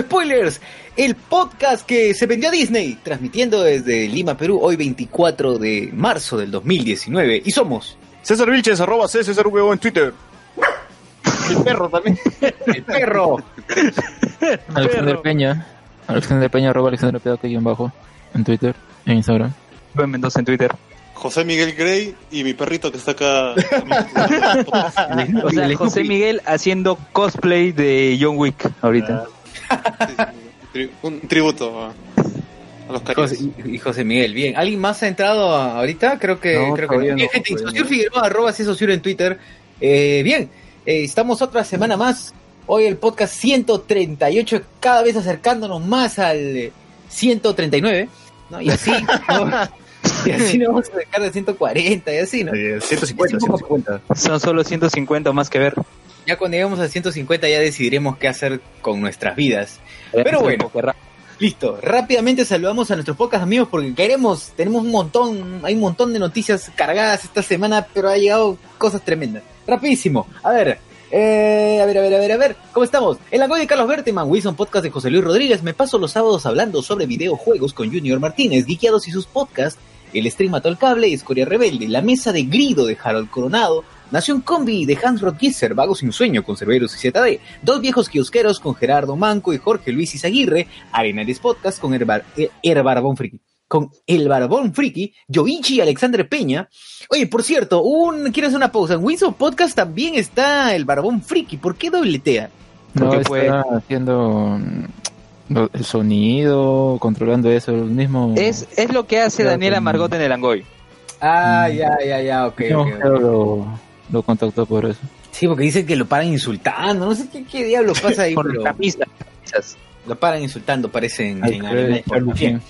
Spoilers, el podcast que se vendió a Disney, transmitiendo desde Lima, Perú, hoy 24 de marzo del 2019. Y somos César Vilches, arroba César Huevo en Twitter. El perro también. el perro, Alexander Peña. Alexander Peña, arroba Alexander Peña, que guion bajo. En Twitter, en Instagram. Ben Mendoza en Twitter. José Miguel Grey y mi perrito que está acá. O sea, José Miguel haciendo cosplay de John Wick ahorita. Un tributo a, a los cariños. José, y José Miguel. Bien, ¿alguien más ha entrado ahorita? Creo que, No, creo que no. Bien, gente, Figueroa, arroba en Twitter. Eh, bien, eh, estamos otra semana más. Hoy el podcast 138, cada vez acercándonos más al eh, 139, ¿no? Y así, ¿no? Y así nos vamos a acercar de 140 y así, ¿no? 150, 150. Son solo 150 más que ver. Ya cuando lleguemos a 150 ya decidiremos qué hacer con nuestras vidas. Pero bueno. Listo, rápidamente saludamos a nuestros pocos amigos porque queremos, tenemos un montón, hay un montón de noticias cargadas esta semana, pero ha llegado cosas tremendas. Rapidísimo, a ver, eh, a ver, a ver, a ver, a ver, ¿cómo estamos? En la de Carlos Berteman, Wilson Podcast de José Luis Rodríguez, me paso los sábados hablando sobre videojuegos con Junior Martínez, Geekeados y sus podcasts, el stream Mató al Cable y Escoria Rebelde, la mesa de Grido de Harold Coronado, Nación Combi de Hans Rodgisser, Vagos sin Sueño con Cerveros y ZD, Dos Viejos Kiosqueros con Gerardo Manco y Jorge Luis Izaguirre, Arenales Podcast con El, Bar- eh, El Barbón Friki. Con El Barbón Friki, Yoichi y Alexander Peña. Oye, por cierto, un, quiero hacer una pausa. En Wilson Podcast también está El Barbón Friki. ¿Por qué dobletea? No, Porque está fue- haciendo mm, el sonido, controlando eso, el mismo. Es, es lo que hace Daniela Margot en el Angoy. Ah, ya, ya, ya, ok, No, creo lo, contactó por eso. Sí, porque dicen que lo paran insultando. No sé qué, qué diablo pasa ahí, Con pero camisas. lo paran insultando, parece en, camisas.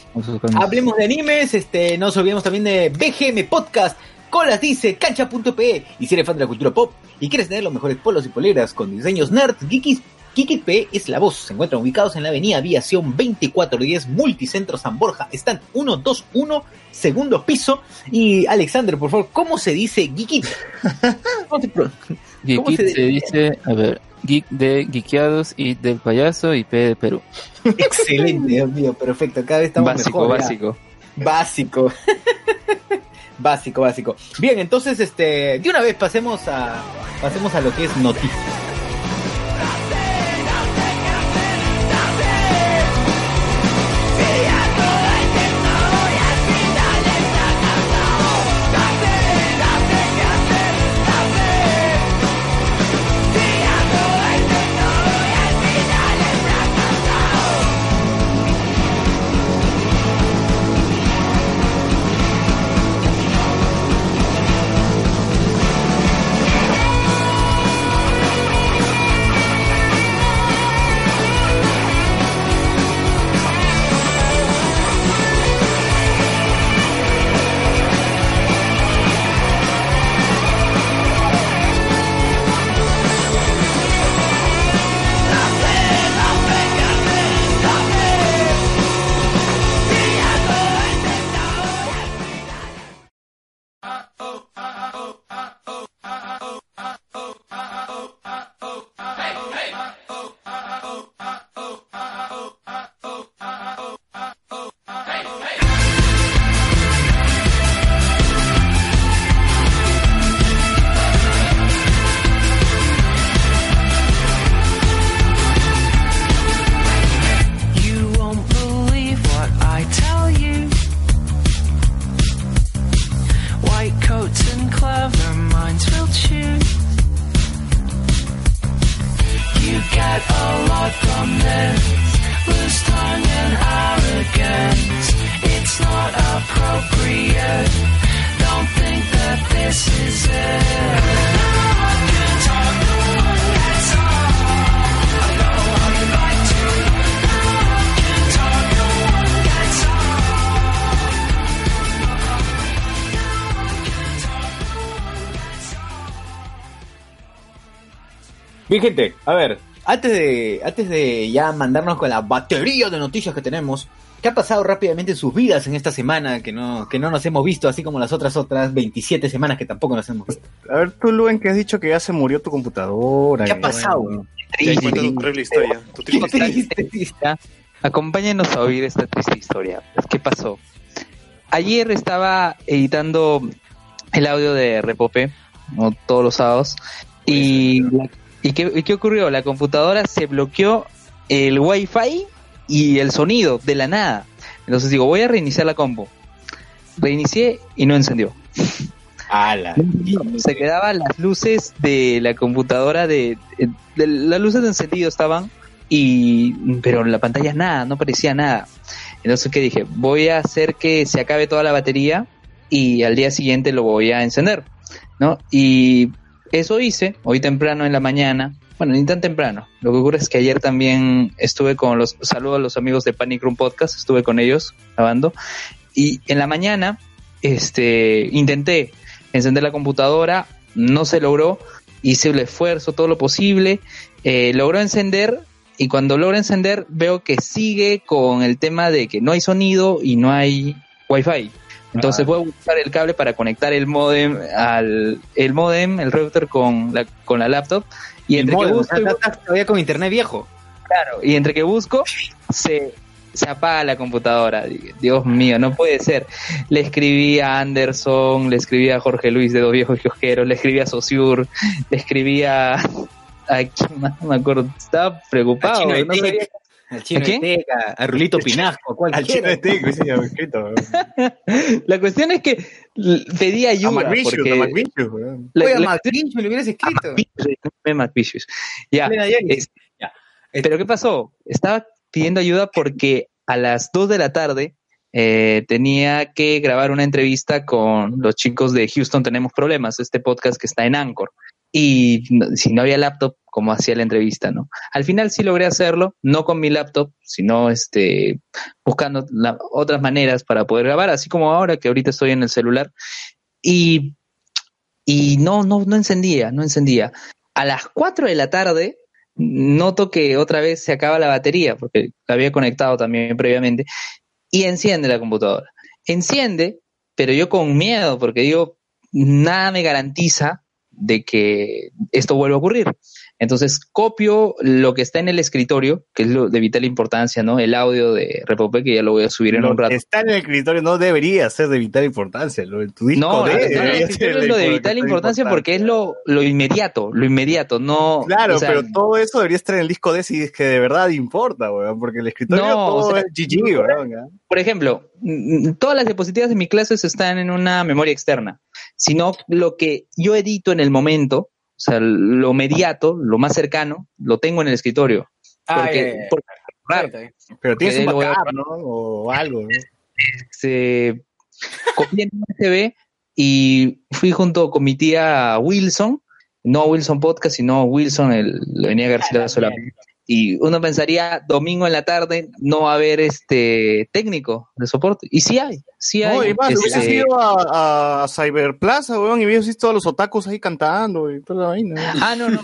Hablemos de animes, este, no nos olvidemos también de BGM Podcast, Colas dice, cancha.pe, y si eres fan de la cultura pop y quieres tener los mejores polos y poleras con diseños nerd, geekis, Kikit.pe es la voz. Se encuentran ubicados en la avenida Aviación 2410, Multicentro San Borja. Están 121, segundo piso. Y Alexander, por favor, ¿cómo se dice Geekit? ¿Cómo se pro- ¿Cómo Geekit se se, dice, a ver, geek de geekeados y del payaso y P de Perú. Excelente, Dios mío, perfecto. Cada vez estamos Básico, mejor. ya. básico. Básico. básico, básico. Bien, entonces, este, de una vez pasemos a, pasemos a lo que es noticias. Gente, a ver, antes de, antes de ya mandarnos con la batería de noticias que tenemos, ¿qué ha pasado rápidamente en sus vidas en esta semana que no, que no nos hemos visto, así como las otras otras 27 semanas que tampoco nos hemos visto? A ver, tú, Luen, que has dicho que ya se murió tu computadora. ¿Qué ha pasado? Ya cuenta tu horrible historia. Tu triste triste. Acompáñenos a oír esta triste historia. ¿Qué pasó? Ayer estaba editando el audio de Repope, como todos los sábados, y, la- ¿y, qué, y qué ocurrió? La computadora se bloqueó el wifi y el sonido de la nada. Entonces digo, voy a reiniciar la compu. Reinicié y no encendió. Ala. Se quedaban las luces de la computadora de, de- las luces de encendido estaban y pero en la pantalla nada, no parecía nada. Entonces qué dije, voy a hacer que se acabe toda la batería y al día siguiente lo voy a encender, ¿no? Y eso hice hoy temprano en la mañana. Bueno, ni tan temprano. Lo que ocurre es que ayer también estuve con los saludo a los amigos de Panic Room Podcast, estuve con ellos grabando y en la mañana este intenté encender la computadora, no se logró, hice el esfuerzo, todo lo posible, eh, logró encender y cuando logra encender veo que sigue con el tema de que no hay sonido y no hay wifi. Entonces Ah. voy a buscar el cable para conectar el modem al el modem, el router con la con la laptop y entre que busco estás todavía con internet viejo. Claro, y entre que busco, se, se apaga la computadora. Dios mío, no puede ser. Le escribí a Anderson, le escribí a Jorge Luis de Dos Viejos Kiosqueros, le escribí a Sociur, le escribí a... ¿A quién más? No me acuerdo. Estaba preocupado. Chino no sabía- al chino ¿A quién? de Teca, a Rulito Pinasco, a Al chino cualquiera. de Teco, ese ya me he escrito. weón. La cuestión es que pedí A ayuda. McVicious, porque a McVicious, Oye, a Macrincho le hubieras a escrito. McVicious, no, McVicious. Ya. Pero ¿qué pasó? Estaba pidiendo ayuda porque a las 2 de la tarde eh, tenía que grabar una entrevista con los chicos de Houston Tenemos Problemas, este podcast que está en Anchor. Y si no había laptop, ¿cómo hacía la entrevista, no? Al final sí logré hacerlo, no con mi laptop, sino este, buscando otras maneras para poder grabar, así como ahora que ahorita estoy en el celular. Y, y no, no, no encendía, no encendía. A las 4 de la tarde noto que otra vez se acaba la batería, porque la había conectado también previamente, y enciende la computadora. Enciende, pero yo con miedo, porque digo, nada me garantiza de que esto vuelva a ocurrir. Entonces copio lo que está en el escritorio, que es lo de vital importancia, ¿no? El audio de Repope, que ya lo voy a subir en Lo un rato. que está en el escritorio no debería ser de vital importancia. Lo, tu disco No, de, en el escritorio es lo de de vital importancia porque es lo, lo inmediato, lo inmediato, no... Claro, o sea, pero todo eso debería estar en el disco D si es que de verdad importa, weón, porque el escritorio No, todo o sea, es GG, weón. por ejemplo, mm, todas las diapositivas de mi clases están en una memoria externa, sino lo que yo edito en el momento, sea, lo mediato, lo más cercano, lo tengo en el escritorio. Ah, Porque, porque- bien. Pero tienes un voy a backup, ¿no? O algo, ¿no? se copié en USB y fui junto con mi tía Wilson, no Wilson Podcast, sino Wilson, el, venía García Sola. Y uno pensaría, domingo en la tarde no va a haber este técnico de soporte. Y sí hay, sí hay. No, y más, hubieses ido a, a Cyberplaza, weón, y hubieses visto a los otakus ahí cantando y toda la vaina. Ah, no, no.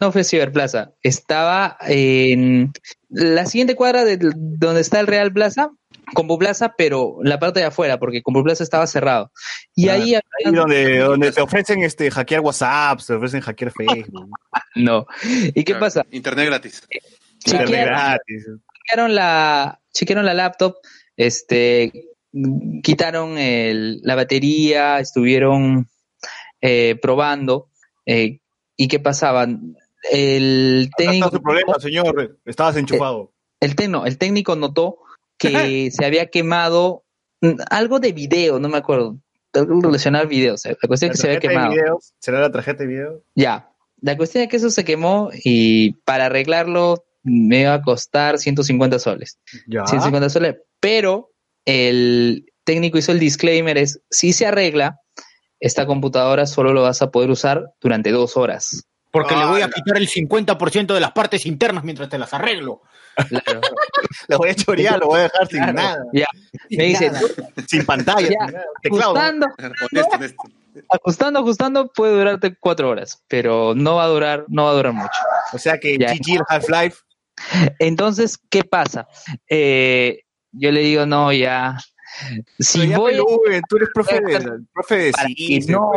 No fue Ciberplaza. Estaba en la siguiente cuadra de donde está el Real Plaza, Combo Plaza, pero la parte de afuera, porque Combo Plaza estaba cerrado. Y Ah, ahí, Ahí donde, donde te ofrecen este hackear WhatsApp, te ofrecen hackear Facebook. no. ¿Y qué Claro, pasa? Internet gratis. Internet Chequearon, gratis. chequearon la, chequearon la laptop, este, quitaron el- la batería, estuvieron eh, probando. eh, ¿Y qué pasaba? El No técnico, su problema, señor. Estabas enchufado. el, tecno- el técnico notó que se había quemado mm, algo de video, no me acuerdo, algo relacionado al video. o sea, la cuestión es que se había quemado. videos, ¿Será la tarjeta de video? Ya. La cuestión es que eso se quemó y para arreglarlo me iba a costar 150 soles. Ya. 150 soles. Pero el técnico hizo el disclaimer es, si se arregla, esta computadora solo lo vas a poder usar durante dos horas. Porque le voy a Ala. quitar el 50% de las partes internas mientras te las arreglo. Claro. Lo voy a chorear, lo voy a dejar sin Claro. nada. ya. Me dice, Nada. Sin pantalla. Teclado. gustando, Honesto, honesto. ajustando, ajustando puede durarte cuatro horas, pero no va a durar, no va a durar mucho. O sea que GG Half-Life. Entonces, ¿qué pasa? Eh, yo le digo, no, ya. Si voy. tú eres profe de, profe de para, que no,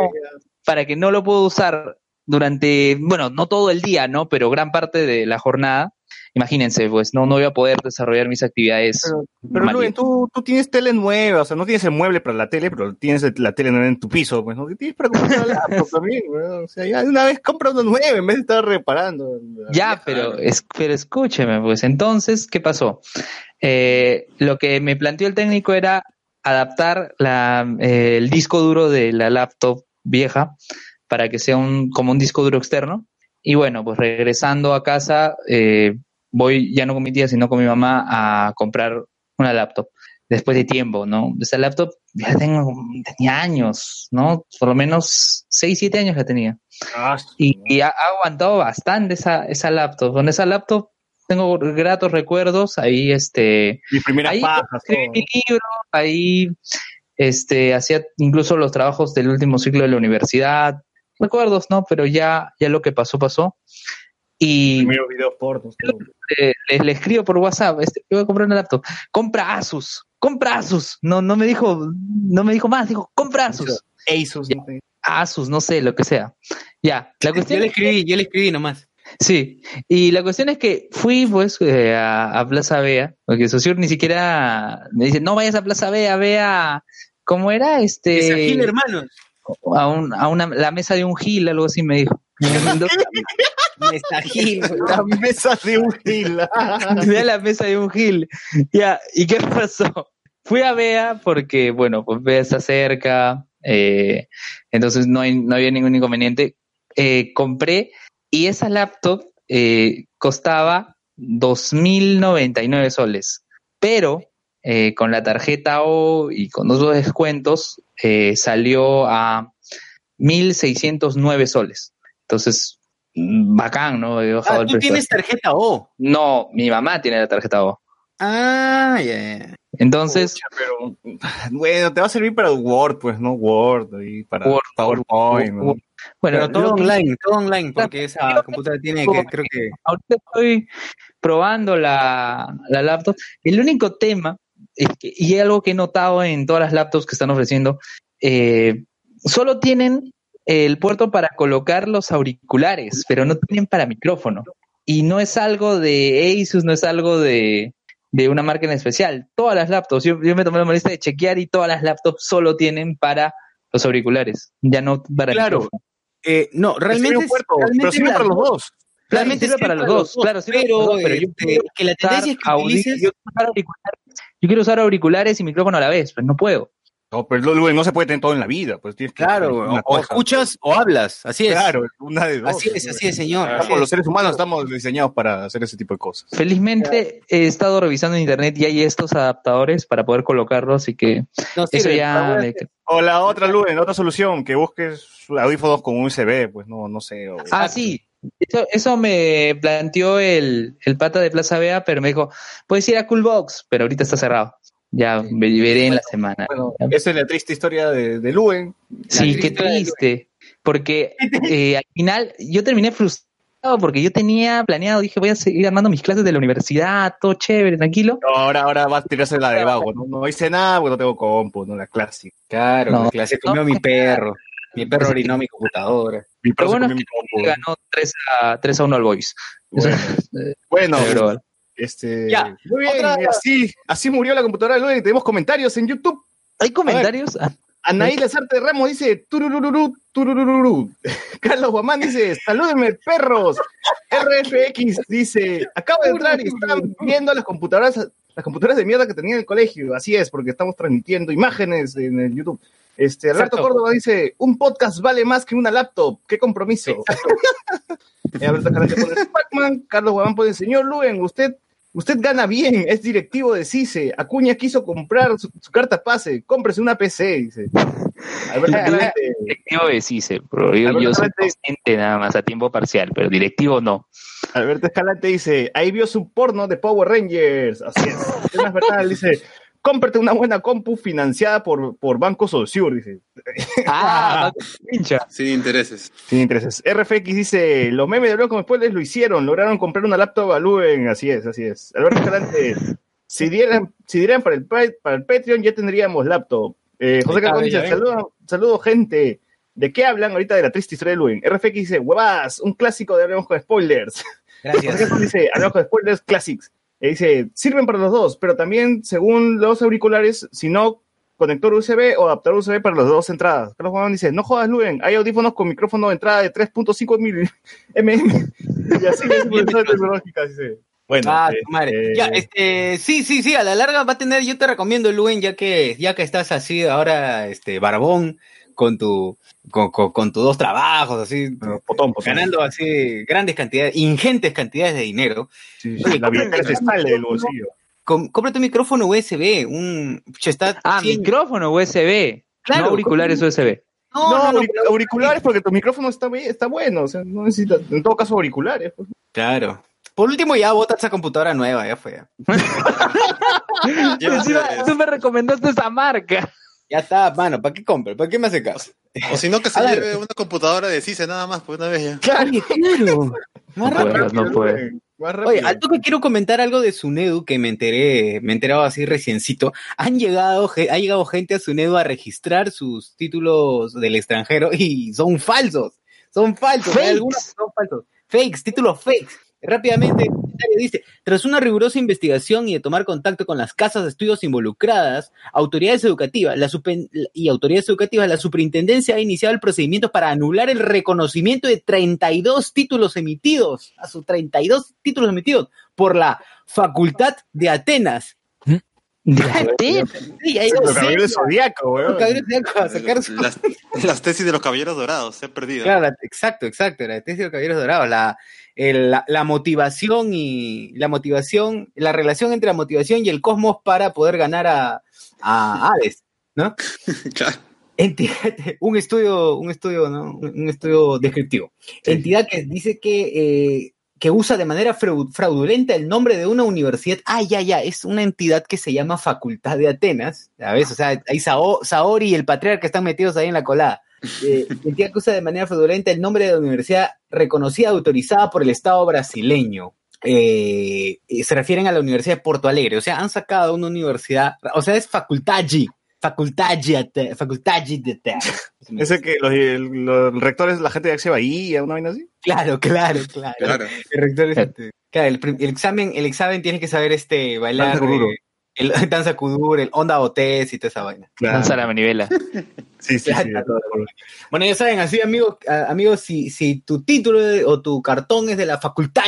para que no lo puedo usar durante, bueno, no todo el día, ¿no? Pero gran parte de la jornada imagínense, pues no, no voy a poder desarrollar mis actividades. Pero, pero tú, tú, tienes tele nueva, o sea, no tienes el mueble para la tele, pero tienes la tele nueva en tu piso, pues no tienes para comprar la laptop también, o sea, ya de una vez compra uno nuevo en vez de estar reparando. Ya, pero, es, pero escúcheme, pues entonces, ¿qué pasó? Eh, lo que me planteó el técnico era adaptar la, eh, el disco duro de la laptop vieja para que sea un, como un disco duro externo. Y bueno, pues regresando a casa, eh, voy ya no con mi tía, sino con mi mamá a comprar una laptop después de tiempo, ¿no? Esa laptop ya tengo, tenía años, ¿no? Por lo menos 6, 7 años la tenía. Ah, y, ha, aguantado bastante esa, esa laptop. Con esa laptop tengo gratos recuerdos, ahí este... Mi primera ahí escribí mi libro, ahí este, hacía incluso los trabajos del último ciclo de la universidad, recuerdos, ¿no? Pero ya, ya lo que pasó, pasó. Y le, escribo por WhatsApp, este, voy a comprar una laptop. Compra Asus, compra Asus. No, no me dijo, no me dijo más, dijo, compra Asus. Asus, Asus, no sé, lo que sea. Ya, la cuestión yo le escribí, yo le escribí nomás. Sí, y la cuestión es que fui pues eh, a, Plaza Bea, porque Sociur ni siquiera me dice, no vayas a Plaza Bea, vea, ¿cómo era? Este... Gil, hermanos. A, un, a una, la mesa de un Gil, algo así me dijo. mesa Gil, la mesa de un Gil. la mesa de un Gil. Ya, ¿y qué pasó? Fui a Bea porque, bueno, pues Bea está cerca, eh, entonces no, hay, no había ningún inconveniente. Eh, compré y esa laptop eh, costaba 2.099 soles, pero eh, con la tarjeta O y con dos descuentos salió a 1.609 soles. Entonces, bacán, ¿no? ah, ¿tú tienes tarjeta O? No, mi mamá tiene la tarjeta O. Ah, ya. Entonces. pero, bueno, te va a servir para Word, pues, ¿no? Word, y para PowerPoint. ¿no? Bueno, todo online, todo online, porque esa computadora tiene que, creo que. Ahorita estoy probando la, la laptop. El único tema, es que, y algo que he notado en todas las laptops que están ofreciendo, eh, solo tienen el puerto para colocar los auriculares, pero no tienen para micrófono. Y no es algo de Asus, no es algo de, de una marca en especial. Todas las laptops, yo, me tomé la molestia de chequear y todas las laptops solo tienen para los auriculares, ya no para claro. Eh, no, realmente, es, pero sirve para los dos. Realmente sirve para los dos, claro, pero, pero yo este, que la tendencia es que utilices... yo, quiero usar auriculares y micrófono a la vez, pero no puedo. No, pero no se puede tener todo en la vida, pues tienes que Claro, o, escuchas o hablas, así es. Claro, una de dos. Así es, así es, señor. Los seres humanos estamos diseñados para hacer ese tipo de cosas. Felizmente he estado revisando en internet y hay estos adaptadores para poder colocarlos, así que eso ya... O la otra, Luen, otra solución, que busques audífonos con USB, pues no, no sé. Ah, sí, eso, eso, me planteó el, el pata de Plaza Vea, pero me dijo, puedes ir a Coolbox, pero ahorita está cerrado. Ya me veré en la semana. Bueno, esa es la triste historia de, de Luen. Sí, qué triste. Porque eh, al final yo terminé frustrado porque yo tenía planeado, dije, voy a seguir armando mis clases de la universidad, todo chévere, tranquilo. ahora, ahora vas a tirarse la de vago, ¿no? No hice nada porque no tengo compu, ¿no? La clásica. Claro, la clase comió mi perro. Mi perro orinó mi computadora. Mi perro bueno, mi compu. ganó 3 a, 3 a 1 al Boys. Bueno, bueno este, ya, muy bien, así, así murió la computadora de Tenemos comentarios en YouTube. ¿Hay comentarios? Anaí Lazarte Ramos dice tururururu, tururururu. Carlos Guamán dice, salúdenme perros. RFX dice, acabo de entrar y están viendo las computadoras, las computadoras de mierda que tenía en el colegio. Así es, porque estamos transmitiendo imágenes en el YouTube. Este, Alberto Córdoba dice, un podcast vale más que una laptop. ¡Qué compromiso! Alberto pone Carlos Guamán pone, señor Luen, usted Usted gana bien, es directivo de CICE. Acuña quiso comprar su, carta pase. Cómprese una PC, dice. directivo de CICE, pero yo, soy docente nada más a tiempo parcial, pero directivo no. Alberto Escalante dice, ahí vio su porno de Power Rangers. Así es. Es verdad, dice, cómprate una buena compu financiada por, por Banco Sociur, dice. Ah, pincha. Sin intereses. Sin intereses. RFX dice, los memes de Blanco con spoilers lo hicieron, lograron comprar una laptop a Luen, así es, así es. Alberto Escalante, si dieran, si dieran para el, para el Patreon ya tendríamos laptop. Eh, José Carbón dice, saludos, saludo, gente. ¿De qué hablan ahorita de la triste historia de Luen? RFX dice, huevas, un clásico de Hablemos con Spoilers. Gracias. José dice, Hablemos con Spoilers Classics. Y dice, sirven para los dos, pero también, según los auriculares, si no, conector USB o adaptador USB para las dos entradas. Carlos Juan dice, no jodas, Luen, hay audífonos con micrófono de entrada de 3.5 mm. y así es tecnológica, dice. Bueno, ah, eh, madre. ya, eh, este, sí, sí, sí, a la larga va a tener, yo te recomiendo, Luen, ya que, ya que estás así ahora, este, barbón, con tu, con, con, tus dos trabajos, así, potón, ganando así grandes cantidades, ingentes cantidades de dinero. Sí, la billetera se sale del bolsillo. cómprate un micrófono USB, un... Está ah, micrófono USB, claro, no auriculares USB. No, no, auriculares porque tu micrófono está, está bueno, o sea, no necesitas, en todo caso, auriculares. Pues. Claro. Por último, ya botas esa computadora nueva, ya fue. tú me recomendaste esa marca. Ya está, mano, ¿para qué compre? ¿Para qué me hace caso? O si no, que se lleve una computadora de CISE nada más, pues una vez ya. Claro, claro. Más no rápido. no puede. Oye, al toque quiero comentar algo de Sunedu que me enteré, me he enterado así reciencito. Han llegado, ha llegado gente a Sunedu a registrar sus títulos del extranjero y son falsos. Son falsos. Hay algunos que son falsos. Fakes, títulos fakes. Rápidamente, dice, tras una rigurosa investigación y de tomar contacto con las casas de estudios involucradas, autoridades educativas la y autoridades educativas, la superintendencia ha iniciado el procedimiento para anular el reconocimiento de 32 títulos emitidos, a sus 32 títulos emitidos por la Facultad de Atenas. ¿De Atenas? Sí, los caballeros zodiaco, Las, las, tesis de los caballeros dorados, se han perdido. Claro, exacto, exacto, la tesis de los caballeros dorados, la, la, motivación y la motivación, la relación entre la motivación y el cosmos para poder ganar a, a Hades, ¿no? claro. Entidad, un estudio, un estudio, ¿no? Un estudio descriptivo. Entidad que dice que, eh, que usa de manera fraudulenta el nombre de una universidad. Ah, ya, ya, es una entidad que se llama Facultad de Atenas. ¿Sabes? O sea, ahí Saori y el patriarca están metidos ahí en la colada eh, que usa de manera fraudulenta el nombre de la universidad reconocida, autorizada por el Estado brasileño. Eh, se refieren a la Universidad de Porto Alegre, o sea, han sacado una universidad, o sea, es facultad facultad facultad de Ese que los, rectores, la gente de Axia Bahía, una vaina así. Claro, claro, claro. El rector es, este, claro, el, examen, el examen tiene que saber este bailar el danza kuduro, el onda botés y toda esa vaina. Danza la manivela. sí, sí, sí. Bueno, ya saben, así amigos, amigos, si, si tu título o tu cartón es de la Facultad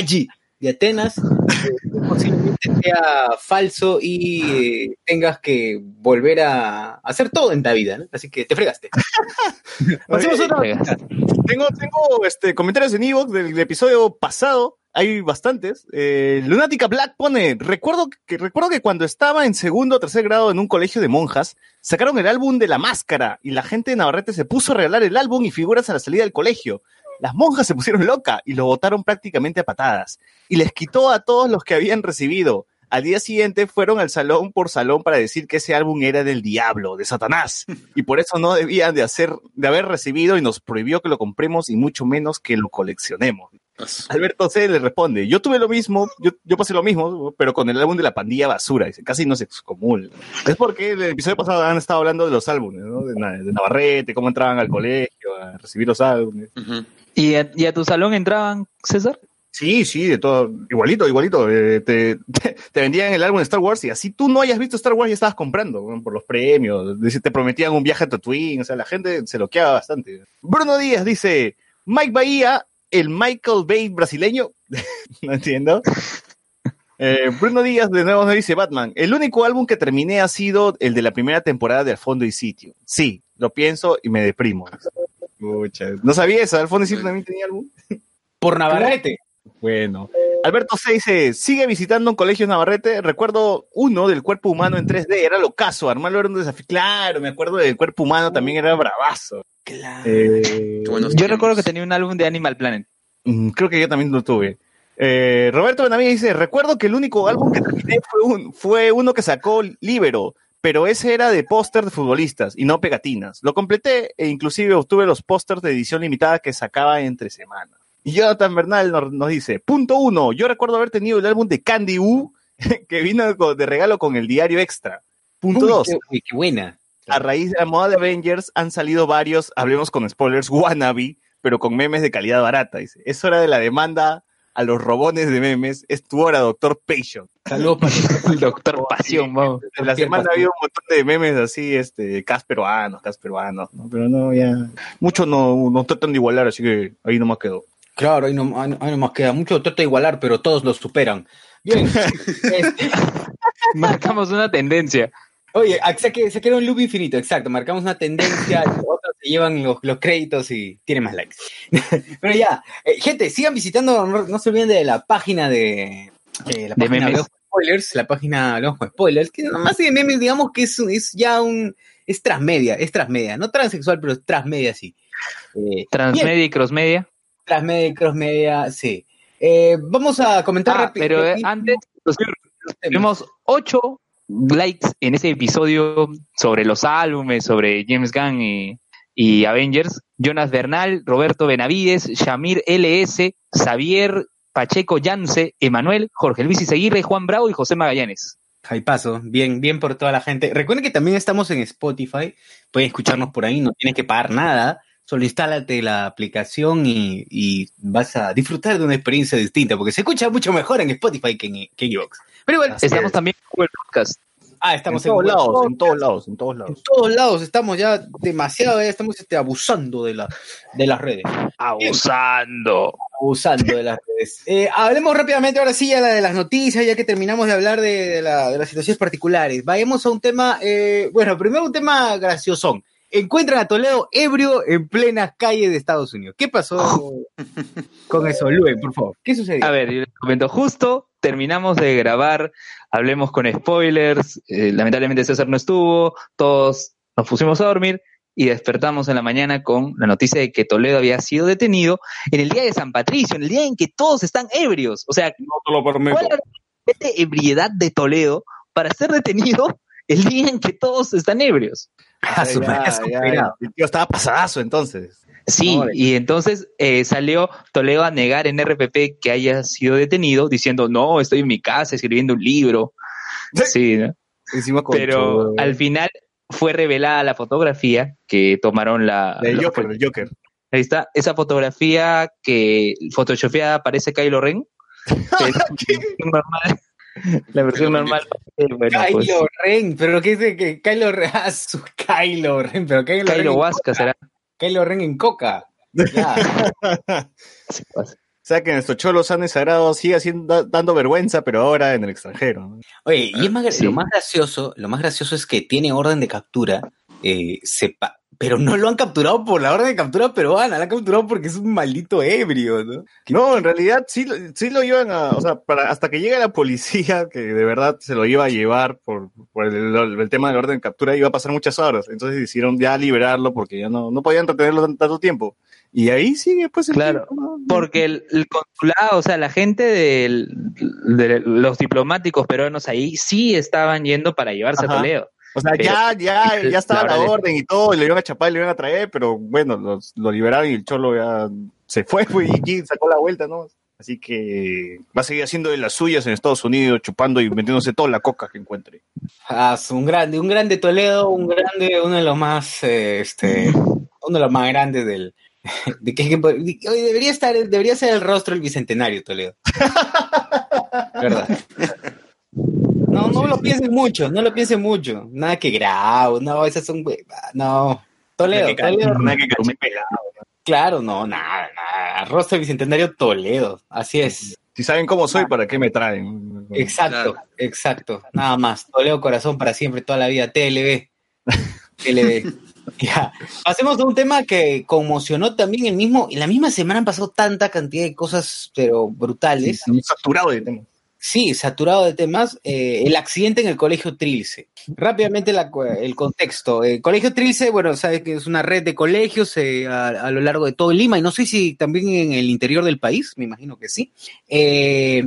de Atenas, eh, posiblemente sea falso y eh, tengas que volver a hacer todo en la vida, ¿no? Así que te fregaste. Tengo, tengo este, comentarios en Evox del episodio pasado hay bastantes. Eh, Lunática Black pone, recuerdo que, recuerdo que cuando estaba en segundo o tercer grado en un colegio de monjas, sacaron el álbum de la máscara y la gente de Navarrete se puso a regalar el álbum y figuras a la salida del colegio. Las monjas se pusieron loca y lo botaron prácticamente a patadas. Y les quitó a todos los que habían recibido. Al día siguiente fueron al salón por salón para decir que ese álbum era del diablo, de Satanás, y por eso no debían de hacer, de haber recibido y nos prohibió que lo compremos y mucho menos que lo coleccionemos. Alberto C. le responde, yo tuve lo mismo, yo, yo pasé lo mismo, pero con el álbum de la pandilla basura, dice, casi no se excomulga. Es porque el episodio pasado han estado hablando de los álbumes, ¿no? de, Navarrete, cómo entraban al colegio a recibir los álbumes. ¿Y, a, tu salón entraban, César? Sí, sí, de todo, igualito, igualito. Eh, te, te, vendían el álbum de Star Wars y así tú no hayas visto Star Wars y estabas comprando por los premios. Te prometían un viaje a Tatooine, o sea, la gente se loqueaba bastante. Bruno Díaz dice, Mike Bahía el Michael Bay brasileño. no entiendo. Eh, Bruno Díaz de nuevo me dice Batman. El único álbum que terminé ha sido el de la primera temporada de Al Fondo y Sitio. Sí, lo pienso y me deprimo. no sabía eso. Al Fondo y Sitio también tenía álbum. Por Navarrete. Bueno. Alberto C dice, sigue visitando un colegio Navarrete. Recuerdo uno del cuerpo humano en 3D, era lo caso. Armarlo era un desafío. Claro, me acuerdo del cuerpo humano, también era bravazo. Eh, yo recuerdo que tenía un álbum de Animal Planet. Mm, creo que yo también lo tuve. Eh, Roberto Benavides dice, recuerdo que el único álbum que terminé fue, un, fue uno que sacó Libero, pero ese era de póster de futbolistas y no pegatinas. Lo completé e inclusive obtuve los pósters de edición limitada que sacaba entre semana. Y Jonathan Bernal nos, nos dice, punto uno, yo recuerdo haber tenido el álbum de Candy U que vino de regalo con el diario extra. Punto Uy, dos, qué, buena. a raíz de la moda de Avengers han salido varios, hablemos con spoilers, wannabe, pero con memes de calidad barata. Dice, es hora de la demanda a los robones de memes, es tu hora, doctor Patient. Saludos para El doctor Pasión, vamos. En la semana ha habido un montón de memes así, este, cas peruanos, cas peruanos, ¿no? pero no, ya. Muchos no, no tratan de igualar, así que ahí nomás quedó. Claro, ahí no, ahí no- nomás queda. Mucho trata de igualar, pero todos los superan. Bien. Este, Marcamos una tendencia. oye, ah, se que- se queda un loop infinito, exacto. Marcamos una tendencia, otros se llevan los, los créditos y tienen más likes. pero ya, eh, gente, sigan visitando, no, no se olviden de la página de, eh, la De página memes. Con Spoilers, la página Hablemos con Spoilers, que nomás de memes, digamos que es, es ya un, es transmedia, es transmedia, no transexual, pero es transmedia, sí. Eh. Transmedia y crossmedia. Transmedia y crossmedia, sí. Eh, vamos a comentar Ah, rápido. pero eh, antes tuvimos ocho likes en ese episodio sobre los álbumes, sobre James Gunn y, y Avengers. Jonas Bernal, Roberto Benavides, Shamir LS, Xavier Pacheco Yance, Emanuel, Jorge Luis Izaguirre, Juan Bravo y José Magallanes. Ahí paso, bien, bien por toda la gente. Recuerden que también estamos en Spotify, pueden escucharnos por ahí, no tienes que pagar nada, solo instálate la aplicación y, y vas a disfrutar de una experiencia distinta, porque se escucha mucho mejor en Spotify que en, que en. Pero igual, Estamos también en Google Podcast. ah, En estamos todos lados, en todos lados, en todos En lados. todos lados estamos ya demasiado, ya estamos este, abusando de, la, de las redes. Abusando. abusando de las redes. Eh, hablemos rápidamente ahora sí ya de las noticias, ya que terminamos de hablar de, de la- de las situaciones particulares. Vayamos a un tema, eh, bueno, primero un tema graciosón. Encuentran a Toledo ebrio en plenas calles de Estados Unidos. ¿Qué pasó con eso, Luen, por favor? ¿Qué sucedió? A ver, yo les comento justo, terminamos de grabar, hablemos con spoilers, eh, lamentablemente César no estuvo, todos nos pusimos a dormir y despertamos en la mañana con la noticia de que Toledo había sido detenido en el día de San Patricio, en el día en que todos están ebrios. O sea, No te lo permito. ¿cuál es la ebriedad de Toledo para ser detenido el día en que todos están ebrios? Ah, el tío estaba pasadazo entonces. Sí, y entonces eh, salió Toledo a negar en RPP que haya sido detenido, diciendo, no, estoy en mi casa escribiendo un libro. Sí, ¿no? Encima con pero al final fue revelada la fotografía que tomaron la... los- Joker, del Joker. Ahí está, esa fotografía que photoshopeada parece Kylo Ren. normal. La versión normal. eh, bueno, pues, Kylo Ren, pero ¿qué dice que Kylo Ren? Ah, su Kylo Ren, pero Kylo, Ren, Kylo en Huasca coca. será. Kylo Ren en coca. Ya. Sí, pues. O sea que nuestro cholo sano y sagrado sigue haciendo, dando vergüenza, pero ahora en el extranjero. Oye, y es más, gra- Sí. lo más gracioso, lo más gracioso es que tiene orden de captura, eh, sepa, pero no lo han capturado por la orden de captura peruana, lo han capturado porque es un maldito ebrio, ¿no? No, en realidad sí, lo- sí lo iban a, o sea, para, hasta que llegue la policía, que de verdad se lo iba a llevar por, por el, el tema del orden de captura, iba a pasar muchas horas. Entonces decidieron ya liberarlo porque ya no, no podían retenerlo tan- tanto tiempo. Y ahí sigue, pues, el Claro. Porque el, el consulado, o sea, la gente del- de los diplomáticos peruanos ahí sí estaban yendo para llevarse Ajá. a Toledo. O sea, Pero- ya, ya, ya estaba la la, verdad es- orden y todo, y le iban a chapar y le iban a traer, pero bueno, los, lo liberaron y el cholo ya se fue, pues, y sacó la vuelta, ¿no? Así que va a seguir haciendo de las suyas en Estados Unidos, chupando y metiéndose toda la coca que encuentre. Ah, un grande, un grande Toledo, un grande, uno de los más, eh, este, uno de los más grandes del, de que, de- debería estar, debería ser el rostro del bicentenario Toledo. ¿Verdad? No, no lo piensen mucho, no lo piensen mucho. Nada que grau, no, esas son, no. Toledo, Nada que Toledo, nada que claro, no, nada, nada. Rostro bicentenario Toledo, así es. Si saben cómo soy, ¿para qué me traen? Exacto, exacto. Nada más. Toledo Corazón para siempre, toda la vida. TLB. TLB. Ya. Pasemos a un tema que conmocionó también el mismo. En la misma semana han pasado tanta cantidad de cosas, pero brutales. Estamos saturados de temas. Sí, saturado de temas. eh, el accidente en el colegio Trilce. Rápidamente la el contexto. El colegio Trilce, bueno, sabes que es una red de colegios eh, a, lo largo de todo Lima y no sé si también en el interior del país, me imagino que sí. Eh,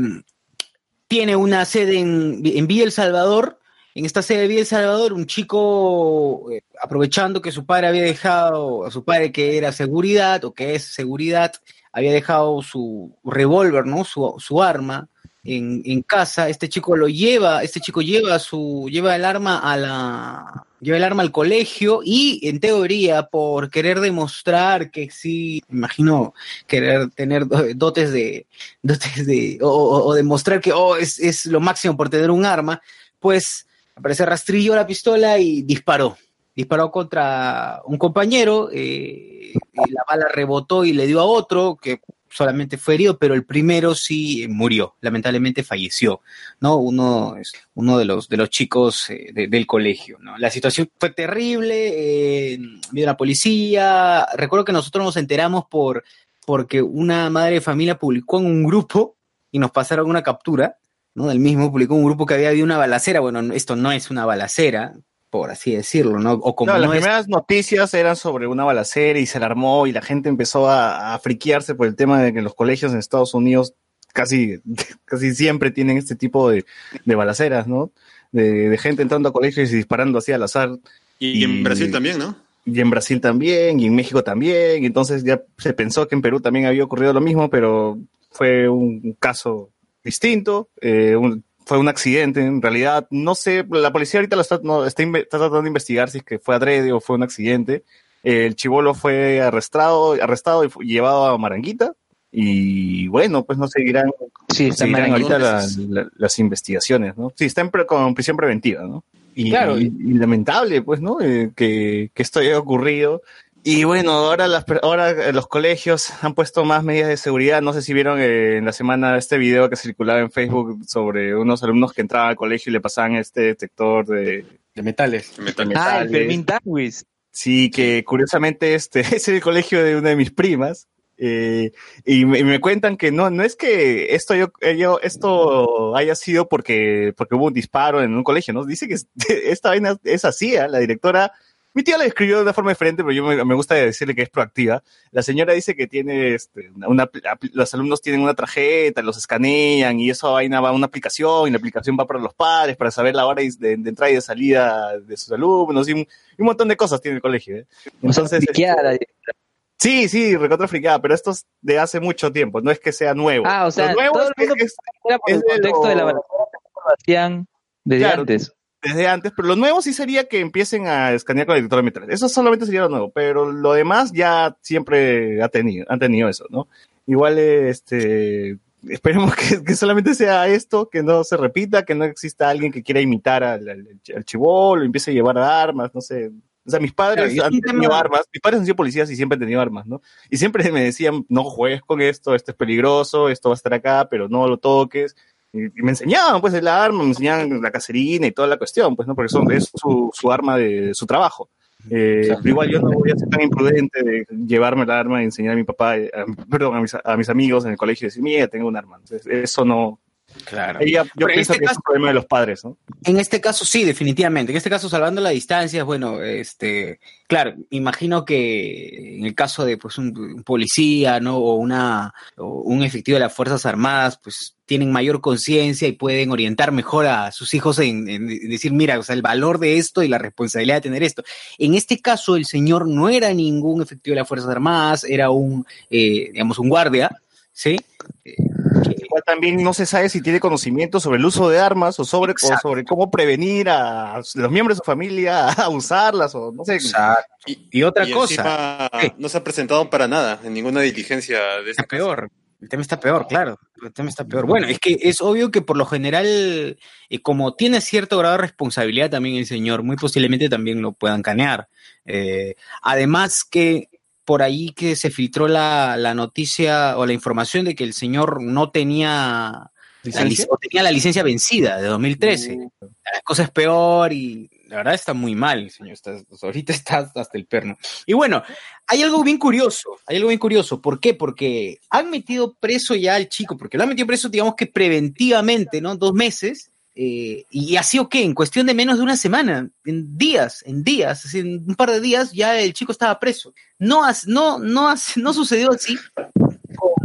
tiene una sede en, en Villa El Salvador en esta sede de Villa El Salvador, un chico, eh, aprovechando que su padre había dejado a su padre que era seguridad o que es seguridad, había dejado su revólver, ¿no? Su arma en, casa. Este chico lo lleva, este chico lleva su, lleva el arma a la, lleva el arma al colegio y en teoría por querer demostrar que sí, imagino querer tener dotes de, dotes de, o, demostrar que oh, es, es lo máximo por tener un arma, pues aparece rastrillo la pistola y disparó. Disparó contra un compañero, eh, la bala rebotó y le dio a otro, que solamente fue herido, pero el primero sí murió, lamentablemente falleció, ¿no? Uno, uno de los, de los chicos eh, de, del colegio, ¿no? La situación fue terrible, eh, vino la policía, recuerdo que nosotros nos enteramos por, porque una madre de familia publicó en un grupo y nos pasaron una captura, ¿no? Del mismo publicó un grupo que había habido una balacera. Bueno, esto no es una balacera, por así decirlo, ¿no? O como no, no las es... primeras noticias eran sobre una balacera y se alarmó y la gente empezó a, a friquearse por el tema de que los colegios en Estados Unidos casi, casi siempre tienen este tipo de, de balaceras, ¿no? De, de, gente entrando a colegios y disparando así al azar. Y, y en Brasil también, ¿no? Y en Brasil también, y en México también. Y entonces ya se pensó que en Perú también había ocurrido lo mismo, pero fue un caso distinto, eh, un, fue un accidente, en realidad, no sé, la policía ahorita lo está, no, está, está, tratando de investigar si es que fue adrede o fue un accidente. El chivolo fue arrestado, arrestado y fue llevado a Maranguita, y bueno, pues no seguirán, sí, no seguirán ahorita la, la, las investigaciones, ¿no? Sí, está en pre, con prisión preventiva, ¿no? Y, claro. y, y lamentable, pues, ¿no? Eh, que, que esto haya ocurrido. Y bueno, ahora, las, ahora los colegios han puesto más medidas de seguridad. No sé si vieron eh, en la semana este video que circulaba en Facebook sobre unos alumnos que entraban al colegio y le pasaban este detector de, de metales. De metales. Ah, el Fermín Tawis. Sí, que curiosamente este es el colegio de una de mis primas. Eh, y, me, y, me, cuentan que no, no es que esto yo, yo, esto haya sido porque, porque hubo un disparo en un colegio, ¿no? Dice que esta vaina es así, ¿eh? la directora mi tía la describió de una forma diferente, pero yo me, me, gusta decirle que es proactiva. La señora dice que tiene, este, una, los alumnos tienen una tarjeta, los escanean y eso vaina va a una aplicación y la aplicación va para los padres para saber la hora de, de, de entrada y de salida de sus alumnos y un, y un montón de cosas tiene el colegio. ¿eh? Entonces, este, Sí, sí, recontra friqueada, pero esto es de hace mucho tiempo, no es que sea nuevo. Ah, o sea, Lo nuevo todo el mundo es, es, era por el contexto de, lo... de la hacían desde claro, antes desde antes, pero lo nuevo sí sería que empiecen a escanear con el detector de metales. Eso solamente sería lo nuevo, pero lo demás ya siempre ha tenido, han tenido eso, ¿no? Igual, este, esperemos que, que, solamente sea esto, que no se repita, que no exista alguien que quiera imitar al, al, al chivolo, empiece a llevar armas, no sé. O sea, mis padres claro, han tenido armas, mis padres han sido policías y siempre han tenido armas, ¿no? Y siempre me decían, no juegues con esto, esto es peligroso, esto va a estar acá, pero no lo toques y me enseñaban pues el arma, me enseñaban la cacerina y toda la cuestión, pues, ¿no? Porque son, es su, su arma de su trabajo. Eh, pero igual yo no voy a ser tan imprudente de llevarme el arma y enseñar a mi papá, eh, a, perdón, a mis, a mis, amigos en el colegio y decir, mira, tengo un arma. Entonces, eso no, Claro. Ella, yo Pero pienso este que caso, es un problema de los padres, ¿no? En este caso sí, definitivamente. En este caso, salvando la distancia, bueno, este, claro, imagino que en el caso de pues un, un policía, ¿no? O una o un efectivo de las Fuerzas Armadas, pues tienen mayor conciencia y pueden orientar mejor a sus hijos en, en, decir, mira, o sea, el valor de esto y la responsabilidad de tener esto. En este caso, el señor no era ningún efectivo de las Fuerzas Armadas, era un, eh, digamos, un guardia, ¿sí? Eh, También no se sabe si tiene conocimiento sobre el uso de armas o sobre, o sobre cómo prevenir a los miembros de su familia a usarlas o no sé. Y, y otra y cosa. No se ha presentado para nada en ninguna diligencia de este peor. El tema está peor, claro. El tema está peor. Bueno, es que es obvio que por lo general, eh, como tiene cierto grado de responsabilidad también el señor, muy posiblemente también lo puedan canear. Eh, además que por ahí que se filtró la, la, noticia o la información de que el señor no tenía la, o tenía la licencia vencida de 2013. Uh. La cosa es peor y la verdad está muy mal, señor. Está, ahorita está hasta el perno. Y bueno, hay algo bien curioso, hay algo bien curioso. ¿Por qué? Porque han metido preso ya al chico, porque lo han metido preso, digamos que preventivamente, ¿no? Dos meses. Eh, y ha sido que en cuestión de menos de una semana, en días, en días, así, en un par de días ya el chico estaba preso. No, no, no, no sucedió así con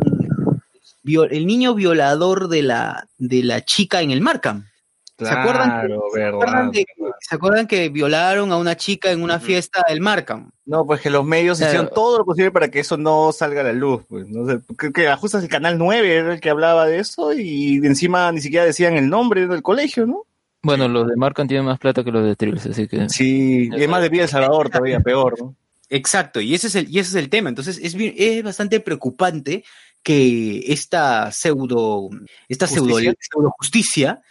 el niño violador de la, de la chica en el Markham. ¿Se, acuerdan que, ¿se, acuerdan que, violaron a una chica en una fiesta del Markham? No, pues que los medios hicieron todo lo posible para que eso no salga a la luz. Pues, no sé, que, que ajustas el canal 9 era el que hablaba de eso y encima ni siquiera decían el nombre del colegio, ¿no? Bueno, los de Markham tienen más plata que los de Trilce, así que... Sí, y es más de Villa El Salvador todavía, peor, ¿no? Exacto, y ese es el, y ese es el tema. Entonces, es, es bastante preocupante que esta pseudo, esta ¿Justicia? pseudo, justicia pseudo justicia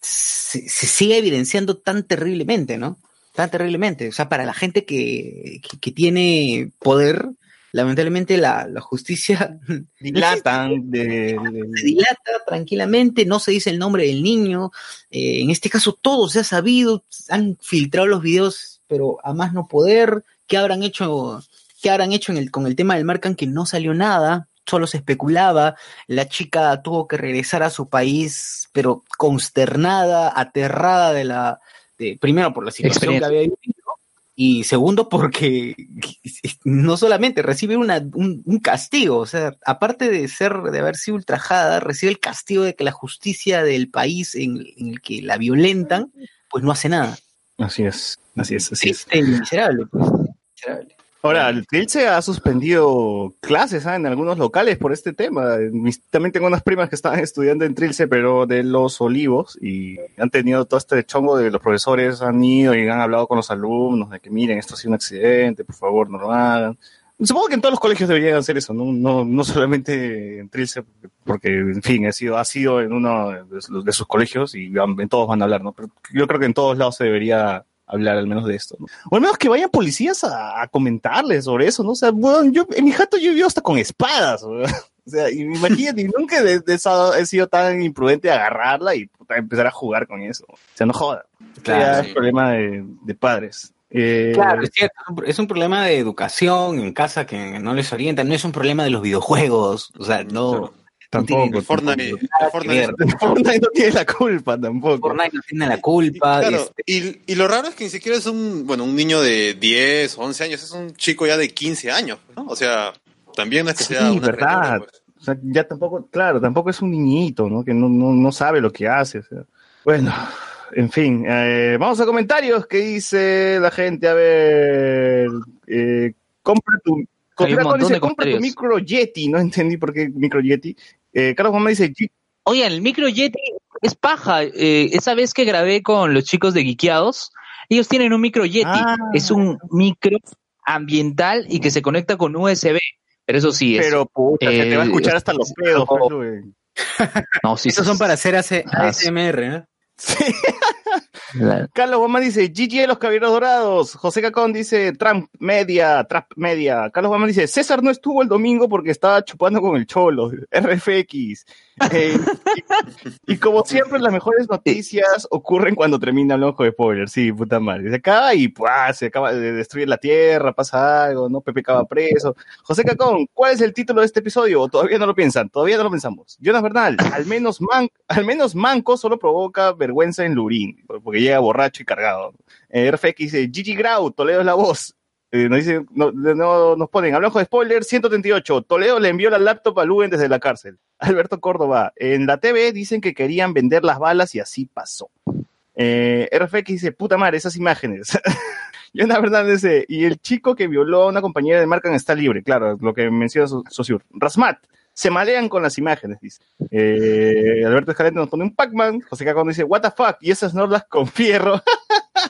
se, se sigue evidenciando tan terriblemente, ¿no? Tan terriblemente. O sea, para la gente que, que, que tiene poder, lamentablemente la, la justicia dilatan de, se dilata tranquilamente, no se dice el nombre del niño. Eh, en este caso todo se ha sabido, han filtrado los videos, pero a más no poder. ¿Qué habrán hecho? ¿Qué habrán hecho en el, con el tema del Marcan que no salió nada? Solo se especulaba, la chica tuvo que regresar a su país, pero consternada, aterrada de la, de, primero por la situación que había vivido, y segundo porque no solamente recibe una, un, un, castigo, o sea, aparte de ser, de haber sido ultrajada, recibe el castigo de que la justicia del país en, en el que la violentan, pues no hace nada. Así es, así es, así es. Miserable, pues, miserable. Ahora, el Trilce ha suspendido clases ¿eh? en algunos locales por este tema. También tengo unas primas que estaban estudiando en Trilce, pero de los olivos, y han tenido todo este chongo de los profesores han ido y han hablado con los alumnos de que miren, esto ha sido un accidente, por favor, no lo hagan. Supongo que en todos los colegios deberían hacer eso, no, no, no solamente en Trilce, porque, en fin, ha sido, ha sido en uno de, de sus colegios y en todos van a hablar, ¿no? Pero yo creo que en todos lados se debería hablar al menos de esto, ¿no? O al menos que vayan policías a, a comentarles sobre eso, ¿no? O sea, bueno, yo, en mi jato yo vivo hasta con espadas, ¿no? O sea, imagínate, nunca de, de esa, he sido tan imprudente de agarrarla y puta, empezar a jugar con eso. O sea, no joda. Claro, sí. es problema de, de padres. Eh, claro, es, cierto, es un problema de educación en casa que no les orienta, no es un problema de los videojuegos, o sea, no, Tampoco. El Fortnite, el Fortnite, Fortnite, no tiene la culpa tampoco. Fortnite no tiene la culpa. Y, claro, este... y, y, lo raro es que ni siquiera es un, bueno, un niño de 10 o 11 años, es un chico ya de 15 años, ¿no? O sea, también no es que sí, sea una verdad. Pues. O sea, ya tampoco, claro, tampoco es un niñito, ¿no? Que no, no, no sabe lo que hace. O sea. Bueno, en fin, eh, vamos a comentarios. ¿Qué dice la gente? A ver, eh, compra tu, compra, dice, compra tu micro Yeti. No entendí por qué micro Yeti. Eh, Carlos Mamá dice... Oye, el micro Yeti es paja. Eh, esa vez que grabé con los chicos de Geekeados, ellos tienen un micro Yeti. Ah. Es un micro ambiental y que se conecta con USB. Pero eso sí es... Pero puta, eh, se te va a escuchar hasta los pedos. Pues, no, sí, Esos sí, son para hacer ASMR, ¿eh? Sí. Carlos Guamán dice, GG los caballeros dorados. José Cacón dice, Trump media, Trump media. Carlos Guamán dice, César no estuvo el domingo porque estaba chupando con el cholo, RFX. Eh, y, como siempre, las mejores noticias ocurren cuando termina el ojo de spoiler. Sí, puta madre. Se acaba y ¡puah! se acaba de destruir la tierra, pasa algo, ¿no? Pepe acaba preso. José Cacón, ¿cuál es el título de este episodio? Todavía no lo piensan, todavía no lo pensamos. Jonas Bernal, al menos, man, al menos Manco solo provoca vergüenza en Lurín, porque llega borracho y cargado. Eh, RFX dice, Gigi Grau, Toledo es la voz. Eh, nos no, no, nos ponen, hablamos de spoiler 138. Toledo le envió la laptop a Luen desde la cárcel. Alberto Córdoba, en la TV dicen que querían vender las balas y así pasó. Eh, RFX dice, puta madre, esas imágenes. Yo la verdad dice, y el chico que violó a una compañera de Marcan está libre, claro, lo que menciona Sociur. Rasmat, se malean con las imágenes, dice. Eh, Alberto Escalente nos pone un Pac-Man. José Cacón dice, what the fuck, y esas norlas con fierro.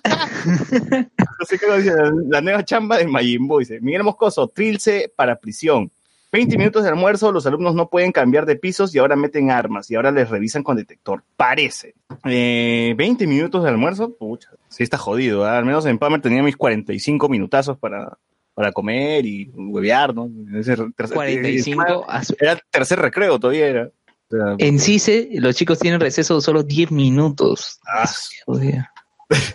José Cacón dice, la, la, nueva chamba de Mayimbo, dice, Miguel Moscoso, trilce para prisión. 20 minutos de almuerzo, los alumnos no pueden cambiar de pisos y ahora meten armas y ahora les revisan con detector. Parece. Eh, 20 minutos de almuerzo, pucha, sí está jodido. ¿eh? Al menos en Palmer tenía mis 45 minutazos para, para comer y huevear, ¿no? Ese tercer, 45 era, era tercer recreo todavía era. O sea, en CICE los chicos tienen receso solo 10 minutos. Ah.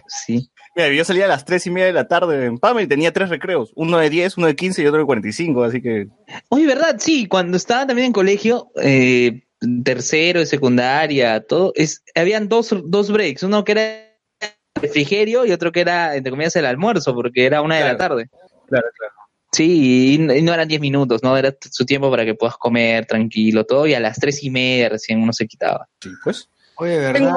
Sí. Mira, yo salía a las 3 y media de la tarde en Pama y tenía tres recreos, uno de 10, uno de 15 y otro de 45, así que... Oye, ¿verdad? Sí, cuando estaba también en colegio, eh, tercero secundaria, todo, es, habían dos, dos breaks, uno que era refrigerio y otro que era, entre comillas, el almuerzo, porque era una claro. de la tarde. Claro, claro. Sí, y no eran 10 minutos, ¿no? Era su tiempo para que puedas comer tranquilo, todo, y a las tres y media recién uno se quitaba. Sí, pues. Oye, ¿verdad?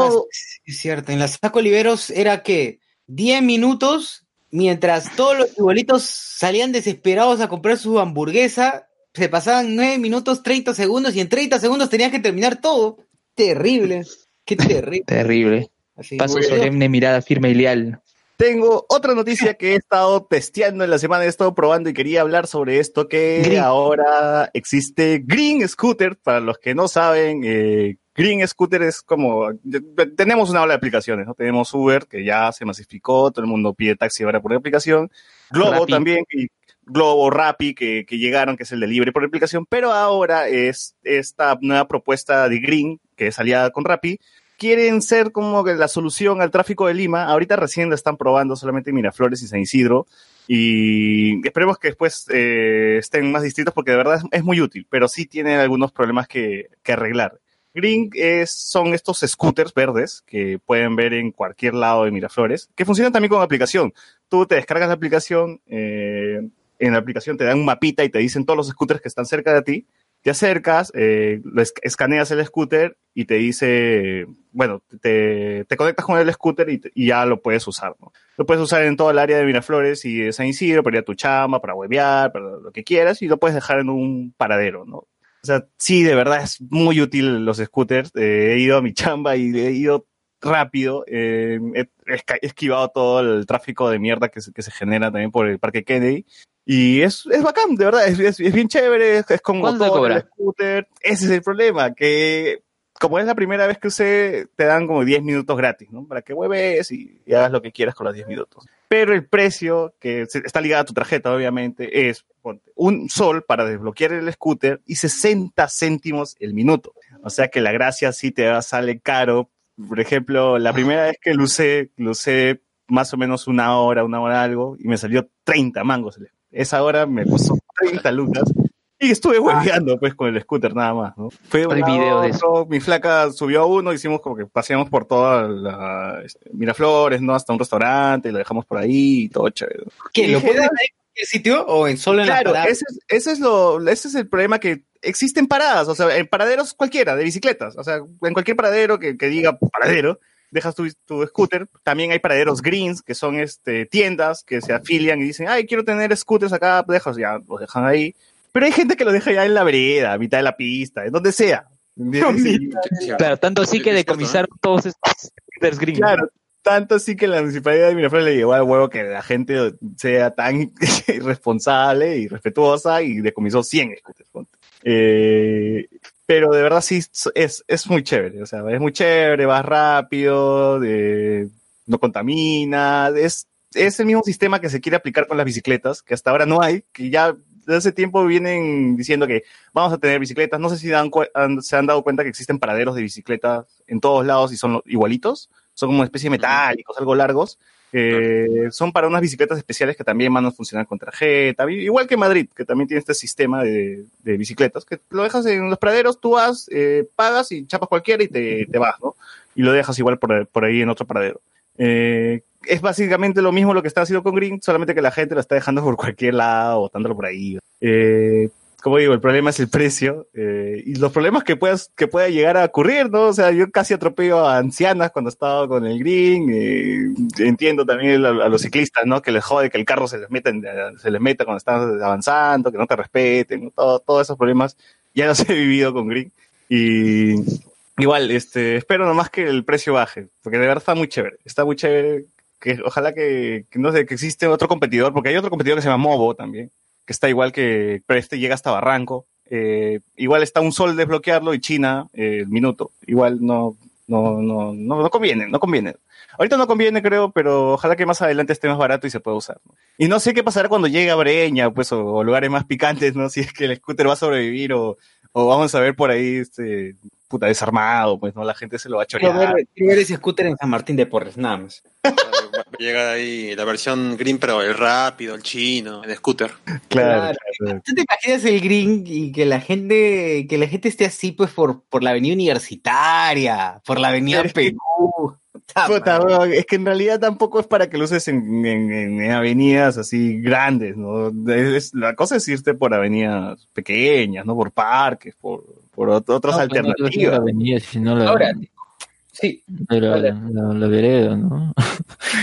Es cierto. En la Saco Oliveros era que 10 minutos mientras todos los igualitos salían desesperados a comprar su hamburguesa, se pasaban 9 minutos 30 segundos y en 30 segundos tenías que terminar todo. Terrible. Qué terrible. terrible. Paso solemne, mirada firme y leal. Tengo otra noticia que he estado testeando en la semana, he estado probando y quería hablar sobre esto que ahora existe Green Scooter. Para los que no saben, eh, Green Scooter es como, tenemos una ola de aplicaciones, ¿no? Tenemos Uber, que ya se masificó, todo el mundo pide taxi ahora por aplicación. Globo también, y Globo, Rappi, que, que, llegaron, que es el de libre por aplicación, pero ahora es esta nueva propuesta de Green, que es aliada con Rappi, quieren ser como la solución al tráfico de Lima. Ahorita recién lo están probando solamente en Miraflores y San Isidro. Y esperemos que después eh, estén más distintos porque de verdad es, muy útil, pero sí tiene algunos problemas que, arreglar. Green es, son estos scooters verdes que pueden ver en cualquier lado de Miraflores, que funcionan también con aplicación. Tú te descargas la aplicación, eh, en la aplicación te dan un mapita y te dicen todos los scooters que están cerca de ti te acercas, eh, escaneas el scooter y te dice, bueno, te, conectas con el scooter y, ya lo puedes usar. Lo puedes usar en todo el área de Miraflores y de San Isidro para ir a tu chamba, para huevear, para lo que quieras y lo puedes dejar en un paradero, ¿no? O sea, sí, de verdad es muy útil los scooters. Eh, he ido a mi chamba y he ido rápido. Eh, he, esquivado todo el tráfico de mierda que se, que se genera también por el Parque Kennedy. Y es, es bacán, de verdad, es, es, bien chévere, es, como todo el scooter. Ese es el problema, que como es la primera vez que usé, te dan como 10 minutos gratis, ¿no? Para que hueves y, hagas lo que quieras con los 10 minutos. Pero el precio, que está ligado a tu tarjeta, obviamente, es un sol para desbloquear el scooter y 60 céntimos el minuto. O sea que la gracia sí te va, sale caro. Por ejemplo, la primera vez que lo usé, lo usé más o menos una hora, una hora algo, y me salió 30 mangos el esa hora me puso 30 lucas. Y estuve hueveando pues con el scooter nada más, ¿no? Fue un video de eso. Mi flaca subió a uno, hicimos como que paseamos por toda la este, Miraflores, ¿no? Hasta un restaurante, y lo dejamos por ahí y todo chévere. ¿Qué? ¿Lo puedes en cualquier sitio o en solo en claro, la ese, ese es lo, ese es el problema que existen paradas, o sea, en paraderos cualquiera, de bicicletas, o sea, en cualquier paradero que, que diga paradero, dejas tu, tu, scooter. También hay paraderos greens, que son este, tiendas que se afilian y dicen, ay, quiero tener scooters acá, pues dejas, ya los dejan ahí. Pero hay gente que lo deja ya en la vereda, a mitad de la pista, en donde sea. claro, tanto así que decomisaron todos estos scooters greens. Claro, tanto así que la municipalidad de Miraflores le llevó al huevo que la gente sea tan irresponsable y respetuosa y decomisó 100 scooters. Eh, pero de verdad sí es, es muy chévere, o sea, es muy chévere, vas rápido, de, no contamina, es, es el mismo sistema que se quiere aplicar con las bicicletas, que hasta ahora no hay, que ya desde hace tiempo vienen diciendo que vamos a tener bicicletas, no sé si dan, se han dado cuenta que existen paraderos de bicicletas en todos lados y son igualitos, son como una especie de metálicos, algo largos, eh, son para unas bicicletas especiales que también van a funcionar con tarjeta, igual que Madrid, que también tiene este sistema de, bicicletas, que lo dejas en los praderos, tú vas, eh, pagas y chapas cualquiera y te, vas, ¿no? Y lo dejas igual por, ahí en otro pradero. Eh, es básicamente lo mismo lo que está haciendo con Green, solamente que la gente lo está dejando por cualquier lado, botándolo por ahí. Eh, como digo, el problema es el precio eh, y los problemas que puedas que pueda llegar a ocurrir, ¿no? O sea, yo casi atropello a ancianas cuando estaba con el green. Eh, entiendo también a, los ciclistas, ¿no? Que les jode que el carro se les meta, se les meta cuando están avanzando, que no te respeten, Todo, todos esos problemas ya los he vivido con green y igual, este, espero nomás que el precio baje, porque de verdad está muy chévere, está muy chévere. Que ojalá que, no sé, que existe otro competidor, porque hay otro competidor que se llama Movo también que está igual que, pero este llega hasta Barranco. Eh, igual está un sol desbloquearlo y China eh, el minuto. Igual no, no, no, no, conviene, no conviene. Ahorita no conviene, creo, pero ojalá que más adelante esté más barato y se pueda usar. Y no sé qué pasará cuando llegue a Breña, pues, o, lugares más picantes, ¿no? Si es que el scooter va a sobrevivir o, o vamos a ver por ahí, este, puta, desarmado, pues, ¿no? La gente se lo va a chorear. Quiero ver, ese scooter en San Martín de Porres, nada más. Llega ahí la versión green, pero el rápido, el chino, el scooter. Claro. ¿Tú te imaginas el green y que la gente, que la gente esté así, pues, por, por la avenida universitaria, por la avenida Perú? es que en realidad tampoco es para que lo uses en, avenidas así grandes, ¿no? la cosa es irte por avenidas pequeñas, ¿no? Por parques, por, por otras alternativas. Ahora, Sí. La, la, vereda, ¿no?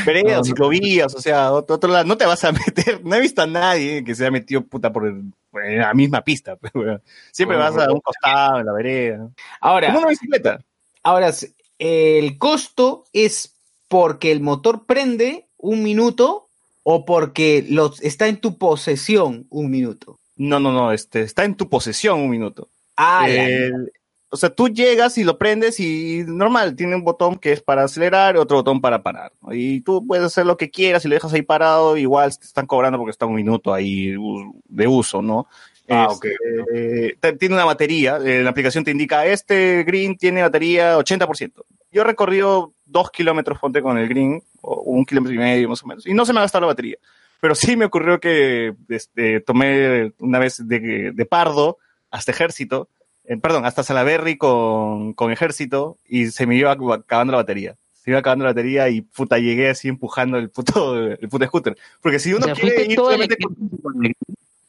Vereda, ciclovías, o sea, otro, otro, lado. No te vas a meter. No he visto a nadie que se haya metido puta por, la misma pista. Siempre vas a un costado, en la vereda. Ahora. Como una bicicleta. Ahora, el costo es porque el motor prende un minuto o porque los, está en tu posesión un minuto. No, no, no, este, está en tu posesión un minuto. Ah, o sea, tú llegas y lo prendes y normal, tiene un botón que es para acelerar y otro botón para parar. Y tú puedes hacer lo que quieras y lo dejas ahí parado, igual te están cobrando porque está un minuto ahí de uso, ¿no? Ah, este, tiene una batería, eh, la aplicación te indica, este green tiene batería 80%. Yo he recorrido dos kilómetros, ponte con el green, o un kilómetro y medio más o menos, y no se me ha gastado la batería. Pero sí me ocurrió que este, tomé una vez de, de Pardo hasta Ejército, eh, perdón, hasta Salaberry con, con Ejército, y se me iba acabando la batería se iba acabando la batería y puta llegué así empujando el puto, el puto scooter. Porque si uno quiere ir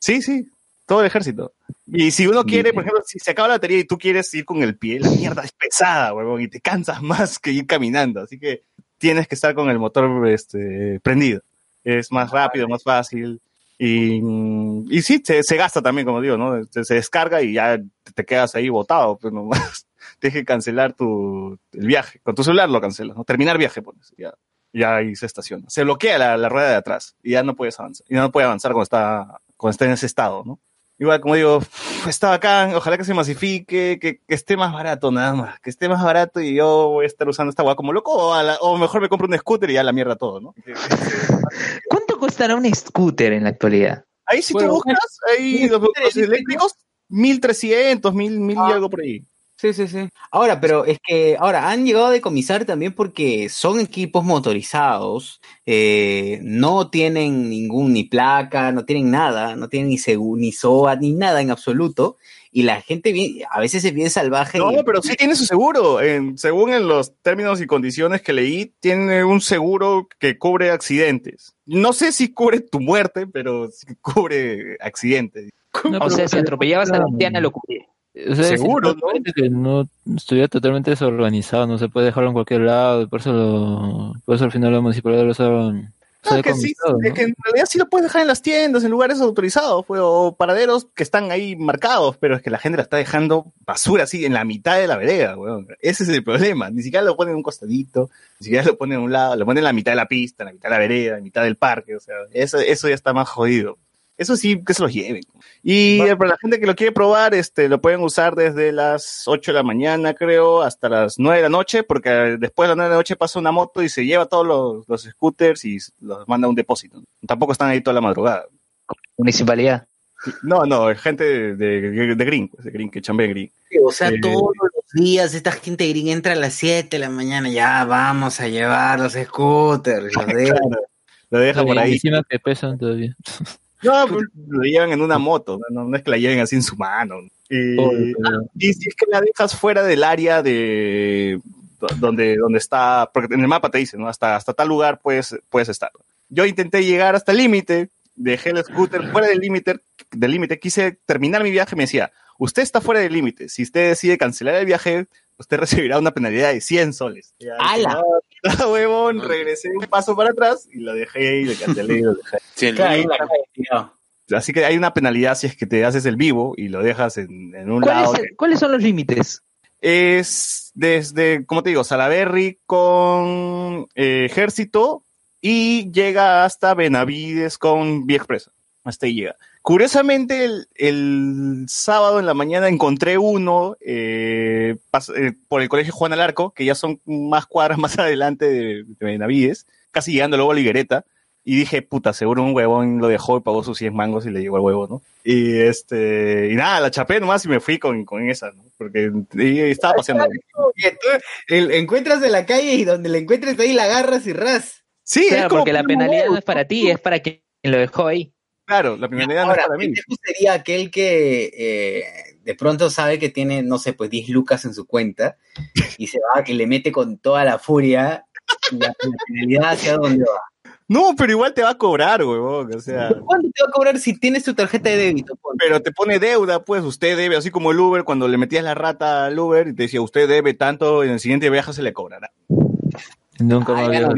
Sí, sí, todo el ejército. Y si uno quiere, por ejemplo, si se acaba la batería y tú quieres ir con el pie, la mierda es pesada, huevón, y te cansas más que ir caminando. Así que tienes que estar con el motor este, prendido. Es más rápido, más fácil. Y, y sí, se, gasta también, como digo, ¿no? Se, descarga y ya te, quedas ahí botado, pues nomás tienes que cancelar tu, el viaje. Con tu celular lo cancelas, ¿no? Terminar viaje, pones, ya, ya ahí se estaciona. Se bloquea la, la, rueda de atrás y ya no puedes avanzar. Y no puede avanzar cuando está, cuando está en ese estado, ¿no? igual como digo, está bacán, ojalá que se masifique, que, esté más barato nada más, que esté más barato y yo voy a estar usando esta guay como loco, o, mejor me compro un scooter y ya la mierda todo, ¿no? ¿Cuánto costará un scooter en la actualidad? Ahí si tú buscas, ahí los, los eléctricos, 1300, 1000, mil y ah. algo por ahí. Sí, sí, sí. Ahora, pero es que ahora han llegado a decomisar también porque son equipos motorizados, eh, no tienen ningún ni placa, no tienen nada, no tienen ni seguro, ni SOA, ni nada en absoluto. Y la gente a veces se viene salvaje. No, pero sí tiene su seguro. según en los términos y condiciones que leí, tiene un seguro que cubre accidentes. No sé si cubre tu muerte, pero sí cubre accidentes. o sea, si atropellabas a la anciana, lo cubre. Seguro, ¿no? Que no estuviera totalmente desorganizado, no se puede dejarlo en cualquier lado, por eso, lo, por eso al final la municipalidad lo saben. No, que sí, es que en realidad sí lo puedes dejar en las tiendas, en lugares autorizados, pues, o paraderos que están ahí marcados, pero es que la gente la está dejando basura así en la mitad de la vereda, weón. Ese es el problema. Ni siquiera lo ponen en un costadito, ni siquiera lo ponen en un lado, lo ponen en la mitad de la pista, en la mitad de la vereda, en la mitad del parque, o sea, eso, eso ya está más jodido. Eso sí, que se los lleven. Y para la gente que lo quiere probar, este, lo pueden usar desde las 8 de la mañana, creo, hasta las 9 de la noche, porque después de las 9 de la noche pasa una moto y se lleva todos los, los scooters y los manda a un depósito. Tampoco están ahí toda la madrugada. Municipalidad. No, no, gente de, de, Green, pues, de Green, que chambe Green. o sea, eh, todos los días esta gente Green entra a las 7 de la mañana, ya vamos a llevar los scooters, los lo deja por ahí. Encima que pesan todavía. No, pues, lo llevan en una moto, no, es que la lleven así en su mano. Y, si es que la dejas fuera del área de donde, donde está, porque en el mapa te dice, ¿no? Hasta, hasta tal lugar puedes, puedes estar. Yo intenté llegar hasta el límite, dejé el scooter fuera del límite, del límite, quise terminar mi viaje, me decía, usted está fuera del límite, si usted decide cancelar el viaje, usted recibirá una penalidad de 100 soles. ¡Hala! huevón, regresé un paso para atrás y lo dejé y lo cancelé y lo dejé. Así que hay una penalidad si es que te haces el vivo y lo dejas en, un lado. ¿Cuáles son los límites? Es desde, como te digo, Salaberry con eh, Ejército y llega hasta Benavides con Vía Expresa. Hasta ahí llega. Curiosamente, el, sábado en la mañana encontré uno eh, eh, por el colegio Juan Alarco, que ya son más cuadras más adelante de, Benavides, casi llegando luego a Liguereta. Y dije, puta, seguro un huevón lo dejó y pagó sus 100 mangos y le llegó el huevo, ¿no? Y este, y nada, la chapé nomás y me fui con, con esa, ¿no? Porque estaba paseando. encuentras de la calle y donde la encuentres ahí la agarras y ras. Sí, es porque la penalidad no es para ti, es para quien lo dejó ahí. Claro, la primera no es para mí. sería aquel que eh, de pronto sabe que tiene, no sé, pues 10 lucas en su cuenta y se va, que le mete con toda la furia y la penalidad hacia dónde va. No, pero igual te va a cobrar, huevón. O sea. ¿Cuánto te va a cobrar si tienes tu tarjeta de débito? Pero te pone deuda, pues usted debe, así como el Uber, cuando le metías la rata al Uber y te decía, usted debe tanto, en el siguiente viaje se le cobrará. Nunca me había...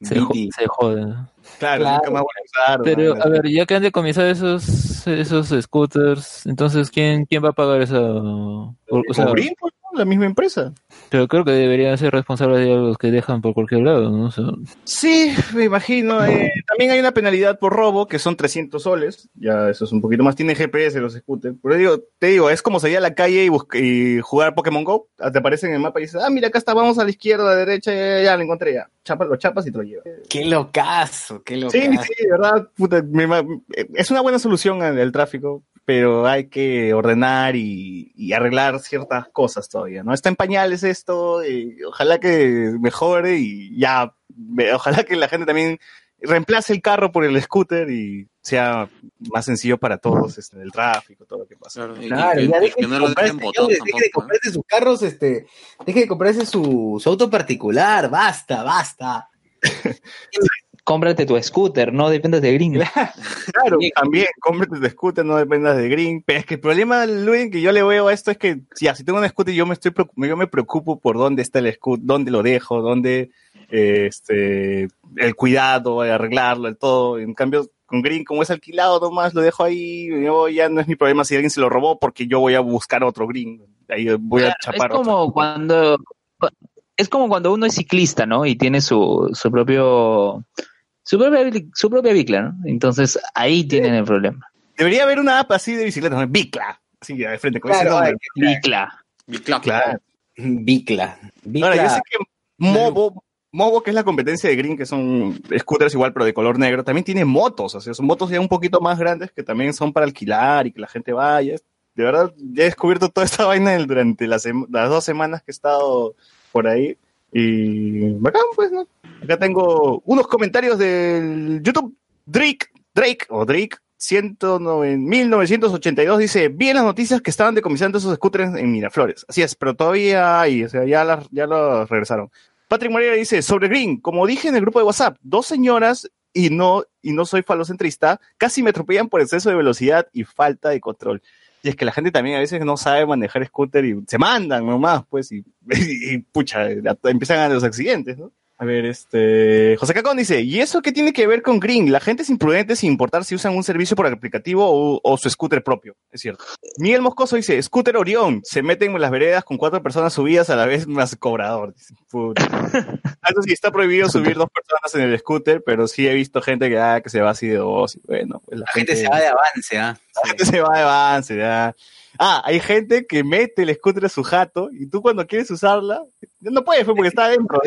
Se, se jode. Claro, claro, nunca más voy a usar. Pero, a ver, ya que han decomisado esos, esos scooters, entonces, ¿quién, quién va a pagar eso? O sea, pues, la misma empresa. Pero creo que deberían ser responsables de los que dejan por cualquier lado, ¿no? O sea, sí, me imagino. Eh, también hay una penalidad por robo, que son 300 soles. Ya eso es un poquito más. Tiene GPS los scooters. Pero digo, te digo, es como salir a la calle y, y jugar Pokémon Go. Te aparece en el mapa y dices, ah, mira, acá está, vamos a la izquierda, a la derecha, ya, ya, lo encontré ya. Chapas, lo chapas y te lo llevas. Qué locazo, qué locazo. Sí, sí, de verdad, puta, me, es una buena solución al tráfico pero hay que ordenar y, y, arreglar ciertas cosas todavía, ¿no? Está en pañales esto, y ojalá que mejore y ya, ojalá que la gente también reemplace el carro por el scooter y sea más sencillo para todos este, el tráfico, todo lo que pasa. Claro, claro y, ya deje, que no botón deje de comprarse sus carros, este, deje de comprarse su, su auto particular, basta, basta. cómprate tu scooter, no dependas de Green. Claro, también, cómprate tu scooter, no dependas de Green. Pero es que el problema, Luis, que yo le veo a esto es que, ya, si tengo un scooter, yo me estoy yo me preocupo por dónde está el scooter, dónde lo dejo, dónde, este, el cuidado, el arreglarlo, el todo. En cambio, con Green, como es alquilado nomás, lo dejo ahí, yo ya no es mi problema si alguien se lo robó, porque yo voy a buscar otro Green. Ahí voy a chapar. Es como cuando, es como cuando uno es ciclista, ¿no? Y tiene su, su propio su propia, su propia bicla, ¿no? Entonces ahí tienen el problema. Debería haber una app así de bicicleta, ¿no? Bicla. Así de frente con claro, ese Bicla. Bicla. Claro. Bicla. Bicla. Ahora, yo sé que Movo, Movo, que es la competencia de Green, que son scooters igual, pero de color negro, también tiene motos, o sea, son motos ya un poquito más grandes que también son para alquilar y que la gente vaya. De verdad, ya he descubierto toda esta vaina durante las, las dos semanas que he estado por ahí. Y bacán, pues, ¿no? Acá tengo unos comentarios del YouTube. Drake, Drake o Drake, 109, 1982 dice, vi en las noticias que estaban decomisando esos scooters en Miraflores. Así es, pero todavía hay, o sea, ya, las, ya los regresaron. Patrick Moreira dice, sobre Green, como dije en el grupo de WhatsApp, dos señoras y no, y no soy falocentrista, casi me atropellan por exceso de velocidad y falta de control. Y es que la gente también a veces no sabe manejar scooter y se mandan nomás, pues, y, y, pucha, empiezan a los accidentes, ¿no? A ver, este. José Cacón dice: ¿Y eso qué tiene que ver con Green? La gente es imprudente sin importar si usan un servicio por aplicativo o, o su scooter propio. Es cierto. Miguel Moscoso dice: Scooter Orión. Se meten en las veredas con cuatro personas subidas a la vez más cobrador. Eso sí, está prohibido subir dos personas en el scooter, pero sí he visto gente que, ah, que se va así de dos. bueno, pues la, gente, se va de avance, ¿ah? La gente se va de avance, ya. Ah, hay gente que mete el scooter a su jato y tú cuando quieres usarla, no puedes, porque está adentro.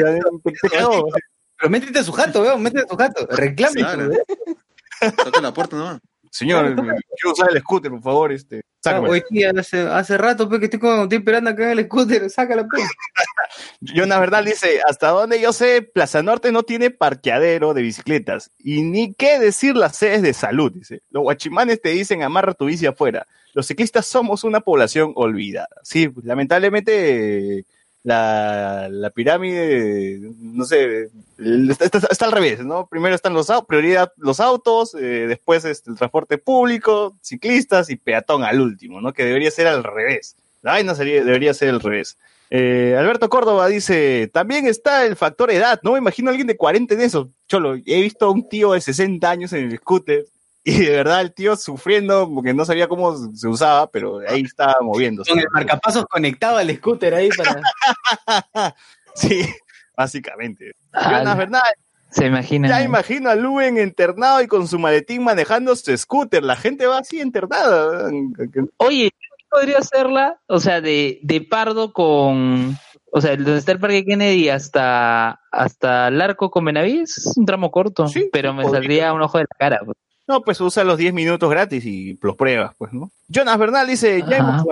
Pero métete a su jato, weón, métete a su jato. Reclame. Toca la puerta nomás. Señor, quiero usar el scooter, por favor, este. Sácame. hoy día, hace, hace rato, pues, que estoy, con, estoy esperando acá en el scooter, sácala, pues. Jonas Verdad dice, hasta donde yo sé, Plaza Norte no tiene parqueadero de bicicletas. Y ni qué decir las sedes de salud, dice. Los guachimanes te dicen, amarra tu bici afuera. Los ciclistas somos una población olvidada. Sí, lamentablemente la, la pirámide, no sé, está, al revés, ¿no? Primero están los prioridad los autos, eh, después este, el transporte público, ciclistas y peatón al último, ¿no? Que debería ser al revés. Ay, no sería, debería ser al revés. Eh, Alberto Córdoba dice, también está el factor edad, ¿no? Me imagino a alguien de 40 en eso. Cholo, he visto a un tío de 60 años en el scooter y de verdad el tío sufriendo porque no sabía cómo se usaba, pero ahí estaba moviéndose. Con el marcapasos conectado al scooter ahí para... sí, básicamente. Ah, verdad, se imagina. Ya imagino a Luen internado y con su maletín manejando su scooter. La gente va así internada. Oye, podría hacerla, o sea, de, de Pardo con, o sea, donde está el Parque Kennedy hasta, hasta el arco con Benavides, es un tramo corto, sí, pero me saldría un ojo de la cara. Pues. No, pues usa los 10 minutos gratis y los pruebas, pues, ¿no? Jonas Bernal dice, ya hemos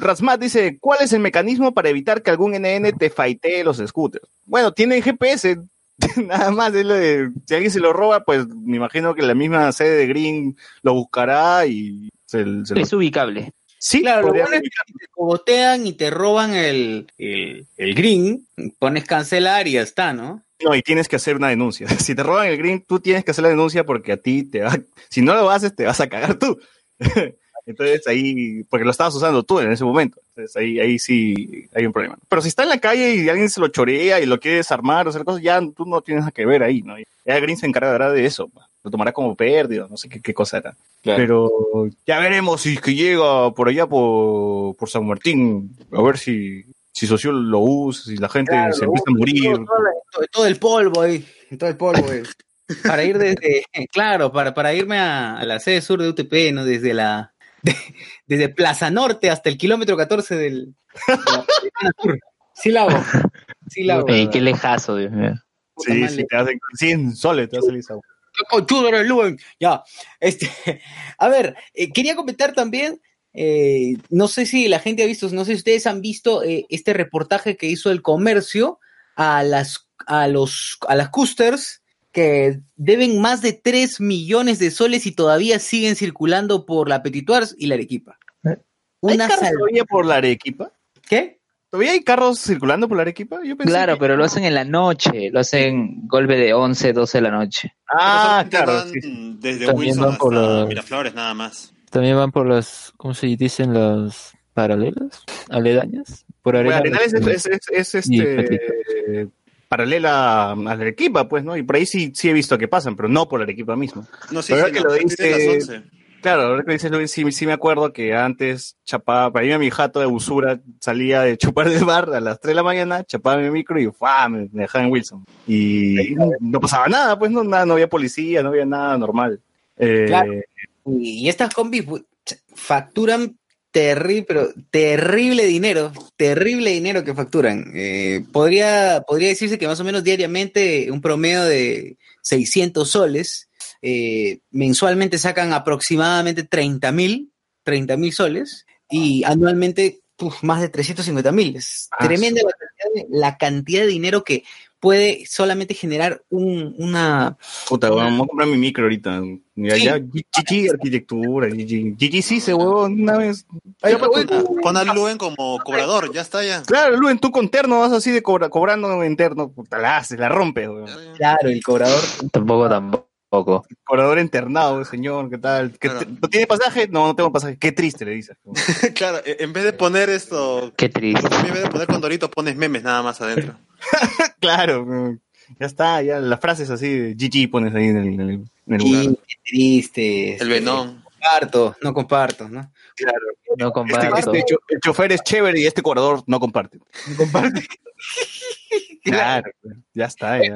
Rasmat dice, ¿cuál es el mecanismo para evitar que algún NN te faitee los scooters? Bueno, tienen GPS, nada más, es lo de, si alguien se lo roba, pues me imagino que la misma sede de Green lo buscará y se, es ubicable. Sí, claro, lo bueno es que te cogotean y te roban el, el, el green, pones cancelar y ya está, ¿no? No, y tienes que hacer una denuncia. Si te roban el green, tú tienes que hacer la denuncia porque a ti te va, si no lo haces, te vas a cagar tú. Entonces ahí, porque lo estabas usando tú en ese momento. Entonces ahí, ahí sí hay un problema. Pero si está en la calle y alguien se lo chorea y lo quiere desarmar o hacer cosas, ya tú no tienes nada que ver ahí, ¿no? Ya Green se encargará de eso. Lo tomará como pérdida, no sé qué, qué cosa era. Pero ya veremos si es que llega por allá por, por San Martín, a ver si, si Socio lo usa, si la gente se empieza a morir. Todo, el polvo ahí, todo el polvo ahí. para ir desde, claro, para, para irme a, la sede sur de UTP, ¿no? Desde la, desde Plaza Norte hasta el kilómetro 14 del, de Sí la hago. Sí la hago. qué lejazo, Dios mío. Sí, sí, te hacen 100 soles, te hace el conchudo eres Luen. Ya. Este, a ver, eh, quería comentar también. Eh, no sé si la gente ha visto, no sé si ustedes han visto eh, este reportaje que hizo el comercio a las a los a las custers que deben más de 3 millones de soles y todavía siguen circulando por la Petituars y la Arequipa. Una ¿Hay por la Arequipa? ¿Qué? ¿Todavía hay carros circulando por la Arequipa? claro, pero lo hacen en la noche, lo hacen golpe de 11, 12 de la noche. Ah, claro. Desde Wilson hasta Miraflores nada más. También van por las, ¿cómo se dicen? Las paralelas, aledañas. Por arenales es, es, este, paralela a la Arequipa, pues, ¿no? Y por ahí sí, sí he visto que pasan, pero no por la Arequipa mismo. No, sí, sí, que lo dice, Claro, ahora que dices Luis, sí, sí me acuerdo que antes chapaba, para irme a mi jato de usura, salía de chupar del bar a las 3 de la mañana, chapaba mi micro y me, dejaba en Wilson. Y no, pasaba nada, pues no, nada, no había policía, no había nada normal. Eh, y estas combis facturan terrible, pero terrible dinero, terrible dinero que facturan. Eh, podría, podría decirse que más o menos diariamente un promedio de 600 soles eh, mensualmente sacan aproximadamente 30 mil, 30 mil soles y anualmente más de 350 mil. Es ah, tremenda la cantidad, de, dinero que puede solamente generar un, una... Puta, vamos a comprar mi micro ahorita. Ya, arquitectura, GG, sí, se huevo una vez. Pon a Luen como cobrador, ya está ya. Claro, Luen, tú con terno vas así de cobrando en terno, puta, la haces, la rompes, Claro, el cobrador. Tampoco, tampoco poco. Corredor internado, señor, ¿qué tal? ¿No tiene pasaje? No, no tengo pasaje. Qué triste, le dices. claro, e, en vez de poner esto. Qué triste. En vez de poner Condorito, pones memes nada más adentro. claro, ya está, ya las frases así GG pones ahí en el, en lugar. Qué triste. El venón. No comparto, no comparto, ¿no? Claro. No este, comparto. Este, el chofer es chévere y este corredor no comparte. No comparte. claro, ya está. Ya.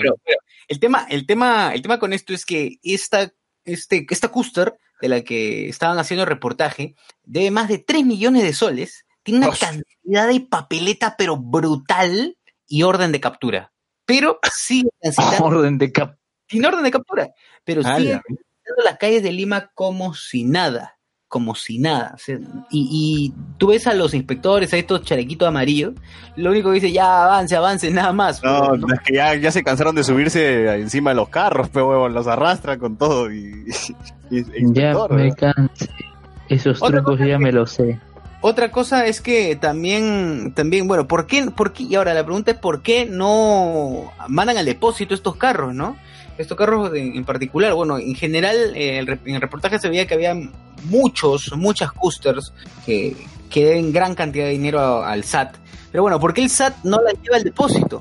El tema, el tema, el tema con esto es que esta, este, esta Custer, de la que estaban haciendo el reportaje, debe más de 3 millones de soles, tiene una cantidad de papeleta, pero brutal, y orden de captura. Pero sigue orden de captura. Sin orden de captura. Pero sigue las calles de Lima como si nada como si nada. y, tú ves a los inspectores, a estos chalequitos amarillos, lo único que dice, ya avance, avance, nada más. No, es que ya, se cansaron de subirse encima de los carros, pero los arrastran con todo. Y, ya me cansé. Esos trucos ya me los sé. Otra cosa es que también, también, bueno, ¿por qué, por qué? Y ahora la pregunta es ¿por qué no mandan al depósito estos carros, no? estos carros en particular, bueno, en general eh, en el reportaje se veía que había muchos, muchas custers que, que gran cantidad de dinero al SAT. Pero bueno, ¿por qué el SAT no la lleva al depósito?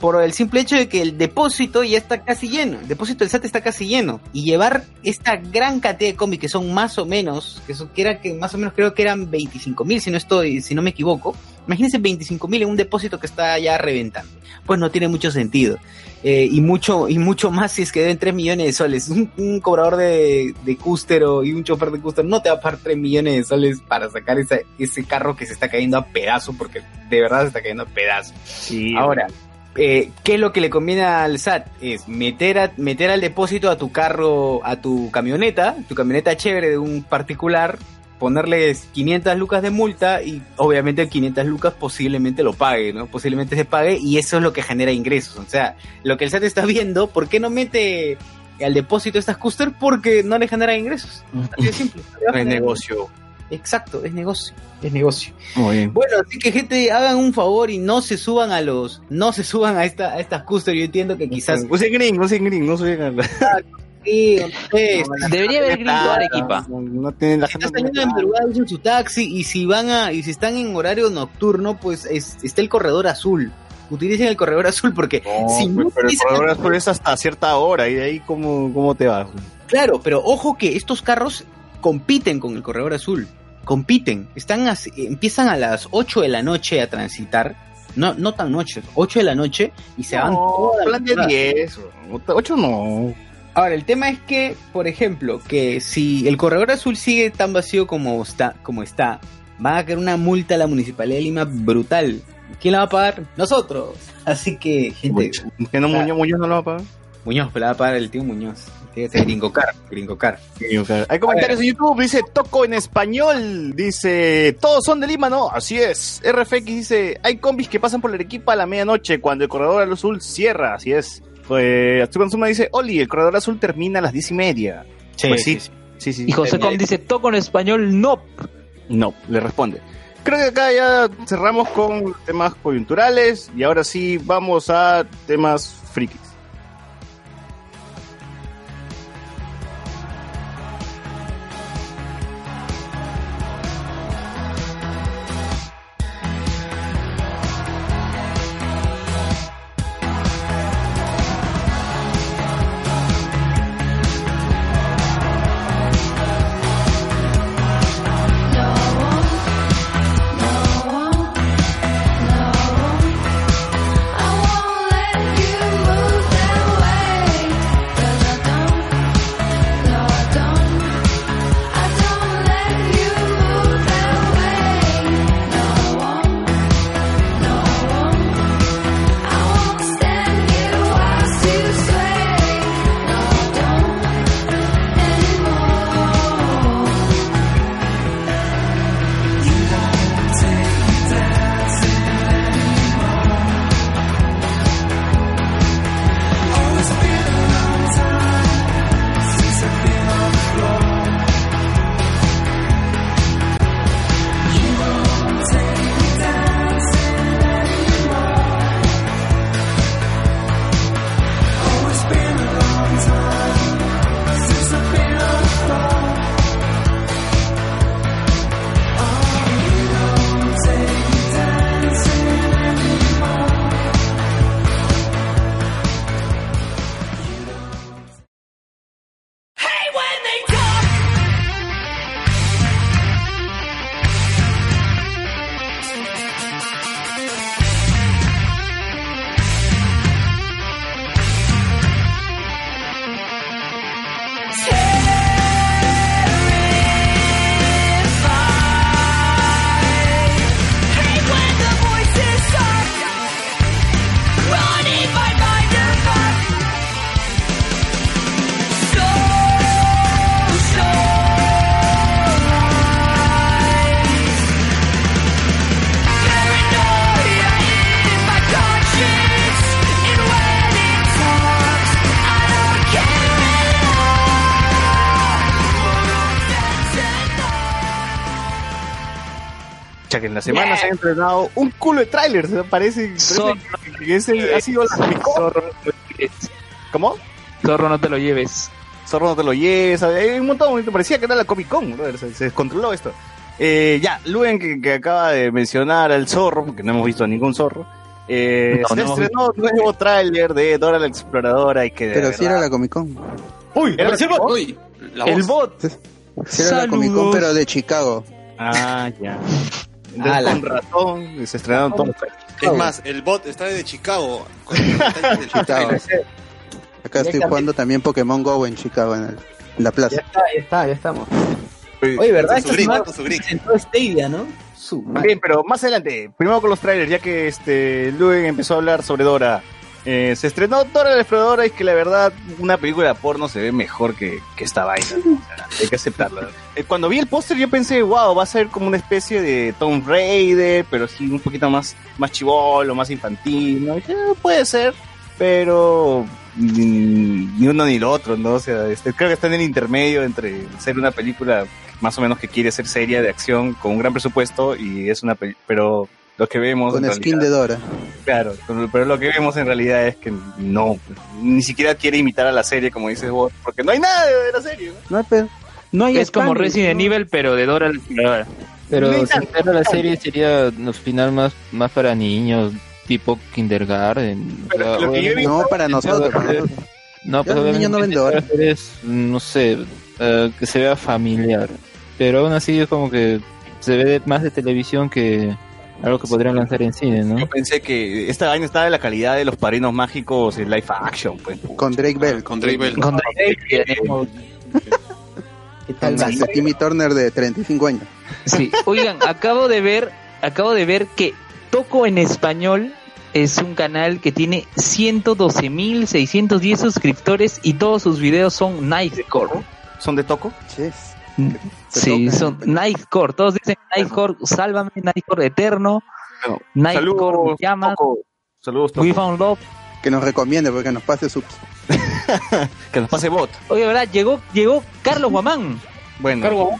Por el simple hecho de que el depósito ya está casi lleno, el depósito del SAT está casi lleno. Y llevar esta gran cantidad de cómics, que son más o menos, que, son, que, era, que más o menos creo que eran 25 mil, si no estoy, si no me equivoco. Imagínense 25 mil en un depósito que está ya reventando. Pues no tiene mucho sentido. Eh, y mucho y mucho más si es que deben 3 millones de soles. Un, cobrador de, de cústero y un chofer de cústero no te va a pagar 3 millones de soles para sacar ese carro que se está cayendo a pedazo, porque de verdad se está cayendo a pedazo. Ahora, eh, ¿qué es lo que le conviene al SAT? Es meter, a, meter al depósito a tu carro, a tu camioneta, tu camioneta chévere de un particular, ponerles 500 lucas de multa y obviamente 500 lucas posiblemente lo pague, ¿no? Posiblemente se pague y eso es lo que genera ingresos. O sea, lo que el SAT está viendo, ¿por qué no mete al depósito estas custers? Porque no le genera ingresos. Así de simple. No hay negocio. Exacto, es negocio, es negocio. Muy bien. Bueno, así que gente, hagan un favor y no se suban a los, no se suban a esta, a estas custom. Yo entiendo que quizás Usen green, usen green, no soy sí, no sé, Debería haber gringo a Arequipa. No tienen la si gente. están de madrugada usen su taxi y si van a, y si están en horario nocturno, pues es- está el corredor azul. Utilicen el corredor azul porque si no pues, pero el corredor azul es hasta cierta hora y de ahí cómo, cómo te vas. Claro, pero ojo que estos carros compiten con el corredor azul. Compiten. Están as- empiezan a las 8 de la noche a transitar. No, no tan noche, 8 de la noche y se van toda plan de madrugada. 10. 8 no. Ahora, el tema es que, por ejemplo, que si el corredor azul sigue tan vacío como está, como está, va a caer una multa a la Municipalidad de Lima brutal. ¿Quién la va a pagar? Nosotros. Así que, gente, Que no. Muñoz, Muñoz no lo va a pagar. Muñoz, pero la va a pagar el tío Muñoz. Tiene que ser Gringo Car, Gringo Car. Hay comentarios en YouTube, dice Toco en español, dice todos son de Lima, ¿no? Así es. RFX dice, hay combis que pasan por la Arequipa a la medianoche cuando el corredor azul cierra, así es. Pues Atsuko Consuma dice, Oli, el corredor azul termina a las diez y media. Pues sí, sí, sí. Y José Com dice, toco en español, no. No, le responde. Creo que acá ya cerramos con temas coyunturales y ahora sí vamos a temas frikis. Que en la semana se ha entrenado un culo de trailers, ¿no? parece, parece Zorro. que ese ha sido la. Zorro, no te lo lleves. ¿Cómo? Zorro, no te lo lleves. Zorro no te lo lleves, hay un montón, parecía que era la Comic Con, brother, se, se descontroló esto. Eh, ya, Luen que, que acaba de mencionar al zorro, porque no hemos visto a ningún zorro. Eh, No, se no estrenó un nuevo tráiler de Dora la Exploradora y que Pero si era la Comic Con. Uy, ¿Era el bot. Uy, la El voz. bot. Si era la Comic Con, Saludos. pero de Chicago. Ah, ya. Ah, la- con razón, se estrenaron todos. Es más, el bot está de Chicago. Acá estoy jugando también Pokémon Go en Chicago, en, el- en la Ya plaza. está, ya está, ya estamos. Oye, ¿verdad? Su con su presentó Stadia, ¿no? Su. Bien, pero más adelante, primero con los trailers, ya que este Luen empezó a hablar sobre Dora. Eh, se estrenó Dora la Exploradora y que la verdad una película de porno se ve mejor que, esta vaina. O sea, hay que aceptarlo. Eh, cuando vi el póster yo pensé, wow, va a ser como una especie de Tomb Raider, pero sí un poquito más, más chivolo, más infantil. ¿no? Dije, "Eh, puede ser, pero ni uno ni lo otro, ¿no? O sea, este, creo que está en el intermedio entre ser una película más o menos que quiere ser seria de acción con un gran presupuesto y es una pero lo que vemos Con en skin realidad- de Dora. Claro, pero lo que vemos en realidad es que no, ni siquiera quiere imitar a la serie como dices vos, porque no hay nada de la serie. ¿no? No hay, pe- no hay Es como Resident ¿no? Evil, pero de Dora la Exploradora. Pero No si fuera la serie sería al final más, más para niños, tipo kindergarten. Pero O sea, No, para nosotros. para nosotros. No, pues Ya los niños obviamente no ven Dora. hacer es, no sé, eh, que se vea familiar. Pero aún así es como que se ve más de televisión que algo que podrían lanzar en cine, ¿no? Yo pensé que esta vaina estaba de la calidad de los padrinos mágicos en live action, pues. Con Drake Bell. Con Drake Bell. Con- ¿Qué tal, Con ese Timmy Turner de 35 años. Sí. Oigan, acabo de ver, acabo de ver que Toco en español es un canal que tiene 112.610 suscriptores y todos sus videos son Nightcore. ¿Son de Toco? Ches. Sí, son Nightcore. Todos dicen Nightcore, sálvame, Nightcore eterno, Nightcore, saludos, llama, Toco. Saludos, Toco. We Found Love. Que nos recomiende porque nos pase subs. Que nos pase bot. Oye, ¿verdad? Llegó, llegó Carlos Guamán. Bueno, Cargo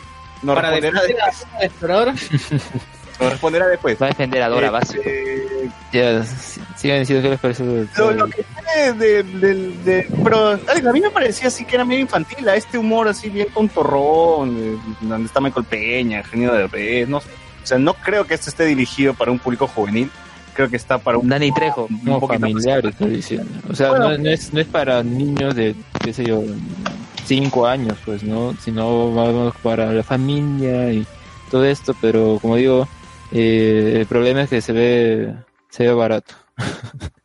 nos para responderá, defender a después. la exploradora. Nos responderá después. Va a defender a Dora, Eh, básico. eh, Ya, s- sigan diciendo que les parece. lo, lo que tiene de, de- de- pero a mí me parecía así que era medio infantil, a este humor así bien tontorrón, eh, donde está Michael Peña, genio de red, no sé. O sea, no creo que esto esté dirigido para un público juvenil, creo que está para un, Dani Trejo. un más- familiar, estoy diciendo. O sea, Bueno. no, no es, no es para niños de, qué sé yo, cinco años, pues, ¿no? Sino vamos para la familia y todo esto, pero como digo, eh, el problema es que se ve, se ve barato.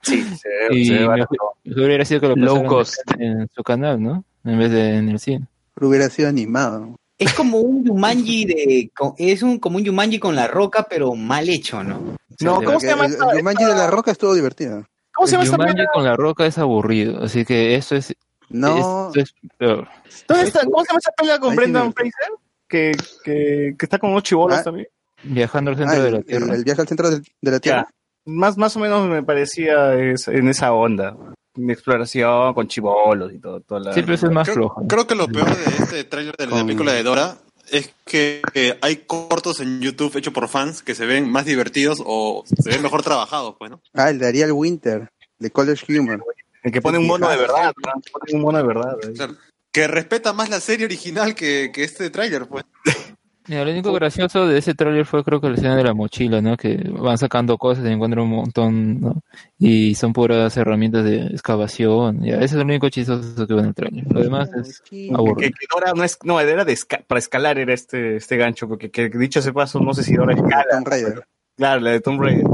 Sí, se ve- Y se ve barato. mejor hubiera sido que lo Low cost. en su canal, ¿no? En vez de en el cine. Pero hubiera sido animado. Es como un Yumanji de. con- es un, como un Yumanji con la roca, pero mal hecho, ¿no? No, ¿cómo se llama el, esta- el Jumanji de la Roca estuvo divertido. ¿Cómo se llama El película? con la roca es aburrido, así que eso es, No, esto es peor. ¿Dónde está? ¿Cómo se llama esa película con Ahí sí Brendan me- Fraser? Que, que, que está con unos chibolos Ah. también. Viajando al ah, centro de el, la el- Tierra. el viaje al centro de, de la Tierra. Más, más o menos me parecía es- en esa onda. De exploración con chibolos y todo. Toda la... Sí, pero eso es más Creo, flojo. creo que lo peor de este tráiler de la Con- película de Dora es que eh, hay cortos en YouTube hechos por fans que se ven más divertidos o se ven mejor trabajados, pues, ¿no? Ah, el de Ariel Winter, de College Humor. El que pone un mono de verdad. ¿no? Pone un mono de verdad. Claro. Que respeta más la serie original que, que este tráiler, pues. Mira, lo único gracioso de ese tráiler fue creo que la escena de la mochila, ¿no? Que van sacando cosas y encuentran un montón, ¿no? Y son puras herramientas de excavación. Ya, ese es lo único chistoso que veo en el tráiler. Lo demás es Que, aburrido. que Dora no es, no, era de esca- para escalar era este, este gancho, porque que, dicho ese paso, no sé si Dora escala. Tomb Raider. Claro, la de Tomb Raider.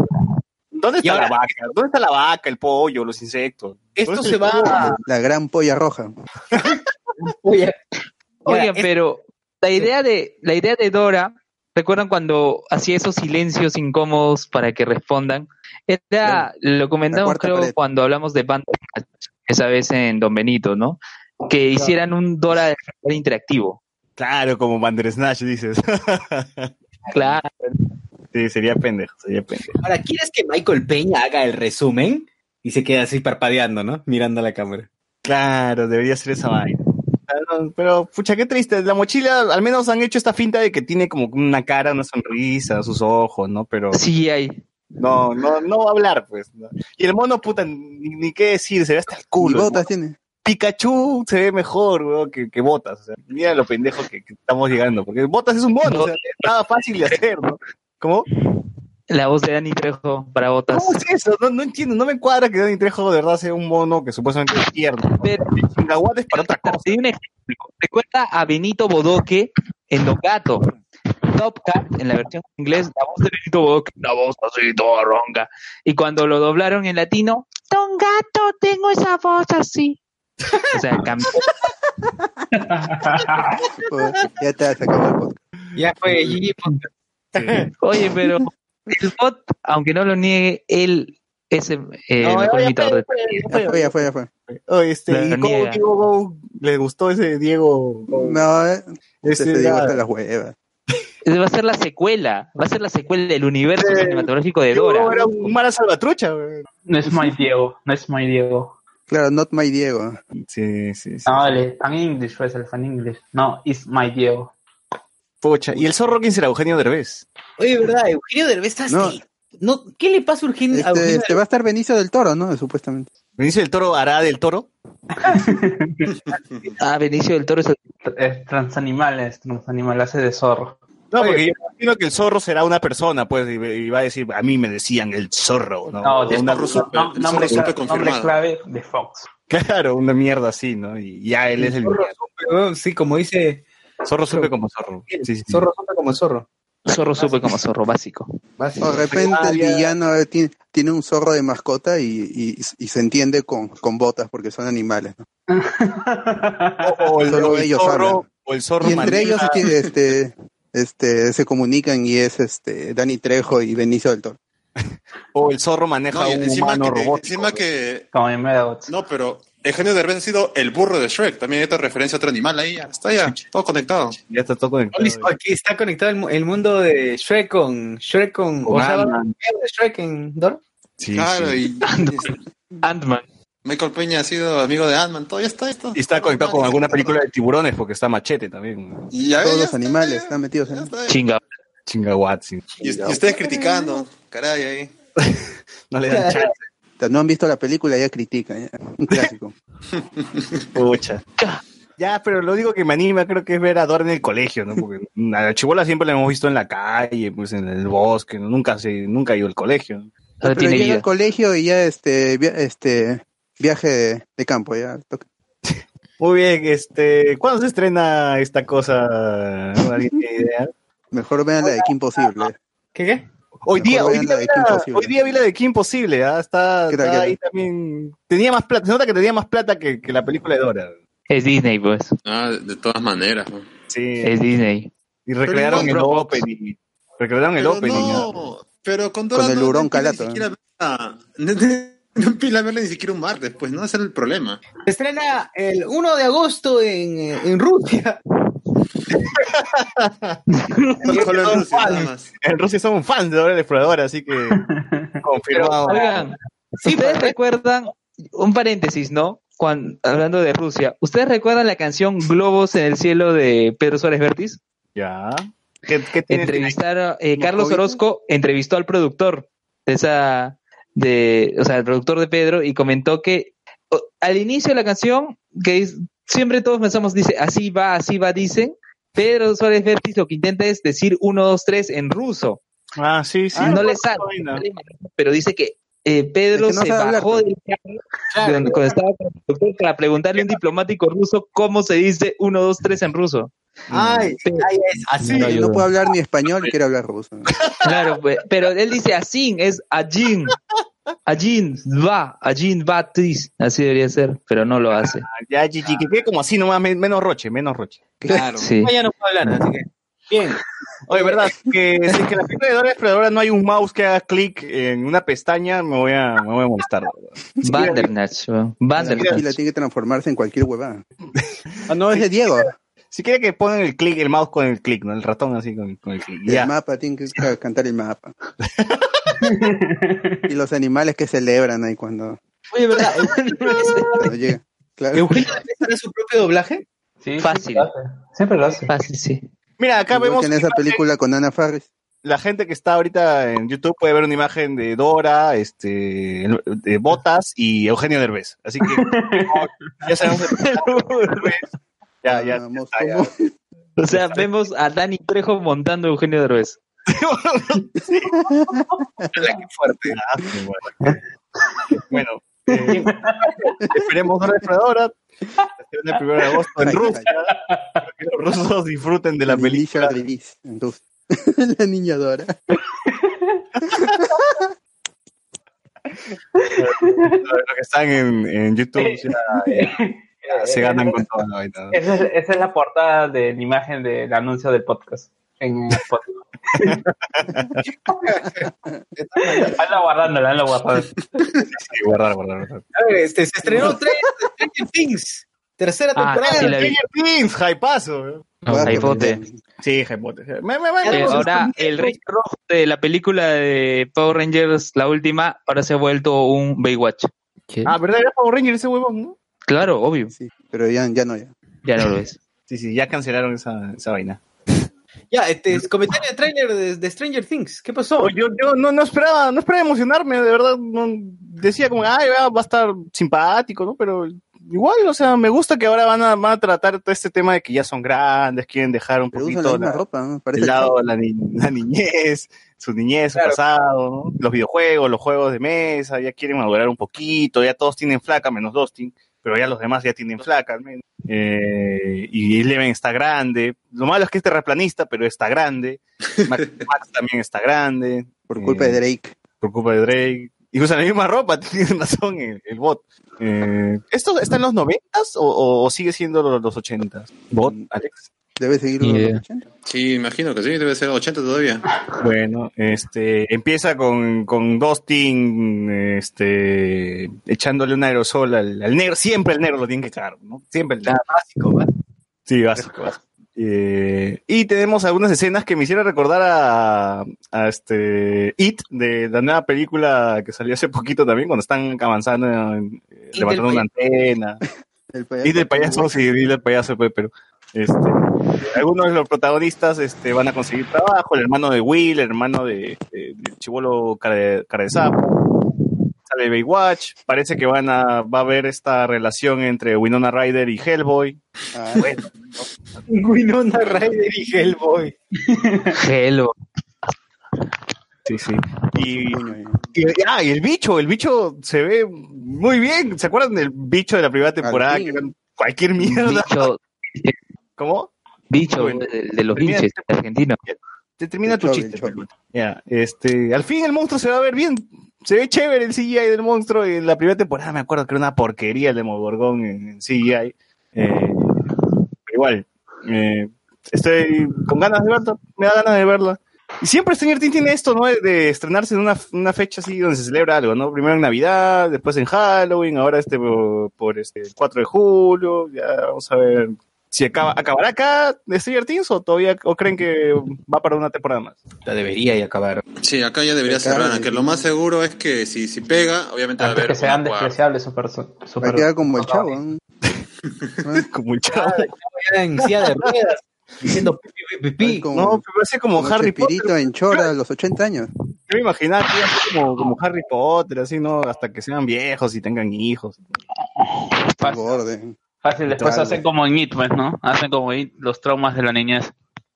¿Dónde está la ahora- vaca? ¿Dónde está la vaca, el pollo, los insectos? Esto ¿Dónde se el va? La gran polla roja. Oye, Oigan, pero la idea de la idea de Dora, ¿recuerdan cuando hacía esos silencios incómodos para que respondan? Era, lo comentamos creo pared. cuando hablamos de Bandersnatch, esa vez en Don Benito, ¿no? Que hicieran un Dora interactivo. Claro, como Bandersnatch, dices. Claro. sí, sería pendejo, sería pendejo. Ahora, ¿quieres que Michael Peña haga el resumen? Y se queda así parpadeando, ¿no? Mirando a la cámara. Claro, debería ser esa vaina. Pero, pero, pucha, qué triste. La mochila, al menos han hecho esta finta de que tiene como una cara, una sonrisa, sus ojos, ¿no? Pero Sí hay. no, no, no va a hablar, pues. ¿no? Y el mono, puta, ni, ni qué decir, se ve hasta el Y culo. el botas tiene. Pikachu se ve mejor, weón, que, que Botas. O sea, mira lo pendejo que, que estamos llegando. Porque Botas es un mono, o sea, nada fácil de hacer, ¿no? ¿Cómo? La voz de Dani Trejo para botas. ¿Cómo es eso? No, no entiendo, no me cuadra que Danny Trejo de verdad sea un mono que supuestamente es tierno. Pero- es para otra cosa. Te un ejemplo. Recuerda a Benito Bodoque en Don Gato. Top Cat, en la versión en inglés, la voz de Benito Bodoque, la voz así toda ronca. Y cuando lo doblaron en latino, Don Gato, tengo esa voz así. O sea, cambió. Ya te has sacado el podcast. Ya fue, Gigi. Oye, pero el bot, aunque no lo niegue, él es el eh, No, mejor imitador de Ya fue, ya fue, ya fue. Este, La ¿y cómo niega. Diego Go le gustó ese Diego? No, eh, Ese se digo era- hasta las huevas. Va a ser la secuela, va a ser la secuela del universo Eh, cinematográfico de Diego Dora. Era un mala salvatrucha, güey. No es My Diego, no es My Diego. Claro, not my Diego. Sí, sí, sí. No, vale, fan English, pues el fan English. No, it's my Diego. ¿Y el zorro quién será? Eugenio Derbez. Oye, ¿verdad? Eugenio Derbez está No. así. No, ¿Qué le pasa a Eugenio, a Este, Eugenio este va a estar Benicio del Toro, ¿no? Supuestamente. Benicio del Toro hará del Toro. Ah, Benicio del Toro es el- Es transanimal, es transanimal, hace de zorro. No, Oye, porque yo imagino que el zorro será una persona, pues, y, y va a decir, a mí me decían el zorro, ¿no? No, de una, Fox, ruso- el nombre, zorro clave de Fox. claro, una mierda así, ¿no? Y ya él es el Zorro Sí, como dice zorro supe como zorro. Sí, sí, sí. Zorro supe como zorro. zorro supe como zorro básico. O de repente Ah, el villano eh, tiene, tiene un zorro de mascota y, y- y se entiende con, con botas porque son animales, ¿no? O, o el, Solo o el ellos zorro, hablan. o el zorro Y entre ellos tiene, este, este, se comunican y es este Dani Trejo y Benicio del Toro. o el zorro maneja No, un encima, humano que, robótico. encima que. Como en Medabots. No, pero Eugenio Derbez ha sido el burro de Shrek. También hay otra referencia a otro animal ahí. ya, Está ya, todo conectado. Ya está todo conectado. Aquí está conectado el, mu- el mundo de Shrek con Shrek con. O sea, Shrek en Dor. Sí, claro, sí. y Ant-Man. Michael Peña ha sido amigo de Ant-Man. Todo ya está esto. Y está conectado con alguna película de tiburones porque está machete también. Y ya, Todos ya los está, animales ya, están metidos en está. Chinga. Chingawatsi. Y, y ustedes criticando. Caray, ahí. No le dan chance. No han visto la película, ya critican. Un clásico. Pucha. Ya, pero lo único que me anima creo que es ver a Dora en el colegio, ¿no? Porque a la chibola siempre la hemos visto en la calle, pues en el bosque, ¿no? nunca se, nunca ha ido al colegio. Ahora Pero tiene llega vida. al colegio y ya este, via- este viaje de, de campo, ya. Muy bien, este, ¿cuándo se estrena esta cosa? ¿Alguien tiene idea? Mejor vean la de Kim Possible. ¿Qué qué? Hoy día, hoy día, vi la, hoy día vi la de Kim Posible, ¿ah? está, ¿Qué tal, está qué ahí también. Tenía más plata, se nota que tenía más plata que, que la película de Dora. Es Disney, pues. Ah, de, todas maneras. ¿no? Sí, Es Disney. y recrearon el igual, opening. Recrearon el Pero opening. ¿ah? no, pero con Dora Con el no- hurón no calato, Ni siquiera verla- no empieza a verla ni siquiera un martes, pues, ¿no? Ese es el problema. Se estrena el 1 de agosto en, en Rusia. Solo en Rusia, nada más. En Rusia somos fans de Dora la Exploradora, así que confirmado. Oigan, ¿ustedes recuerdan, un paréntesis, ¿no? Cuando, hablando de Rusia, ¿ustedes recuerdan la canción Globos en el cielo de Pedro Suárez Vértiz? Ya. ¿Qué, qué tiene Entrevistaron, eh, Carlos? Orozco entrevistó al productor de esa, de, o sea, el productor de Pedro y comentó que o- al inicio de la canción, que es- siempre todos pensamos, dice, así va, así va, dicen, Pedro Suárez Vértiz lo que intenta es decir uno, dos, tres en ruso. Ah, sí, sí. no le recuerdo sale, pero dice que eh, Pedro Es que no se bajó del carro de donde- cuando estaba con el productor para preguntarle a un diplomático ruso cómo se dice uno, dos, tres en ruso. Ay, ay, es así. No No, puede hablar ni español y quiere hablar ruso. Claro, pues, pero él dice así, es Ajin. Ajin va, Ajin va tris. Así debería ser, pero no lo hace. Ya, Gigi, que quede como así nomás, men- menos roche, menos roche. Claro. Sí. Ya no puedo hablar, así que. Bien. Oye, verdad, que si es que en la película de Dora Exploradora no hay un mouse que haga clic en una pestaña, me voy a, me voy a molestar. ¿verdad? Vandernach, weón. La tiene que transformarse en cualquier huevada. Ah, no, es de Diego. Si quiere que pongan el clic, el mouse con el clic, ¿no? El ratón así con, con el clic. El Ya. mapa, tiene que ca- cantar el mapa. y los animales que celebran ahí cuando, Oye, ¿verdad? cuando llega. Claro. ¿Eugenio Derbez hará su propio doblaje? Sí, Fácil. Siempre lo hace. Siempre lo hace. Fácil, sí. Mira, acá Igual vemos que en esa película con Ana Faris. la gente que está ahorita en YouTube puede ver una imagen de Dora, este, de Botas y Eugenio Derbez. Así que ya sabemos el Derbez. Ya, ya. Vamos, ya, ya. O sea, vemos a Dani Trejo montando a Eugenio Derbez. Qué fuerte. Ah, bueno. Bueno, eh, esperemos Dora la Exploradora. Se estrena el 1 de agosto en Rusia. Que los rusos disfruten de la película. la niña Dora. Los que están en, en YouTube ya, ya se ganan con toda la vaina. Esa es, esa es la portada de la imagen del anuncio del podcast. En Spotify. Anda guardándola, anda guardándola. Sí, guardar, guardar, guardar. A ver, este, se estrenó Stranger Stranger Things. Tercera Ah, temporada. sí la vi. Stranger Things, hypazo. No, Guau, Jaipote. Sí, hypote. Me, me, me, Eh, ahora, el rey rojo de la película de Power Rangers, la última, ahora se ha vuelto un Baywatch. ¿Qué? Ah, ¿verdad? Era Power Ranger ese huevón, ¿no? Claro, obvio. Sí, pero ya, ya no, ya. Ya no lo es. Sí, sí, ya cancelaron esa, esa vaina. Ya, este, comentario de trailer de, de Stranger Things. ¿Qué pasó? Yo yo no, no esperaba no esperaba emocionarme, de verdad. No, decía como, ay, va, a estar simpático, ¿no? Pero igual, o sea, me gusta que ahora van a, van a tratar todo este tema de que ya son grandes, quieren dejar un Pero la poquito la, ropa, ¿no? Parece el lado, la, ni- la niñez, su niñez, su pasado, ¿no? los videojuegos, los juegos de mesa, ya quieren madurar un poquito, ya todos tienen flaca, menos Dustin, pero ya los demás ya tienen flaca, al menos. Eh, y Eleven está grande. Lo malo es que es terraplanista, pero está grande. Max, Max también está grande. por culpa Eh, de Drake. por culpa de Drake. Y usan la misma ropa, tiene razón el, el bot. Eh, ¿Esto está en los noventas o, o- o sigue siendo los, los ochentas? ¿Bot, Alex? Debe seguir los idea. 80. Sí, imagino que sí, debe ser 80 todavía. Bueno, este, empieza con, con Dustin, este, echándole un aerosol al, al negro. Siempre el negro lo tienen que cagar, ¿no? Siempre el negro. básico, ¿va? Sí, básico, básico. Eh, y tenemos algunas escenas que me hicieron recordar a, a este It, de la nueva película que salió hace poquito también, cuando están avanzando, en- eh, levantando una antena. El payaso. Y del payaso, sí, y del payaso, pues, pero este, algunos de los protagonistas este, van a conseguir trabajo, el hermano de Will, el hermano de, de, de Chibolo cara de, cara de sapo, sale Baywatch, parece que van a, va a haber esta relación entre Winona Ryder y Hellboy. Ah, Winona Ryder y Hellboy. Hello. Sí, sí. Y, ah, y el bicho, el bicho se ve muy bien. ¿Se acuerdan del bicho de la primera temporada? Que cualquier mierda. Bicho, ¿Cómo? bicho Bueno. de, de los biches argentinos. Te termina tu chiste. Ya, este, al fin el monstruo se va a ver bien. Se ve chévere el CGI del monstruo. En la primera temporada me acuerdo que era una porquería el Demogorgón en, en CGI. Eh, pero igual, eh, estoy con ganas de verla. Me da ganas de verla. Y siempre Stranger Things tiene esto, ¿no? De, de estrenarse en una, una fecha así donde se celebra algo, ¿no? Primero en Navidad, después en Halloween, ahora este por, por este el 4 de julio. Ya vamos a ver si acaba, acabará acá de Stranger Things o todavía o creen que va para una temporada más. La debería y acabar. Sí, acá ya debería Acá, cerrar, aunque lo más seguro es que si, si pega, obviamente va a haber que sean despreciables su perso- su Va a per- quedar como el chavo. Como el chavo. Ya en silla de ruedas, diciendo pipi, pipi, pipi. Como- No, pero parece como Como Harry Potter. En Chora a los 80 años. Yo me imaginaba que iba a ser como, como Harry Potter, así, ¿no? Hasta que sean viejos y tengan hijos. Borde. Fácil, después hacen como en It, pues, ¿no? Hacen como It, los traumas de la niñez.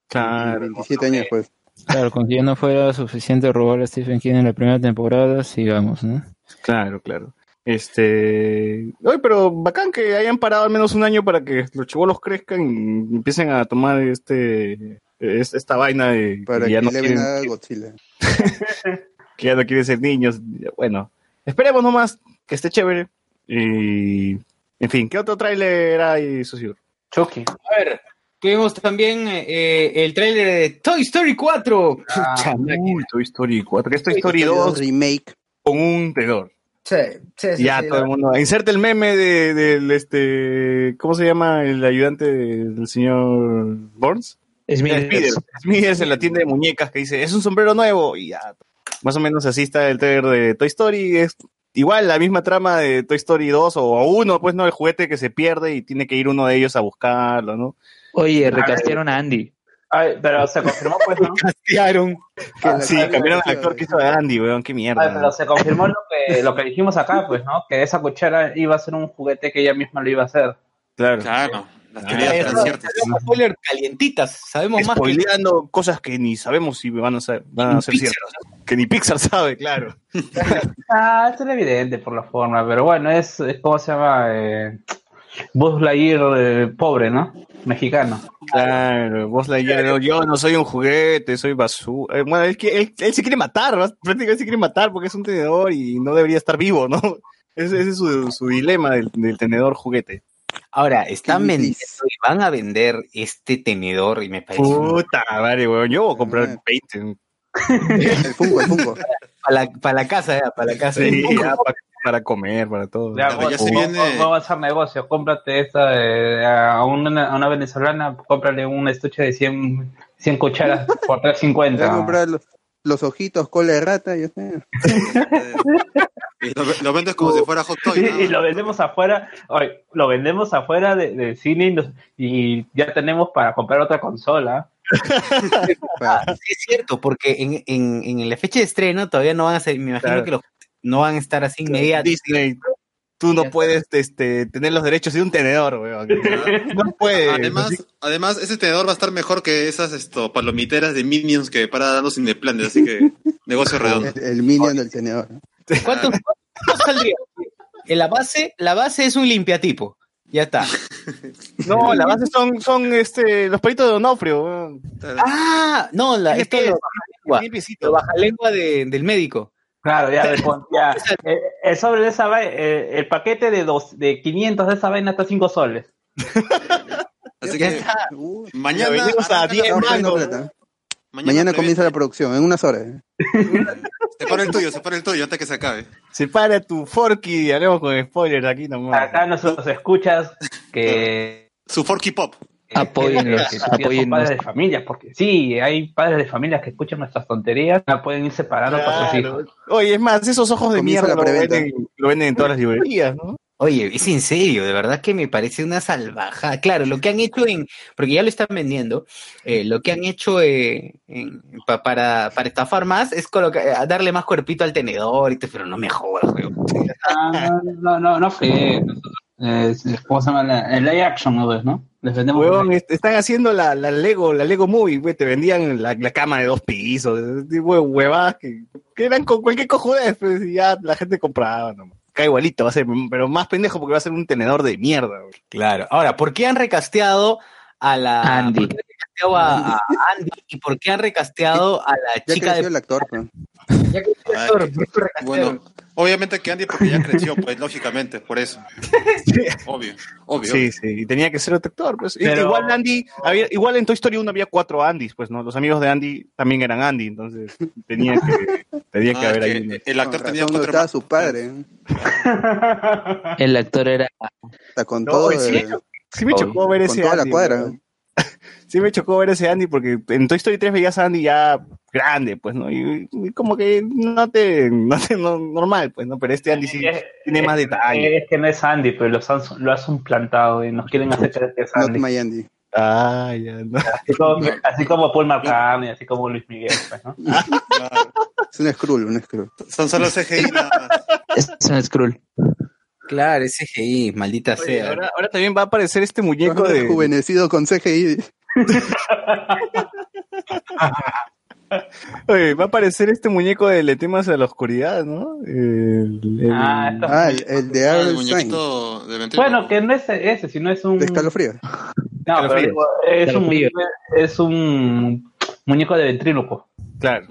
Claro. 27 años pues. Claro, con que ya no fuera suficiente robar a Stephen King en la primera temporada, sigamos, ¿no? Claro, claro. Este. Oye, pero bacán que hayan parado al menos un año para que los chivolos crezcan y empiecen a tomar este. es- Esta vaina de Para que que ya, no le quieren, venga Godzilla. que ya no quieren ser niños. Bueno, esperemos nomás que esté chévere. Y. En fin, ¿qué otro tráiler hay, socio? Chucky. A ver, tuvimos también eh, el tráiler de Toy Story 4. Ah, Uy, Toy Story 4, que es Toy Story Story 2 Remake. con un tenedor. Sí, sí, sí, ya sí, todo el mundo. Inserte el meme de, del este. ¿Cómo se llama el ayudante del señor Burns? Smithers. Smithers. Smithers en la tienda de muñecas que dice: Es un sombrero nuevo. Y ya. Más o menos así está el trailer de Toy Story. Es igual la misma trama de Toy Story 2 o 1, pues no, el juguete que se pierde y tiene que ir uno de ellos a buscarlo, ¿no? Oye, recastearon a Andy. Ay, pero se confirmó, pues, ¿no? Castearon. La- sí, cambiaron al actor que hizo de Andy, weón, qué mierda. Ay, pero se confirmó lo que, lo que dijimos acá, pues, ¿no? Que esa cuchara iba a ser un juguete que ella misma lo iba a hacer. Claro. Claro, las Ah, teorías spoiler calientitas. Sabemos más que cosas que ni sabemos si van a ser, van a ser Pixar. ciertas. Que ni Pixar sabe, claro. Ah, esto era evidente por la forma, pero bueno, es, es ¿cómo se llama? Eh, Buzz Lightyear eh, pobre, ¿no? Mexicano. Claro, vos la no, yo no soy un juguete, soy basura. Eh, bueno, él, él, él se quiere matar, ¿no? prácticamente se quiere matar porque es un tenedor y no debería estar vivo, ¿no? Ese, ese es su, su dilema del, del tenedor juguete. Ahora, están vendiendo y van a vender este tenedor y me parece un- Puta madre, weón. Yo voy a comprar Ah. 20. El Funko, el Funko. para la, para la casa, ya, para la casa. Sí, ya, pa- para comer, para todo. Ya, ya se viene- vamos a hacer negocio. Cómprate esta eh, a, una, a una venezolana, cómprale un estuche de 100, 100 cucharas por Voy a 350. Los, ojitos, cola de rata, sé. Y lo, lo vendes como si fuera hot toy. Y, lo vendemos afuera, oye, lo vendemos afuera de- cine y, nos- y ya tenemos para comprar otra consola. Ah, sí es cierto, porque en, en, en la fecha de estreno todavía no van a ser, me imagino Claro. que los no van a estar así inmediatos. Disney, tú no puedes este, tener los derechos de un tenedor, weón. No puedes. Además, además, ese tenedor va a estar mejor que esas esto, palomiteras de Minions que para dando sin de planes, así que negocio redondo. El, el minion del tenedor. ¿Cuántos, cuántos saldría? En la base, la base es un limpiatipo. Ya está. No, la base son, son este, los palitos de Donofrio, weón. Ah, no, la, esto es lo baja lengua, lo baja lengua de- del médico. Claro, ya, le pon- ya. Eh, El sobre de esa vaina, eh, el paquete de dos, de 500 de esa vaina está 5 soles. Así Ya que está. Uh, mañana. Lo vendimos a arranca 10 la- estamos perdiendo mangos. plata. Mañana, Mañana comienza la producción, en unas horas. ¿eh? Separa el tuyo, separa el tuyo antes que se acabe. Separa tu forky y haremos con spoilers aquí nomás. Acá nosotros escuchas que Su Forky Pop. Tus tíos son apóyennos. padres de familia, porque sí, hay padres de familias que escuchan nuestras tonterías, la pueden ir separando para sus hijos. Claro. Oye, es más, esos ojos de mierda lo venden, lo venden en todas las librerías, ¿no? Oye, es en serio, de verdad que me parece una salvajada. Claro, lo que han hecho en, porque ya lo están vendiendo, eh, lo que han hecho eh, en- pa- para, para estafar más es colocar, eh, darle más cuerpito al tenedor, y te- pero no me jodas, weón. Ah, no, no, no fue. Eh, ¿Cómo se llama? La- El live action, ¿no ves, no? Les vendemos. Huevón, est- están haciendo la, la Lego, la Lego Movie, güey, te vendían la, la cama de dos pisos, de hue- huevadas que, que eran con cualquier cojudez, pues, y ya la gente compraba, nomás. Cae igualito, va a ser, pero más pendejo porque va a ser un tenedor de mierda, güey. Claro. Ahora, ¿por qué han recasteado a la Andy. ¿por qué han recasteado a, a Andy y por qué han recasteado a la Ya chica creció de el actor, pues. Ya que- Ay, ¿por qué recastearon? Bueno, obviamente que Andy porque ya creció, pues lógicamente, por eso. Obvio, obvio. Sí, sí, y tenía que ser otro actor, pues. Pero- Igual Andy, había, igual en Toy Story 1 había cuatro Andys, pues, ¿no? Los amigos de Andy también eran Andy, entonces tenía que, tenía que Ah, haber ahí. el actor tenía cuatro estaba su padre. El actor era Está con No, todo. sí, Sí me Obvio. chocó ver con ese toda la Andy. cuadra. ¿no? Sí me chocó ver ese Andy porque en Toy Story 3 veías a Andy ya grande, pues, ¿no? Y, y como que no te, no te no- normal, pues, ¿no? Pero este Andy sí Es- tiene más es- detalle. Es que no es Andy, pero los han- lo has implantado y nos quieren hacer creer que es Not Andy. my Andy. Ah, ya, no. Así como, así como Paul McCartney, así como Luis Miguel, pues, ¿no? Es un Skrull, un Skrull. Son solo CGI nada más. es un Skrull. Claro, ese GI, maldita Oye, sea. ahora, ahora también va a aparecer este muñeco de. Juvenecido con CGI. Oye, va a aparecer este muñeco de Le temas a la oscuridad, ¿no? El- el- Ah, esto- Ah, el, el de Ah, el Aaron Stein. muñequito de ventríloco. Bueno, que no es ese, sino es un. De escalofrío. No, pero Escalofrío. digo, es un, Escalofrío. es un muñeco de ventríloco. Claro,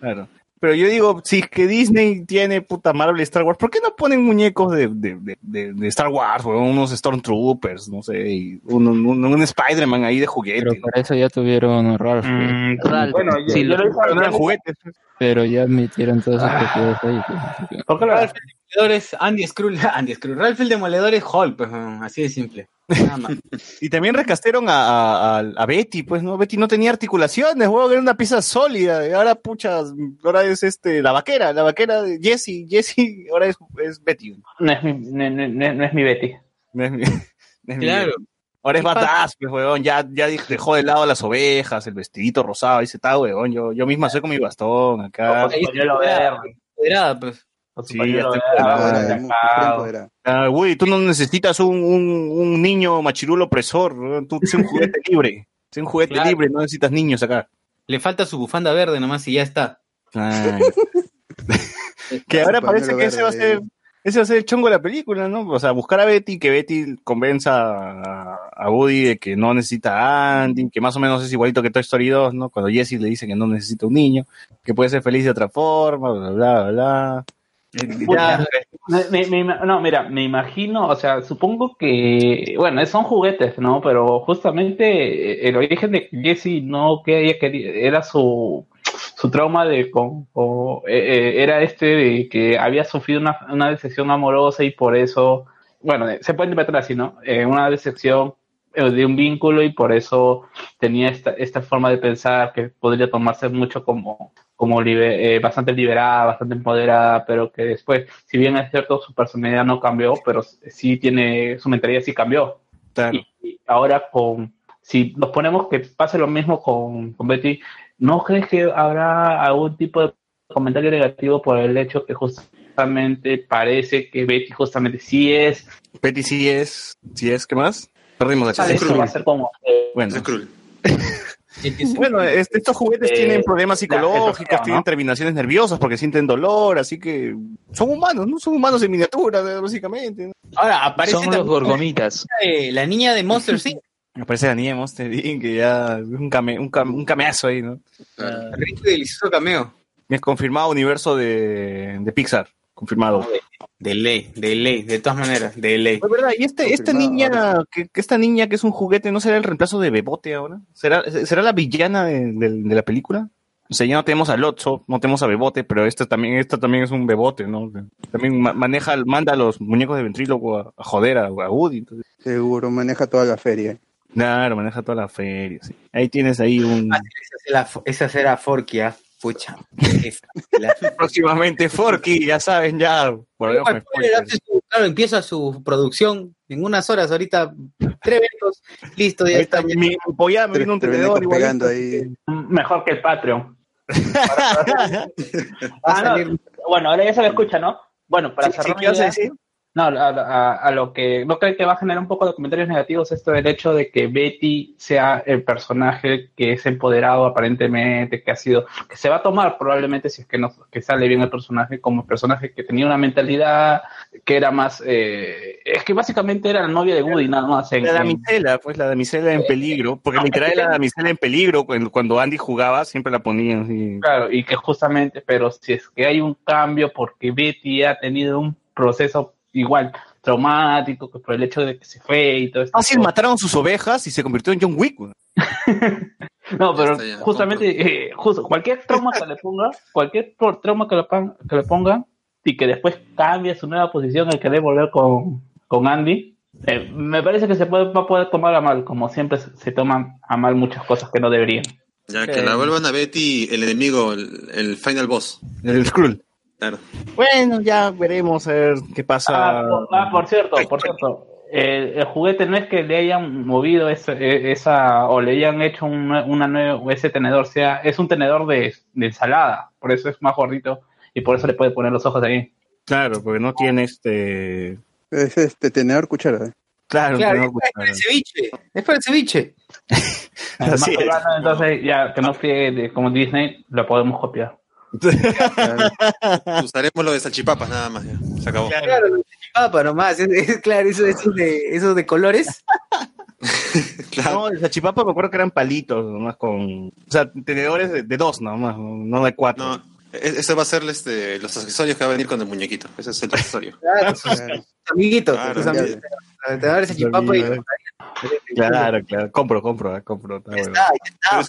claro. Pero yo digo, si es que Disney tiene puta Marvel y Star Wars, ¿por qué no ponen muñecos de, de, de, Star Wars, weón? Unos Stormtroopers, no sé, y un, un, un Spider-Man ahí de juguete. Pero ¿no? para eso ya tuvieron Ralph. Mm, Ralph. bueno, yo, Sí, yo lo- lo hice Pero no eran juguetes. pero ya admitieron todas esas propiedades ahí. así que- ¿Por qué lo Ralph el Demoledor es Andy Skrull, Andy Skrull. Ralph el Demoledor es Hulk, pues, weón, así de simple. Nada más. Y también rescastearon a, a, Betty, pues, ¿no? Betty no tenía articulaciones, weón, era una pieza sólida. Y ahora, pucha, ahora es este, la vaquera, la vaquera de Jessie. Jessie ahora es, es Betty. No es mi, no, no- es mi Betty. No es mi- no es mi Claro. Betty. Ahora es badass, pues, weón. Ya, ya dejó de lado las ovejas, el vestidito rosado, dice, está, weón. Yo, yo misma soy con mi bastón acá. Pañuelo verde. Empoderada, pues. Su Sí, pañuelo cacao. empoderada. Ah, Woody, tú no necesitas un, un, un niño machirulo opresor. Tú sé un juguete libre. Sé un juguete Claro. libre, no necesitas niños acá. Le falta su bufanda verde nomás y ya está. Ay. que ahora parece que ese va a ser ese va a ser el chongo de la película, ¿no? O sea, buscar a Betty, que Betty convenza a, a Woody de que no necesita a Andy, que más o menos es igualito que Toy Story 2, ¿no? Cuando Jessie le dice que no necesita un niño, que puede ser feliz de otra forma, bla, bla, bla, me- me- no, mira, me imagino, o sea, supongo que, bueno, son juguetes, ¿no? Pero justamente eh, el origen de Jesse no que ella quería, era su, su trauma de, con, con- eh, eh, era este de que había sufrido una, una decepción amorosa y por eso, bueno, se puede interpretar así, ¿no? Eh, una decepción de un vínculo y por eso tenía esta, esta forma de pensar que podría tomarse mucho como, como eh, bastante liberada, bastante empoderada, pero que después, si bien es cierto, su personalidad no cambió, pero sí tiene, su mentalidad sí cambió. Y, ahora con, si nos ponemos que pase lo mismo con, con Betty, ¿no crees que habrá algún tipo de comentario negativo por el hecho que justamente parece que Betty justamente sí es. Betty sí es, sí es, ¿qué más? Perdimos la Eso va a ser como. Eh, bueno. bueno, estos juguetes tienen problemas psicológicos, tienen terminaciones nerviosas porque sienten dolor, así que son humanos, ¿no? Son humanos en miniatura, básicamente. Ahora, aparece son los gorgomitas. La niña de Monster Inc. Aparece la niña de Monster Inc. que ya es un, came, un, un cameazo ahí, ¿no? Rico y delicioso cameo. Es confirmado universo de, de Pixar. Confirmado. De ley, de ley, de todas maneras, de ley. Es verdad, y este, esta niña, que, esta niña que es un juguete, ¿no será el reemplazo de Bebote ahora? ¿Será, será la villana de, la película? O sea, ya no tenemos a Lotso, no tenemos a Bebote, pero esta también, esta también es un Bebote, ¿no? También maneja, manda a los muñecos de ventríloco a, joder a, Woody. Seguro, maneja toda la feria. Claro, maneja toda la feria, sí. Ahí tienes ahí un... Ah, esa será Forkia. Pucha. Próximamente Forky, ya saben, ya. claro, empieza su producción en unas horas, ahorita tres eventos, listo, ya está. Mi, me vino un tenedor ahí. Mejor que el Patreon. ah, no. Bueno, ahora ya se lo escucha, ¿no? Bueno, para cerrar. ¿qué no, a, lo que no creo que va a generar un poco de comentarios negativos esto del hecho de que Betty sea el personaje que es empoderado aparentemente, que ha sido, que se va a tomar probablemente si es que no que sale bien el personaje como personaje que tenía una mentalidad que era más, eh, es que básicamente era la novia de Woody nada más. la damisela, pues la damisela en peligro, porque literal la damisela en peligro cuando Andy jugaba siempre la ponían así. Claro, y que justamente, pero si es que hay un cambio porque Betty ha tenido un proceso igual traumático por el hecho de que se fue y todo esto. Así mataron sus ovejas y se convirtió en John Wick. no, pero justamente eh, cualquier trauma que le ponga, cualquier trauma que le, que le ponga y que después cambie su nueva posición al querer volver con, con Andy, eh, me parece que se puede, va a poder tomar a mal, como siempre se, toman a mal muchas cosas que no deberían. Ya que la vuelvan a Betty el enemigo, el, final boss. El Skrull. Bueno, ya veremos a ver qué pasa. Ah, ah por cierto, por cierto. el juguete no es que le hayan movido ese, esa o le hayan hecho una nueva, ese tenedor, sea, es un tenedor de, ensalada, por eso es más gordito y por eso le puede poner los ojos ahí. Claro, porque no tiene este. Es este tenedor cuchara. Claro, claro es, para el ceviche. Es para el ceviche. entonces, ya que no fue como Disney, lo podemos copiar. Usaremos lo de salchipapas nada más, se acabó. Claro, lo de salchipapa nomás, claro, eso, de, eso de colores. claro. No, el salchipapa me acuerdo que eran palitos, nomás con. O sea, tenedores de, dos nomás, no de cuatro. No, e, ese va a ser este, los accesorios que va a venir con el muñequito. Ese es el accesorio. Claro, amiguitos. Claro, tenedores de salchipapa y. Claro, claro, compro, compro, compro. Está, está.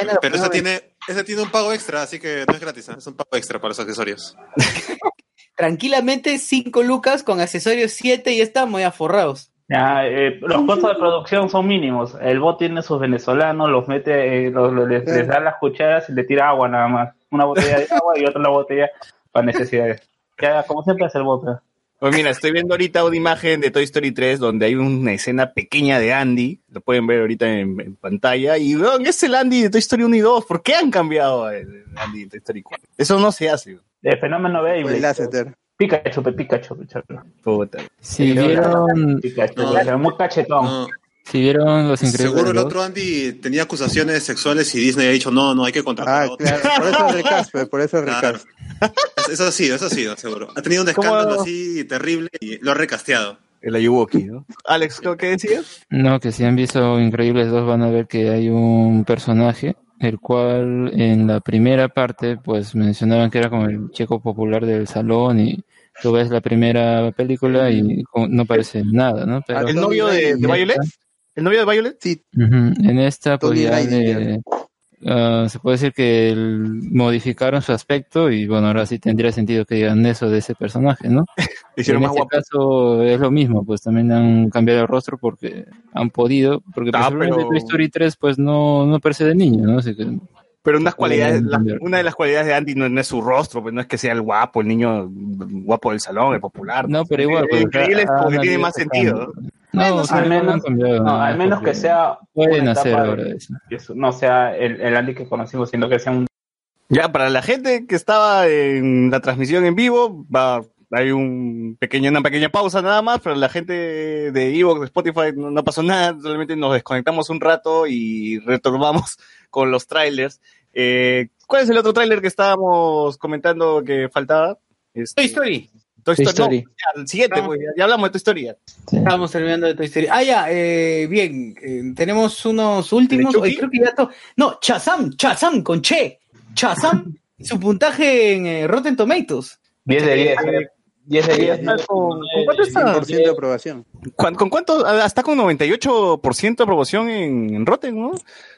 Pero, pero eso tiene ese tiene un pago extra, así que no es gratis, ¿eh? es un pago extra para los accesorios. Tranquilamente 5 lucas con accesorios 7 y están muy aforrados. Ya, eh, los costos de producción son mínimos. El bot tiene sus venezolanos, los mete, eh, les, da las cucharas y le tira agua nada más. Una botella de agua y otra la botella para necesidades. Ya, como siempre hace el bot. Pues mira, estoy viendo ahorita una imagen de Toy Story 3 donde hay una escena pequeña de Andy, lo pueden ver ahorita en, pantalla, y vean, es el Andy de Toy Story 1 y 2, ¿por qué han cambiado el Andy de Toy Story 4? Eso no se hace. De fenómeno Beyblade. Pikachu, Pikachu, Pikachu. Puta. Si vieron... Pikachu, no, muy cachetón. Si vieron los increíbles. Seguro el otro Andy tenía acusaciones sexuales y Disney ha dicho no, no hay que contratar. Ah, claro, por eso es recast, por eso es recast. Eso ha sido, eso ha sido, seguro. Ha tenido un escándalo así terrible y lo ha recasteado. El Ayuwoki, ¿no? Alex, ¿qué decías? No, que si han visto Increíbles 2 van a ver que hay un personaje, el cual en la primera parte, pues mencionaban que era como el chico popular del salón y tú ves la primera película y no parece nada, ¿no? ¿El novio de, de Violet? ¿El novio de Violet? Sí. En esta, pues ya ah, se puede decir que el- modificaron su aspecto y bueno, ahora sí tendría sentido que digan eso de ese personaje, ¿no? Hicieron en más este guapo. caso es lo mismo, pues también han cambiado el rostro porque han podido, porque Ah, pero- Toy Story 3 pues no, no parece de niño, ¿no? Así que Pero unas cualidades, la- una de las cualidades de Andy no, no es su rostro, pues no es que sea el guapo, el niño guapo del salón, el popular. no, pero igual. Pues, increíble es han como que tiene más sentido. ¿no? Al no menos- han cambiado No, nada, al menos que porque sea Pueden hacer ahora eso. no sea el, el Andy que conocimos, sino que sea un Ya, para la gente que estaba en la transmisión en vivo, va, hay un pequeño, una pequeña pausa nada más, pero la gente de Evox, de Spotify, no, no pasó nada, solamente nos desconectamos un rato y retomamos con los trailers. Eh, ¿Cuál es el otro trailer que estábamos comentando que faltaba? Este, Toy Story. Toy Toy Story. Story. No, ya, el siguiente, Ah. pues, ya, ya hablamos de Toy Story. ya. Estábamos terminando de Toy Story. Ah, ya, eh, bien. eh, tenemos unos últimos. Oye, creo que ya to- No, Chazam, Chazam con Che. Chazam, su puntaje en eh, Rotten Tomatoes. 10 de 10. Eh, 10 de 10. ¿Con, con cuánto está? 100% de aprobación. ¿Cuán- ¿Con cuánto? Ah, Está con 98% de aprobación en, en Rotten, ¿no?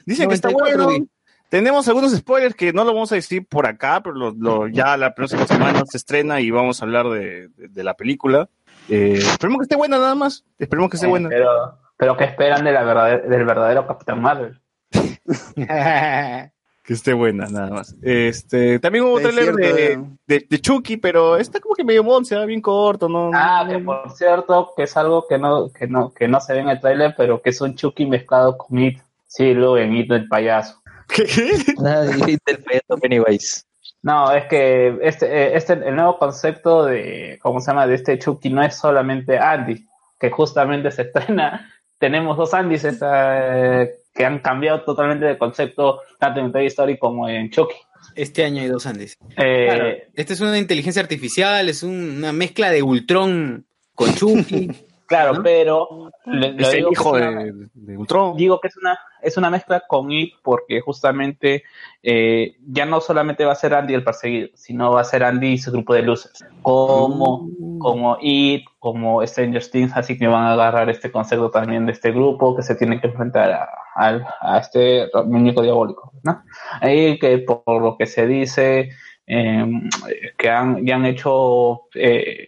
Dicen que está 94 bueno. Tenemos algunos spoilers que no lo vamos a decir por acá, pero lo, lo- ya la próxima semana se estrena y vamos a hablar de, de- de la película. Eh, esperemos que esté buena nada más. Esperemos que esté buena. Pero, pero ¿qué esperan de la verdad, del verdadero Capitán Marvel? Que esté buena nada más. Este, también hubo Es trailer cierto, de, eh. de, de Chucky, pero está como que medio monce, ¿ah? bien corto, ¿no? Ah, que por cierto, que es algo que no, que no, que no se ve en el tráiler, pero que es un Chucky mezclado con It. Sí, lo ven, It el payaso. ¿Qué, del Pennywise. No, es que este, eh, este, el nuevo concepto de, ¿cómo se llama? De este Chucky no es solamente Andy, que justamente se estrena. Tenemos dos Andys esta, eh, que han cambiado totalmente de concepto, tanto en Toy Story como en Chucky. Este año hay dos Andes. Eh, Claro, esta es una inteligencia artificial, es un- una mezcla de Ultron con Chucky. claro, ¿no? pero le- Es el digo que hijo es una- de, de Ultron. digo que es una es una mezcla con It porque justamente eh, ya no solamente va a ser Andy el perseguido, sino va a ser Andy y su grupo de luces, como como It, como Stranger Things, así que van a agarrar este concepto también de este grupo que se tiene que enfrentar a, al- a este muñeco diabólico, ¿no? Ahí que por lo que se dice eh, que han ya han hecho eh,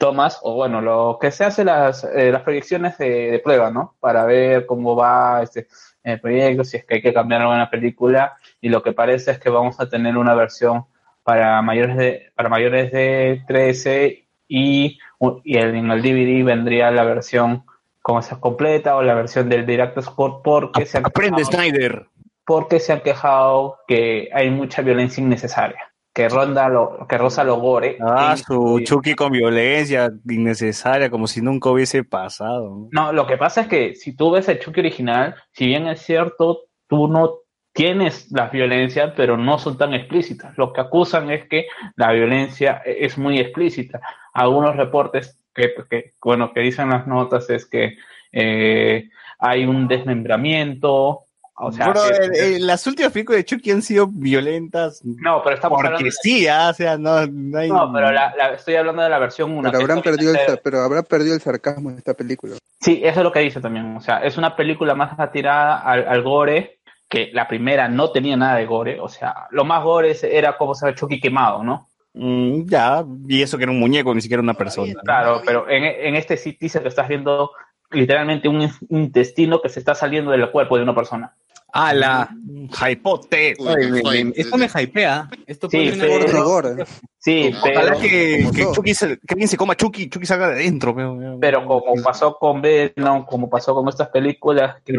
tomas, o bueno, lo que se hace las, eh, las proyecciones de, de prueba, ¿no? Para ver cómo va este el proyecto, si es que hay que cambiar la película, y lo que parece es que vamos a tener una versión para mayores de, para mayores de 13 y, y el- en el DVD vendría la versión como sea completa o la versión del Director's Cut porque se han Aprende, quejado- Snyder. porque se han quejado que hay mucha violencia innecesaria, que ronda lo, que roza lo gore. Ah, su Chucky con violencia innecesaria, como si nunca hubiese pasado. No, lo que pasa es que si tú ves el Chucky original, si bien es cierto, tú no tienes la violencia, pero no son tan explícitas. Lo que acusan es que la violencia e- es muy explícita. Algunos reportes que, que, bueno, que dicen las notas es que eh, hay un desmembramiento, o sea, Bro, que- las últimas películas de Chucky han sido violentas no, pero estamos porque hablando, sí, ah, o sea, no, no hay... no, pero la, la- estoy hablando de la versión 1. Pero habrán, perdido el, sar- pero habrá perdido el sarcasmo de esta película. Sí, eso es lo que dice también. O sea, es una película más atirada al, al gore, que la primera no tenía nada de gore. O sea, lo más gore es- era como se ve Chucky quemado, ¿no? Mm, ya, y eso que era un muñeco, ni siquiera una persona. Claro, pero en, en este sí dice que estás viendo literalmente un in- intestino que se está saliendo del cuerpo de una persona. ¡Hala! Hypote. Oye, me- me- esto me hypea. Esto Sí, pero- gorda- Gore, gore. Sí, Ojalá pero, que. Chucky se- que alguien se coma Chucky, Chucky salga de adentro. pero- pero como pasó con Venom, como pasó con estas películas, que,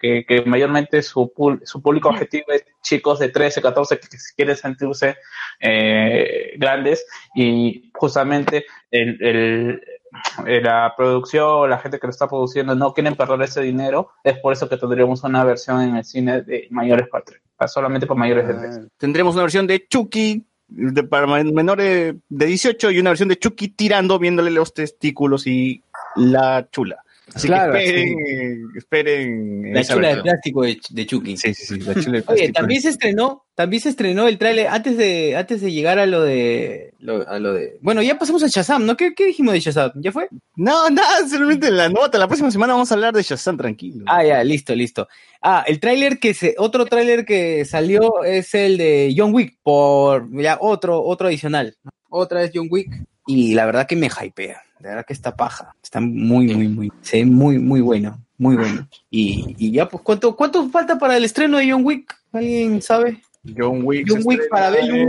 que, que mayormente su, público objetivo es chicos de 13, 14 que quieren sentirse eh, grandes y justamente el, el- la producción, la gente que lo está produciendo no quieren perder ese dinero, es por eso que tendríamos una versión en el cine de mayores tres, para- solamente para mayores de 13. Ah, Tendremos una versión de Chucky de, para men- menores de 18 y una versión de Chucky tirando, viéndole los testículos y la chula. Así Claro, que esperen, esperen La chula de plástico de, de Chucky. Sí, sí, sí, la chula de Oye, también se estrenó, también se estrenó el tráiler antes de, antes de llegar a lo de, lo- a lo de, bueno, ya pasamos a Shazam, ¿no? ¿Qué, qué dijimos de Shazam? ¿Ya fue? No, nada, solamente la nota. La próxima semana vamos a hablar de Shazam, tranquilo. Ah, ya, listo, listo. Ah, el tráiler que se, otro tráiler que salió es el de John Wick, por, ya, otro, otro adicional. ¿no? Otra es John Wick, y la verdad que me hypea, la verdad que está paja, está muy, muy, muy, se ve muy, muy bueno, muy bueno. Y, y ya, pues, ¿cuánto, cuánto falta para el estreno de John Wick? ¿Alguien sabe? John Wick. John Wick para en-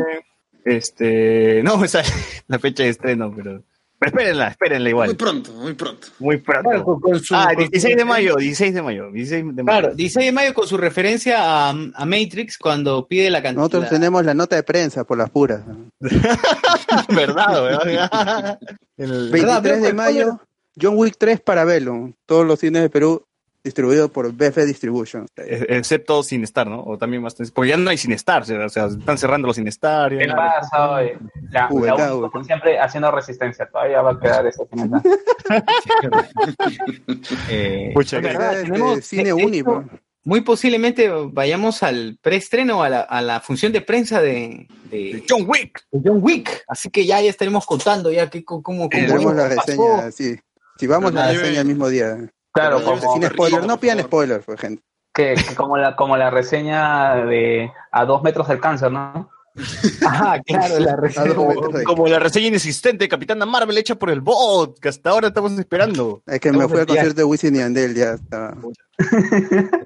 Este, no me sale la fecha de estreno, pero. Pero espérenla, espérenla Muy igual. pronto, muy pronto. Muy pronto. Claro, con- con su- ah, con su 16 de mayo, 16 de mayo, 16 de mayo. Claro, 16 de mayo con su referencia a, a Matrix cuando pide la cantidad. Nosotros tenemos la nota de prensa por las puras. verdad. El- 23 de mayo, John Wick 3 para Velo. Todos los cines de Perú distribuidos por BF Distribution. excepto sin estar, ¿no? O también más. Porque ya no hay sin estar, o sea, están cerrando los sin estar. ¿Qué pasa? La, la como siempre, haciendo resistencia. Todavía va a quedar ese final. Eh, Pucha, tenemos- cine pues. Muy posiblemente vayamos al preestreno, a la, a la función de prensa de, de- John Wick. de John Wick. Así que ya, ya estaremos contando ya que, cómo, cómo, Tendremos la reseña, sí. Si vamos la reseña el mismo día. Claro, como, Sin spoiler, no por pidan spoiler, pues, gente. que, que como, la, como la reseña de A dos metros del cáncer, ¿no? Ajá, claro, la reseña. Como la reseña inexistente de Capitana Marvel hecha por el bot, que hasta ahora estamos esperando. Es que me fui al concierto de Wisin y Andel, ya está.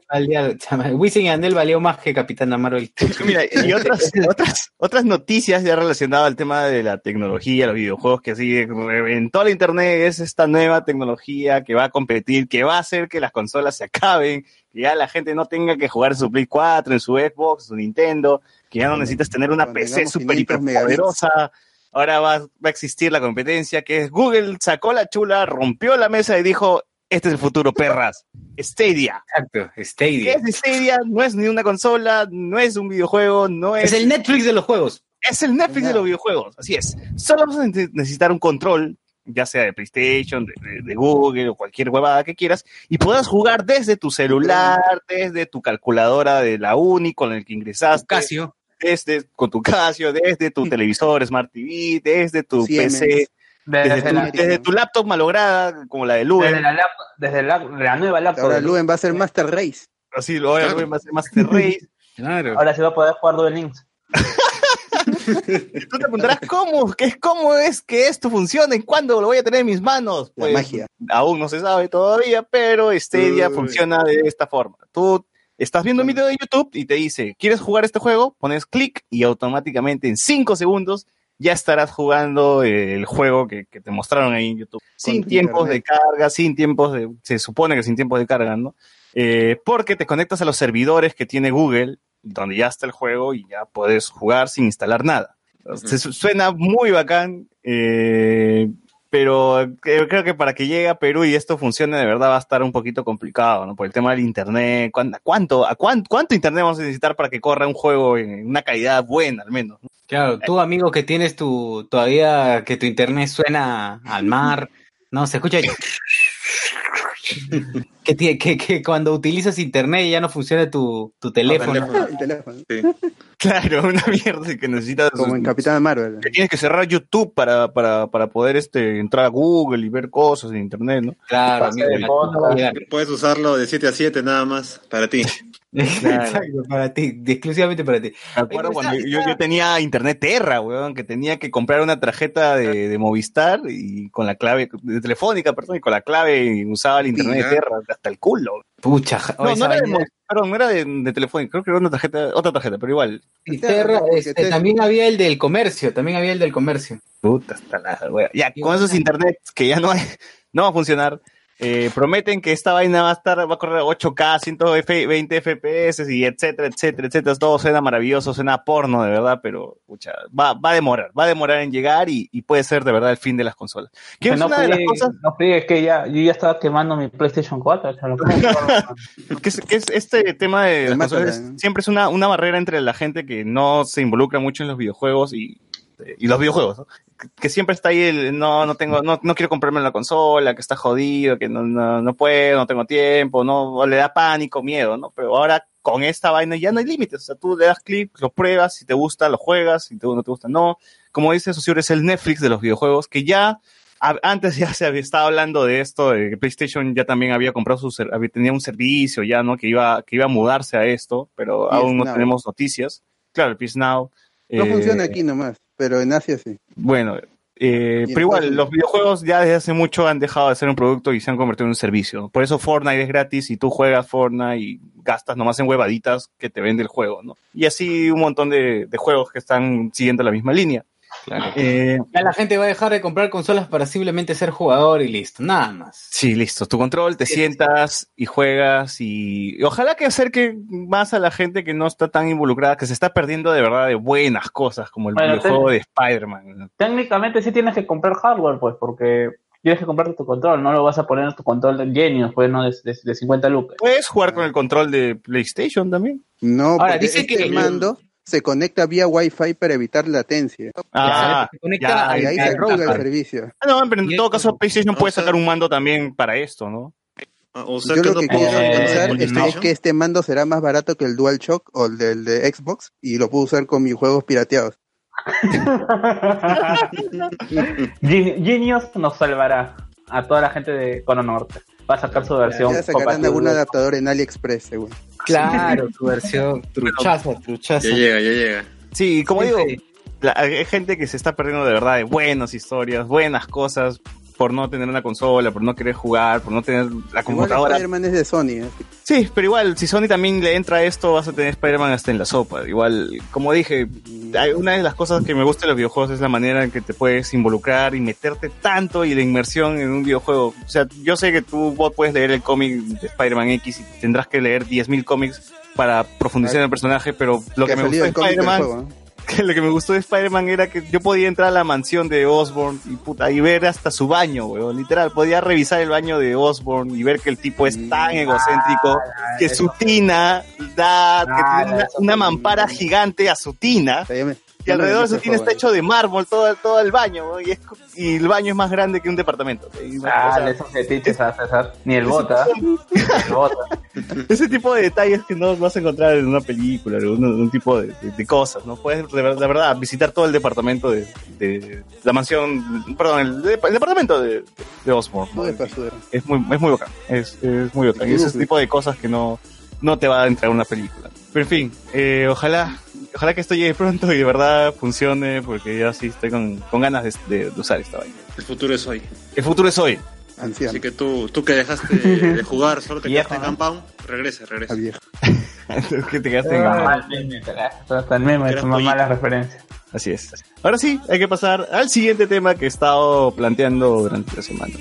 Al día- chama, Wisin y Andel valió más que Capitana Marvel. Mira, y otras, otras, otras noticias ya relacionadas al tema de la tecnología, los videojuegos, que así en toda la internet es esta nueva tecnología que va a competir, que va a hacer que las consolas se acaben, que ya la gente no tenga que jugar en su Play 4, en su Xbox, su Nintendo, que ya no necesitas tener una Cuando PC súper 500 hiperpoderosa. Ahora va, va a existir la competencia, que es Google sacó la chula, rompió la mesa y dijo, este es el futuro, perras. Stadia. Exacto, ¿Qué Stadia. es Stadia? No es ni una consola, no es un videojuego, no Es el Netflix de los juegos. es el Netflix de los videojuegos, así es. Solo vas a ne- necesitar un control, ya sea de PlayStation, de, de- de Google o cualquier huevada que quieras, y puedas jugar desde tu celular, desde tu calculadora de la uni con el que ingresaste, Casio. Desde con tu Casio, desde tu televisor Smart TV, desde tu Siemens. PC, Desde, desde tu, la, desde tu laptop malograda, como la de Luen. desde la, lap- desde la, la nueva laptop. Ahora Luen va a ser Master Race. Así lo va a ser Master Race. Claro. Ahora sí va a poder jugar Duel Links. Y tú te preguntarás, ¿cómo? ¿Qué, ¿Cómo es que esto funciona? ¿Y cuándo lo voy a tener en mis manos? La Pues, magia. aún no se sabe todavía, pero Stadia Uy. funciona de esta forma. Tú estás viendo un video de YouTube y te dice, ¿quieres jugar este juego? Pones clic y automáticamente en 5 segundos ya estarás jugando el juego que, que te mostraron ahí en YouTube. Sin tiempos de carga, sin tiempos de... Se supone que sin tiempos de carga, ¿no? Eh, porque te conectas a los servidores que tiene Google, donde ya está el juego y ya puedes jugar sin instalar nada. Se suena muy bacán, eh, pero creo, creo que para que llegue a Perú y esto funcione de verdad va a estar un poquito complicado, ¿no? Por el tema del internet. ¿Cuán- ¿Cuánto, a cuán- cuánto internet vamos a necesitar para que corra un juego en una calidad buena, al menos? ¿no? Claro, tú amigo que tienes tu, todavía que tu internet suena al mar, no, se escucha que, tie- que, que cuando utilizas internet ya no funciona tu, tu teléfono. teléfono. El teléfono. Sí. Claro, una mierda que necesitas. Como en Capitán Marvel. que tienes que cerrar YouTube para, para, para poder este, entrar a Google y ver cosas en internet, ¿no? Claro, de. Puedes usarlo de 7 a 7 nada más para ti. Exacto, para ti, exclusivamente para ti. Me acuerdo Pero cuando está- yo, yo tenía internet Terra, weón, que tenía que comprar una tarjeta de, de Movistar y con la clave, de telefónica, perdón, y con la clave usaba el internet de Ya. Terra hasta el culo. Pucha, No, era de perdón, no era de, de telefónica, creo que era una tarjeta, otra tarjeta, pero igual. y Terra, Porque este, te- también había el del comercio, también había el del comercio. Puta, hasta la wea. Ya, con esos internet que ya no hay, no va a funcionar. Eh, prometen que esta vaina va a estar, va a correr 8K, 120 FPS y etcétera, etcétera, etcétera. Todo suena maravilloso, suena porno de verdad, pero pucha, va, va a demorar, va a demorar en llegar y, y puede ser de verdad el fin de las consolas. Que es no una de las cosas no friegue, es que ya, yo ya estaba quemando mi PlayStation 4. chalo. ¿Cómo puedo? que es, que es este tema de las consolas, ¿no? siempre es una, una barrera entre la gente que no se involucra mucho en los videojuegos y este, y los videojuegos, ¿no? Que, que siempre está ahí el, no, no tengo, no, no quiero comprarme la consola, que está jodido, que no, no, no puedo, no tengo tiempo, no, o le da pánico, miedo, ¿no? Pero ahora con esta vaina ya no hay límites, o sea, tú le das clic, lo pruebas, si te gusta, lo juegas, si te, no te gusta, no. Como dice Sociur, es el Netflix de los videojuegos, que ya antes ya se había estado hablando de esto, de que PlayStation ya también había comprado su, había- tenía un servicio ya, ¿no? Que iba, que iba a mudarse a esto, pero PS aún no Now. tenemos noticias. Claro, el PS Now. No eh, funciona aquí nomás, pero en Asia sí. Bueno, eh, pero igual, los videojuegos ya desde hace mucho han dejado de ser un producto y se han convertido en un servicio. Por eso Fortnite es gratis y tú juegas Fortnite y gastas nomás en huevaditas que te vende el juego, ¿no? Y así un montón de, de juegos que están siguiendo la misma línea. Eh, Ya la gente va a dejar de comprar consolas para simplemente ser jugador y listo, nada más. Sí, listo. Tu control, te sientas y juegas y, y ojalá que acerque más a la gente que no está tan involucrada, que se está perdiendo de verdad de buenas cosas, como el Bueno, videojuego de Spider-Man. Técnicamente sí tienes que comprar hardware, pues, porque tienes que comprarte tu control, no lo vas a poner en tu control de Genius, pues, no de, de, de 50 lucas. Puedes jugar con el control de PlayStation también. No, Ahora, dice este que- mando se conecta vía Wi-Fi para evitar latencia. Ah, se conecta ya, al- Y ahí ya, se roga el servicio. Ah, no, pero en todo caso PlayStation puede sacar un mando también para esto, ¿no? O sea, Yo que lo que puedo- quiero Eh, pensar ¿con es, que este mando será más barato que el DualShock o el del de Xbox y lo puedo usar con mis juegos pirateados. Gen- Genius nos salvará a toda la gente de Cono Norte. Va a sacar su versión Ya sacarán algún adaptador en AliExpress, seguro. Claro, tu versión truchaza, truchaza. Ya llega, ya llega. Sí, como digo, la- hay gente que se está perdiendo de verdad de buenas historias, buenas cosas, por no tener una consola, por no querer jugar, por no tener la computadora. Spider-Man es de Sony. ¿eh? Sí, pero igual, si Sony también le entra a esto, vas a tener Spider-Man hasta en la sopa. Igual, como dije, una de las cosas que me gusta de los videojuegos es la manera en que te puedes involucrar y meterte tanto y la inmersión en un videojuego. O sea, yo sé que tú vos puedes leer el cómic de Spider-Man X y tendrás que leer 10.000 cómics para profundizar en el personaje, pero lo que, me gustó de Spider-Man. Que lo que me gustó de Spider-Man era que yo podía entrar a la mansión de Osborn y puta, y ver hasta su baño, weón. Literal, podía revisar el baño de Osborn y ver que el tipo es tan egocéntrico que su tina da, que Ah, tiene una, mampara gigante a su tina. O sea, ya me- Y alrededor de su dijiste tina está hecho de mármol todo, todo el baño, y, es co- y el baño es más grande que un departamento. Y, o Ah, sea, esos fetiches a César. Ni el bota. Ni el bota. ese tipo de detalles que no vas a encontrar en una película, en un, un tipo de, de- de cosas, ¿no? Puedes, la verdad, visitar todo el departamento de, de la mansión, perdón, el, de- el departamento de, de Osborn. ¿no? Es muy, es muy bacán, es, es muy bacán. Y ese tipo de cosas que no, no te va a entrar una película. Pero en fin, eh, ojalá, ojalá que esto llegue pronto y de verdad funcione, porque yo sí estoy con, con ganas de, de- de usar esta vaina. El futuro es hoy. El futuro es hoy. Anciano. Así que tú, tú que dejaste de jugar, solo te quedaste en ¿no? Compound, regresa, regresa. a viejo. que te quedaste en Ah, el meme, Hasta el meme es Eras una pollito. mala referencia. Así es. Ahora sí, hay que pasar al siguiente tema que he estado planteando durante la semana.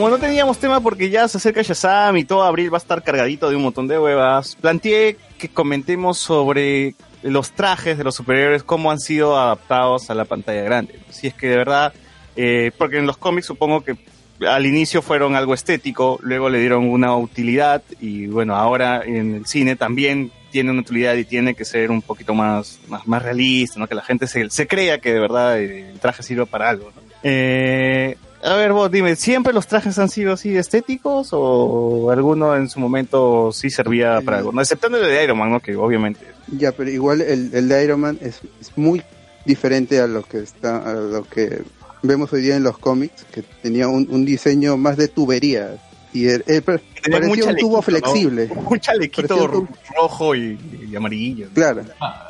Como no teníamos tema porque ya se acerca Shazam y todo abril va a estar cargadito de un montón de huevas, planteé que comentemos sobre los trajes de los superhéroes, cómo han sido adaptados a la pantalla grande. Si es que de verdad, eh, porque en los cómics supongo que al inicio fueron algo estético, luego le dieron una utilidad y bueno, ahora en el cine también tiene una utilidad y tiene que ser un poquito más, más, más realista, ¿no? que la gente se, se crea que de verdad eh, el traje sirve para algo. ¿no? Eh, a ver, vos dime, ¿siempre los trajes han sido así estéticos o alguno en su momento sí servía para algo? No, exceptando el de Iron Man, ¿no? que obviamente... Ya, pero igual el, el de Iron Man es, es muy diferente a lo que está, a lo que vemos hoy día en los cómics, que tenía un, un diseño más de tubería y el, el- Tenía parecía mucho un tubo chalequito, ¿no? flexible. Un chalequito Parecía rojo y, y amarillo. Claro.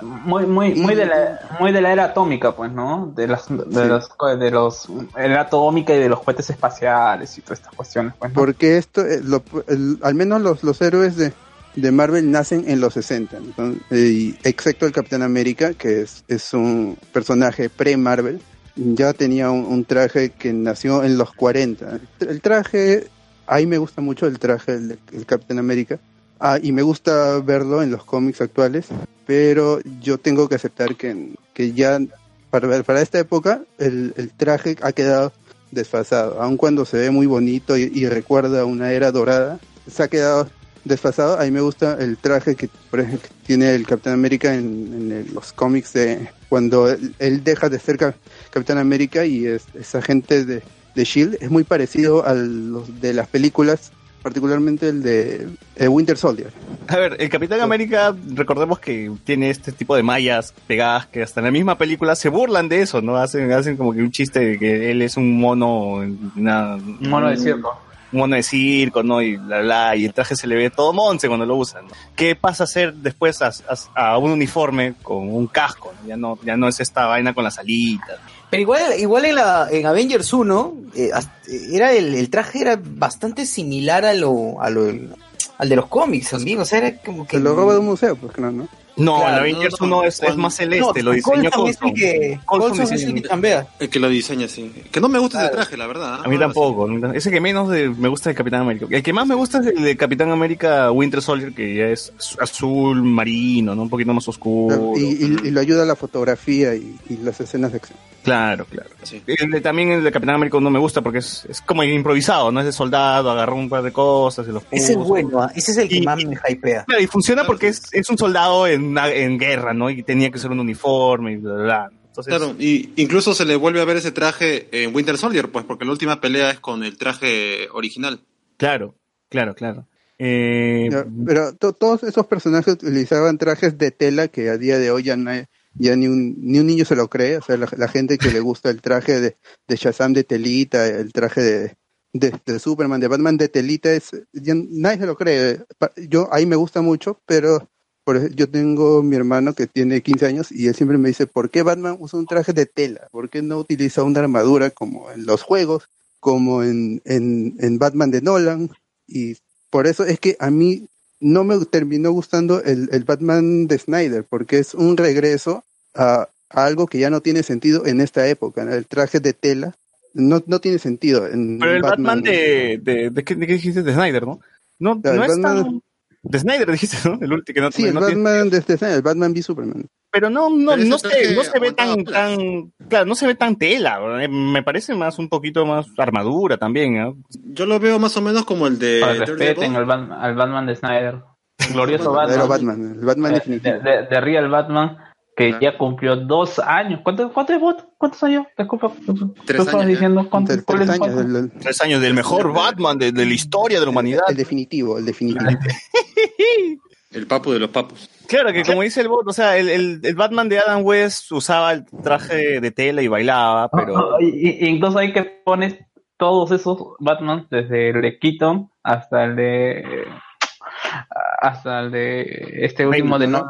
Muy, muy, muy de la, muy de la era atómica, pues, ¿no? De las, de Sí. los, de los, era atómica y de los cohetes espaciales y todas estas cuestiones, pues, ¿no? Porque esto, eh, lo- el- al menos los, los héroes de, de Marvel nacen en los 60, entonces, y excepto el Capitán América, que es, es un personaje pre-Marvel, ya tenía un, un traje que nació en los 40. El traje, ahí me gusta mucho el traje del Capitán América, ah, y me gusta verlo en los cómics actuales, pero yo tengo que aceptar que, que ya para, para esta época el, traje ha quedado desfasado, aun cuando se ve muy bonito y, recuerda una era dorada, se ha quedado desfasado. A mí me gusta el traje que, que tiene el Capitán América en, en los cómics de cuando él, deja de ser Cap- Capitán América y es, es agente de, de Shield. Es muy parecido a los de las películas, particularmente el de eh, Winter Soldier. A ver, el Capitán América, recordemos que tiene este tipo de mallas pegadas que hasta en la misma película se burlan de eso, ¿no? Hacen, hacen como que un chiste de que él es un mono, una, Un mono de circo. un mono de circo, ¿no? Y bla, bla, y el traje se le ve todo monce cuando lo usan, ¿no? ¿Qué pasa a hacer después a, a- a un uniforme con un casco? ¿no? Ya no, ya no es esta vaina con las alitas. Pero igual, igual en, la, en Avengers 1, eh, era el, el traje era bastante similar a lo, a lo al de los cómics, amigo. O sea, era como que. Se lo roba de un museo, pues claro, ¿no? No, Claro, el Avengers no, no, 1 es, más celeste, No, lo diseñó Coulson. que, Coulson Coulson es el que chambea. El que lo diseña, sí. Que no me gusta ese traje, la verdad. ¿ah? A mí tampoco. Ese que menos de- me gusta es el Capitán América. El que más me gusta es el de Capitán América Winter Soldier, que ya es azul marino, ¿no? Un poquito más oscuro. Y, y- y lo ayuda la fotografía y, y las escenas de acción. Claro, claro. Sí. El de- también el de Capitán América no me gusta porque es, es como improvisado, ¿no? Es de soldado, agarró un par de cosas y los puso. Ese es bueno, ¿ah? ese es el que Y- más me hypea. Claro, y funciona porque es, es un soldado en, una- en guerra, ¿no? Y tenía que ser un uniforme y bla, bla, bla. Entonces, Claro, y incluso se le vuelve a ver ese traje en Winter Soldier, pues porque la última pelea es con el traje original. claro, claro, claro. Eh, pero to- todos esos personajes utilizaban trajes de tela que a día de hoy ya, no hay- ya ni, un, ni un niño se lo cree. O sea, la, gente que le gusta el traje de, de Shazam de telita, el traje de, de, Superman, de Batman de telita, es, nadie se lo cree. Yo, ahí me gusta mucho, pero por yo tengo mi hermano que tiene 15 años y él siempre me dice, ¿por qué Batman usa un traje de tela? ¿Por qué no utiliza una armadura como en los juegos, como en, en, en Batman de Nolan? Y por eso es que a mí no me terminó gustando el, el Batman de Snyder, porque es un regreso a, a algo que ya no tiene sentido en esta época. El traje de tela no, no tiene sentido. En pero el Batman, de, de, de, qué, de qué dijiste? De Snyder, ¿no? No, no es tan... Batman- De Snyder dijiste, ¿no? El último que no, Sí, el no tiene- Batman de, de Snyder, el Batman v Superman. Pero no, no, Pero no, se, no se ve tan, aguantaba tan, claro, no se ve tan tela. Eh, me parece más un poquito más armadura también, ¿no? Yo lo veo más o menos como el de Para respeten al, Bat- al Batman de Snyder. Glorioso Batman. Batman, el Batman de- de Real Batman, que Ah. ya cumplió dos años. ¿Cuántos cuánto es Bot? ¿Cuántos años? Disculpa, tú Tres estabas años, diciendo cuántos Tres- tres el años, el, el- Tres años del mejor Batman de, de la historia de la humanidad. el definitivo, el definitivo. El papu de los papus. Claro, que como dice el bot, o sea, el, el, el Batman de Adam West usaba el traje de tela y bailaba, pero... Ah, y- y- incluso hay que pones todos esos Batman, desde el de Keaton hasta el de hasta el de este último de ¿no?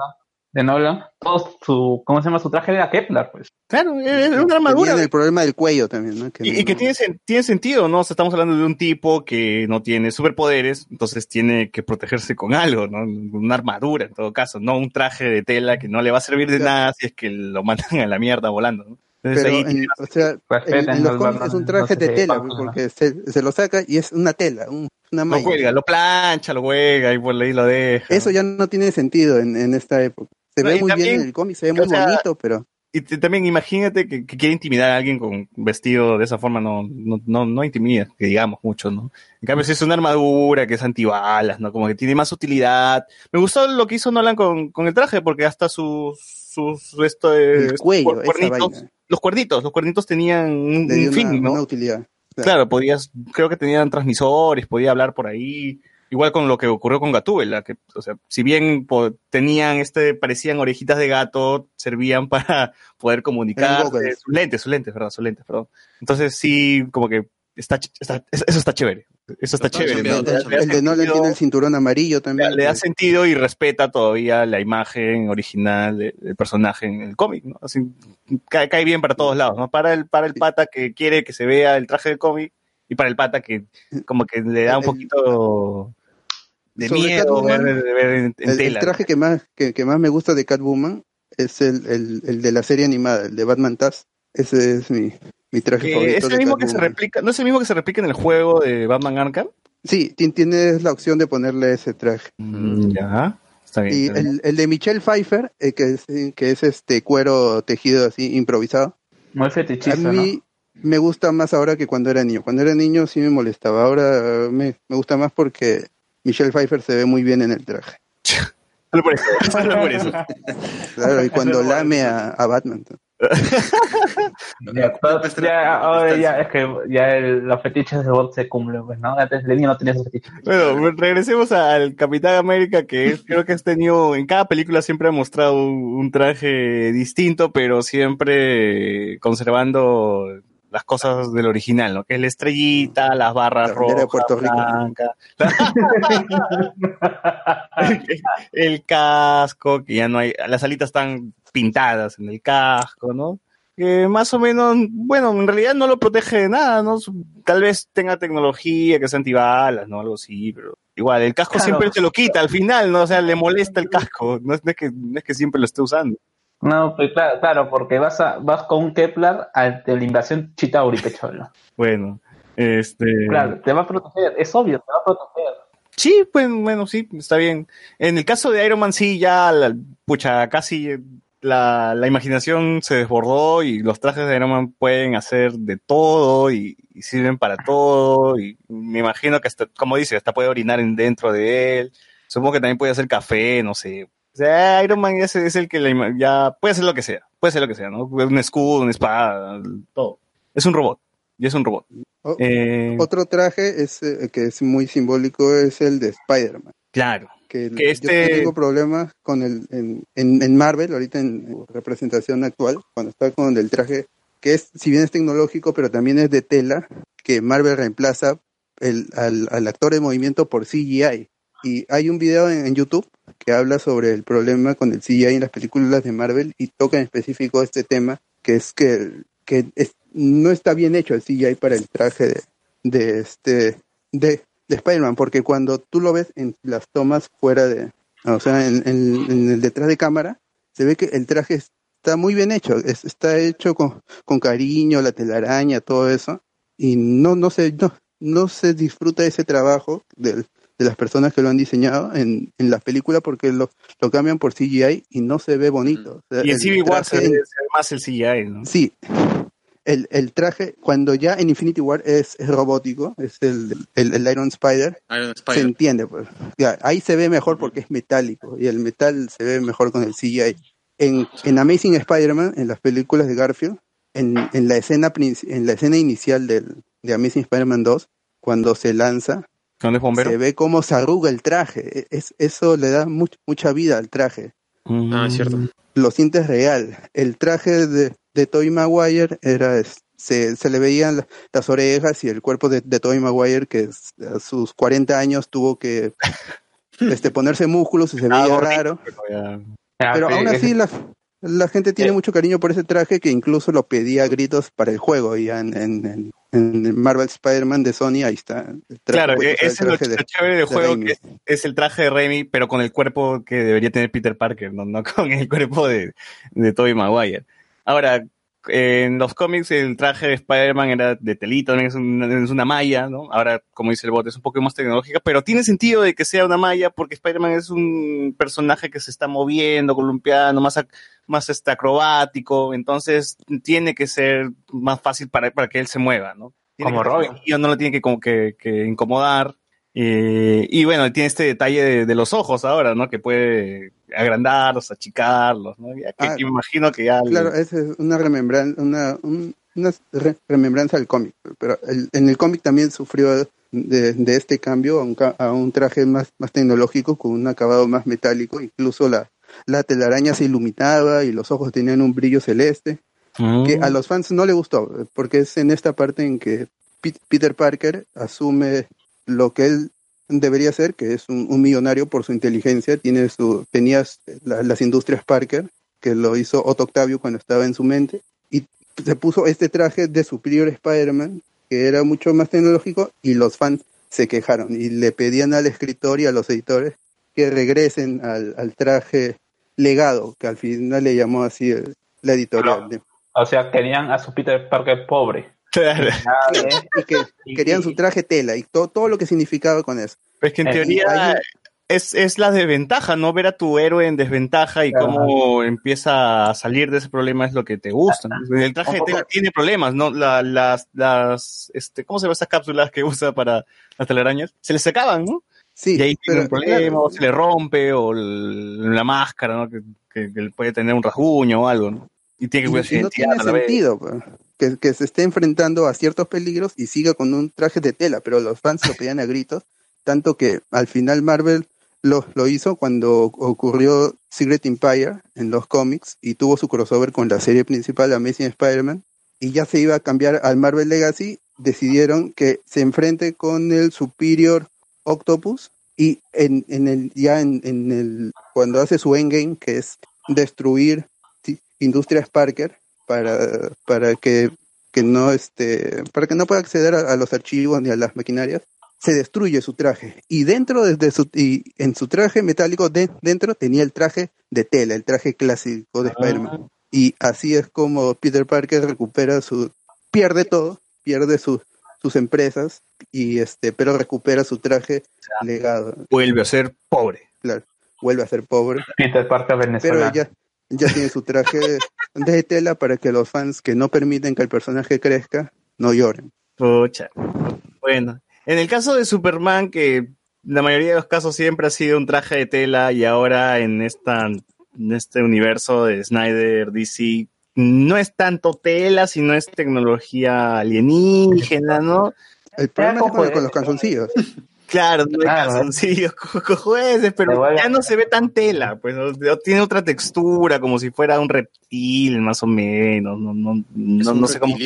De Nolan, todo su, ¿cómo se llama? Su traje de Kepler, pues. Claro, es una armadura. El problema del cuello también, ¿no? Que Y, y que tiene, tiene sentido, ¿no? O sea, estamos hablando de un tipo que no tiene superpoderes, entonces tiene que protegerse con algo, ¿no? Una armadura, en todo caso, no un traje de tela que no le va a servir de Claro. nada si es que lo mandan a la mierda volando, ¿no? Entonces Pero, ahí en, o sea, en, Respeten en los cómics es un no traje de tela, ¿no? porque se, se lo saca y es una tela, un- una lo malla. cuelga, lo plancha, lo juega y por ahí lo deja. Eso ya no tiene sentido en, en esta época. Se ve y muy bien en el cómic, se ve muy sea, bonito, pero Y también imagínate que, que quiere intimidar a alguien con vestido de esa forma, no, no, no, no intimida, que digamos mucho, ¿no? En cambio, si es una armadura que es antibalas, ¿no? Como que tiene más utilidad. Me gustó lo que hizo Nolan con, con el traje, porque hasta sus, sus, esto de, el cuello, cuernitos, los cuernitos, los cuernitos tenían un, fin, ¿no? una utilidad. Claro, podías, creo que tenían transmisores, podía hablar por ahí. Igual con lo que ocurrió con Gatúbela, que, o sea, si bien po- tenían este, parecían orejitas de gato, servían para poder comunicar. goggles. Sus lentes, sus lentes, verdad, sus lentes, perdón. Entonces sí, como que está, ch- está- eso está chévere. Eso está Está chévere. El da de Nolan tiene el cinturón amarillo también. le da sentido y respeta todavía la imagen original de- del personaje en el cómic, ¿no? Así, cae, cae bien para todos lados, ¿no? Para el, para el pata que quiere que se vea el traje del cómic y para el pata que como que le da un El- poquito de sobre miedo ver, Catwoman, ver en, en el, el tela. traje que más, que, que más me gusta de Catwoman es el, el, el de la serie animada, el de Batman Taz. Ese es mi, mi traje Que favorito. es el de mismo que se replica, ¿no es el mismo que se replica en el juego de Batman Arkham? Sí, ti- tienes la opción de ponerle ese traje. Mm, ya, está bien. Y está bien. el, el de Michelle Pfeiffer, eh, que, es, que es este cuero tejido así improvisado, Muy a fetichista, ¿no? mí me gusta más ahora que cuando era niño. Cuando era niño sí me molestaba, ahora eh, me, me gusta más porque Michelle Pfeiffer se ve muy bien en el traje. Solo por eso, solo por eso. Claro, y cuando lame a, a Batman. Ya, ahora es que ya el- los fetiches de se cumplen, pues, ¿no? Antes de niño no tenía esos fetiches. Bueno, regresemos al Capitán América, que es- creo que has tenido, en cada película siempre ha mostrado un, un traje distinto, pero siempre conservando las cosas del original, ¿no? Que es la estrellita, las barras La de rojas, Puerto Rico. blancas, el, el casco, que ya no hay, las alitas están pintadas en el casco, ¿no? Que más o menos, bueno, en realidad no lo protege de nada, ¿no? Tal vez tenga tecnología que sea antibalas, ¿no? Algo así, pero igual, el casco Claro. siempre se lo quita al final, ¿no? O sea, le molesta el casco, no es, no es que, no es que siempre lo esté usando. No, pues claro, claro, porque vas a, vas con un Kepler ante la invasión Chitauri, pecholo. Bueno, este... Claro, te va a proteger, es obvio, te va a proteger. Sí, pues bueno, sí, está bien. En el caso de Iron Man, sí, ya, la- pucha, casi la, la imaginación se desbordó y los trajes de Iron Man pueden hacer de todo y, y sirven para todo. Y me imagino que hasta, como dice, hasta puede orinar en dentro de él. Supongo que también puede hacer café, no sé. Sea, Iron Man es, es el que la ya puede hacer lo que sea, puede hacer lo que sea, ¿no? Un escudo, una espada, todo. Es un robot, y es un robot. Eh, Otro traje es, eh, que es muy simbólico es el de Spider-Man. claro. Que, Que este- yo tengo problemas con el en, en, en Marvel, ahorita en, en representación actual, cuando está con el traje, que es, si bien es tecnológico, pero también es de tela, que Marvel reemplaza el, al, al actor de movimiento por CGI. Y hay un video en, YouTube que habla sobre el problema con el CGI en las películas de Marvel y toca en específico este tema, que es que, que es- no está bien hecho el CGI para el traje de, de este de, de Spider-Man, porque cuando tú lo ves en las tomas fuera de, o sea, en el detrás de cámara, se ve que el traje está muy bien hecho, es- está hecho con, con cariño, la telaraña, todo eso, y no, no se, no, no se disfruta ese trabajo del- de las personas que lo han diseñado en, en la película porque lo, lo cambian por CGI y no se ve bonito. O sea, Y en Civil War se ve, se más el CGI, ¿no? Sí. El, el traje, cuando ya en Infinity War es, es robótico, es el, el, el Iron Spider, Iron se Spider. entiende. Pues. Ya, ahí se ve mejor porque es metálico y el metal se ve mejor con el CGI. En, en Amazing Spider-Man, en las películas de Garfield, en, en, la, escena, en la escena inicial del, de Amazing Spider-Man 2, cuando se lanza, ¿Dónde es bombero? se ve cómo se arruga el traje. E- Es, eso le da much- mucha vida al traje Ah, es cierto. lo sientes real. El traje de, de Tobey Maguire era, se, se le veían la- las orejas y el cuerpo de, de Tobey Maguire que a sus 40 años tuvo que este, ponerse músculos y se Ah, veía gordito, raro. pero ya- Ah, Pero aún así la, la gente tiene Eh. mucho cariño por ese traje que incluso lo pedía a gritos para el juego. Y en, en, en- en Marvel Spider-Man de Sony, ahí está. el traje Claro, puesto, e- ese es lo, de- chévere del de juego, Raimi. que es el traje de Raimi, pero con el cuerpo que debería tener Peter Parker, no, no con el cuerpo de, de Tobey Maguire. Ahora, en los cómics el traje de Spider-Man era de telita, es una, es una malla, ¿no? Ahora, como dice el bot, es un poco más tecnológica, pero tiene sentido de que sea una malla porque Spider-Man es un personaje que se está moviendo, columpiando, más, más este, acrobático, entonces tiene que ser más fácil para, para que él se mueva, ¿no? Tiene Como que Robin. no lo tiene que, como que, que incomodar. Eh, y bueno, tiene este detalle de, de los ojos ahora, ¿no? Que puede agrandarlos, achicarlos, ¿no? Ya que, Ah, que me imagino que ya... le- Claro, esa es una remembranza, una, un- una re- remembranza del cómic, pero el- en el cómic también sufrió de, de este cambio a un, a un traje más, más tecnológico con un acabado más metálico, incluso la, la telaraña se iluminaba y los ojos tenían un brillo celeste, que a los fans no le gustó, porque es en esta parte en que Peter Parker asume lo que él debería ser, que es un, un millonario por su inteligencia, tiene su, tenía la- las industrias Parker, que lo hizo Otto Octavio cuando estaba en su mente, y se puso este traje de Superior Spider-Man, que era mucho más tecnológico, y los fans se quejaron y le pedían al escritor y a los editores que regresen al, al traje legado, que al final le llamó así el- la editorial. de- O sea, querían a su Peter Parker pobre. Claro. De- y que querían su traje tela y todo, todo lo que significaba con eso. Es que en Eh, teoría ahí- es, es la desventaja, ¿no? Ver a tu héroe en desventaja y Claro. cómo empieza a salir de ese problema es lo que te gusta. ¿no? El traje de tela tiene problemas, ¿no? La- las, las, este, ¿cómo se llaman estas cápsulas que usa para las telarañas? Se le sacaban, ¿no? Sí, y ahí tiene un problema, o se le rompe, o el- la máscara, ¿no? Que, que- que puede tener un rasguño o algo, ¿no? Y tiene que cuidar no tiene a la vez. sentido pues, que, se esté enfrentando a ciertos peligros y siga con un traje de tela, pero los fans lo pedían a gritos, tanto que al final Marvel lo, lo hizo cuando ocurrió Secret Empire en los cómics y tuvo su crossover con la serie principal Amazing Spider-Man y ya se iba a cambiar al Marvel Legacy, decidieron que se enfrente con el Superior Octopus y en, en el ya en, en el cuando hace su endgame que es destruir Industrias Parker para, para que, que no este para que no pueda acceder a, a los archivos ni a las maquinarias se destruye su traje. Y dentro de, de su y en su traje metálico de, dentro tenía el traje de tela el traje clásico de Spider-Man. Y así es como Peter Parker recupera su pierde todo pierde sus sus empresas y este pero recupera su traje legado. Vuelve a ser pobre. claro vuelve a ser pobre. Peter Parker pero ya, ya tiene su traje de tela para que los fans que no permiten que el personaje crezca no lloren. Pucha. Bueno, en el caso de Superman, que la mayoría de los casos siempre ha sido un traje de tela y ahora en esta en este universo de Snyder DC no es tanto tela, sino es tecnología alienígena, ¿no? El problema es con los calzoncillos. Claro, no hay Claro. calzoncillos, jueces, pero ya no se ve tan tela, pues tiene otra textura, como si fuera un reptil, más o menos, no, no, no, sé cómo,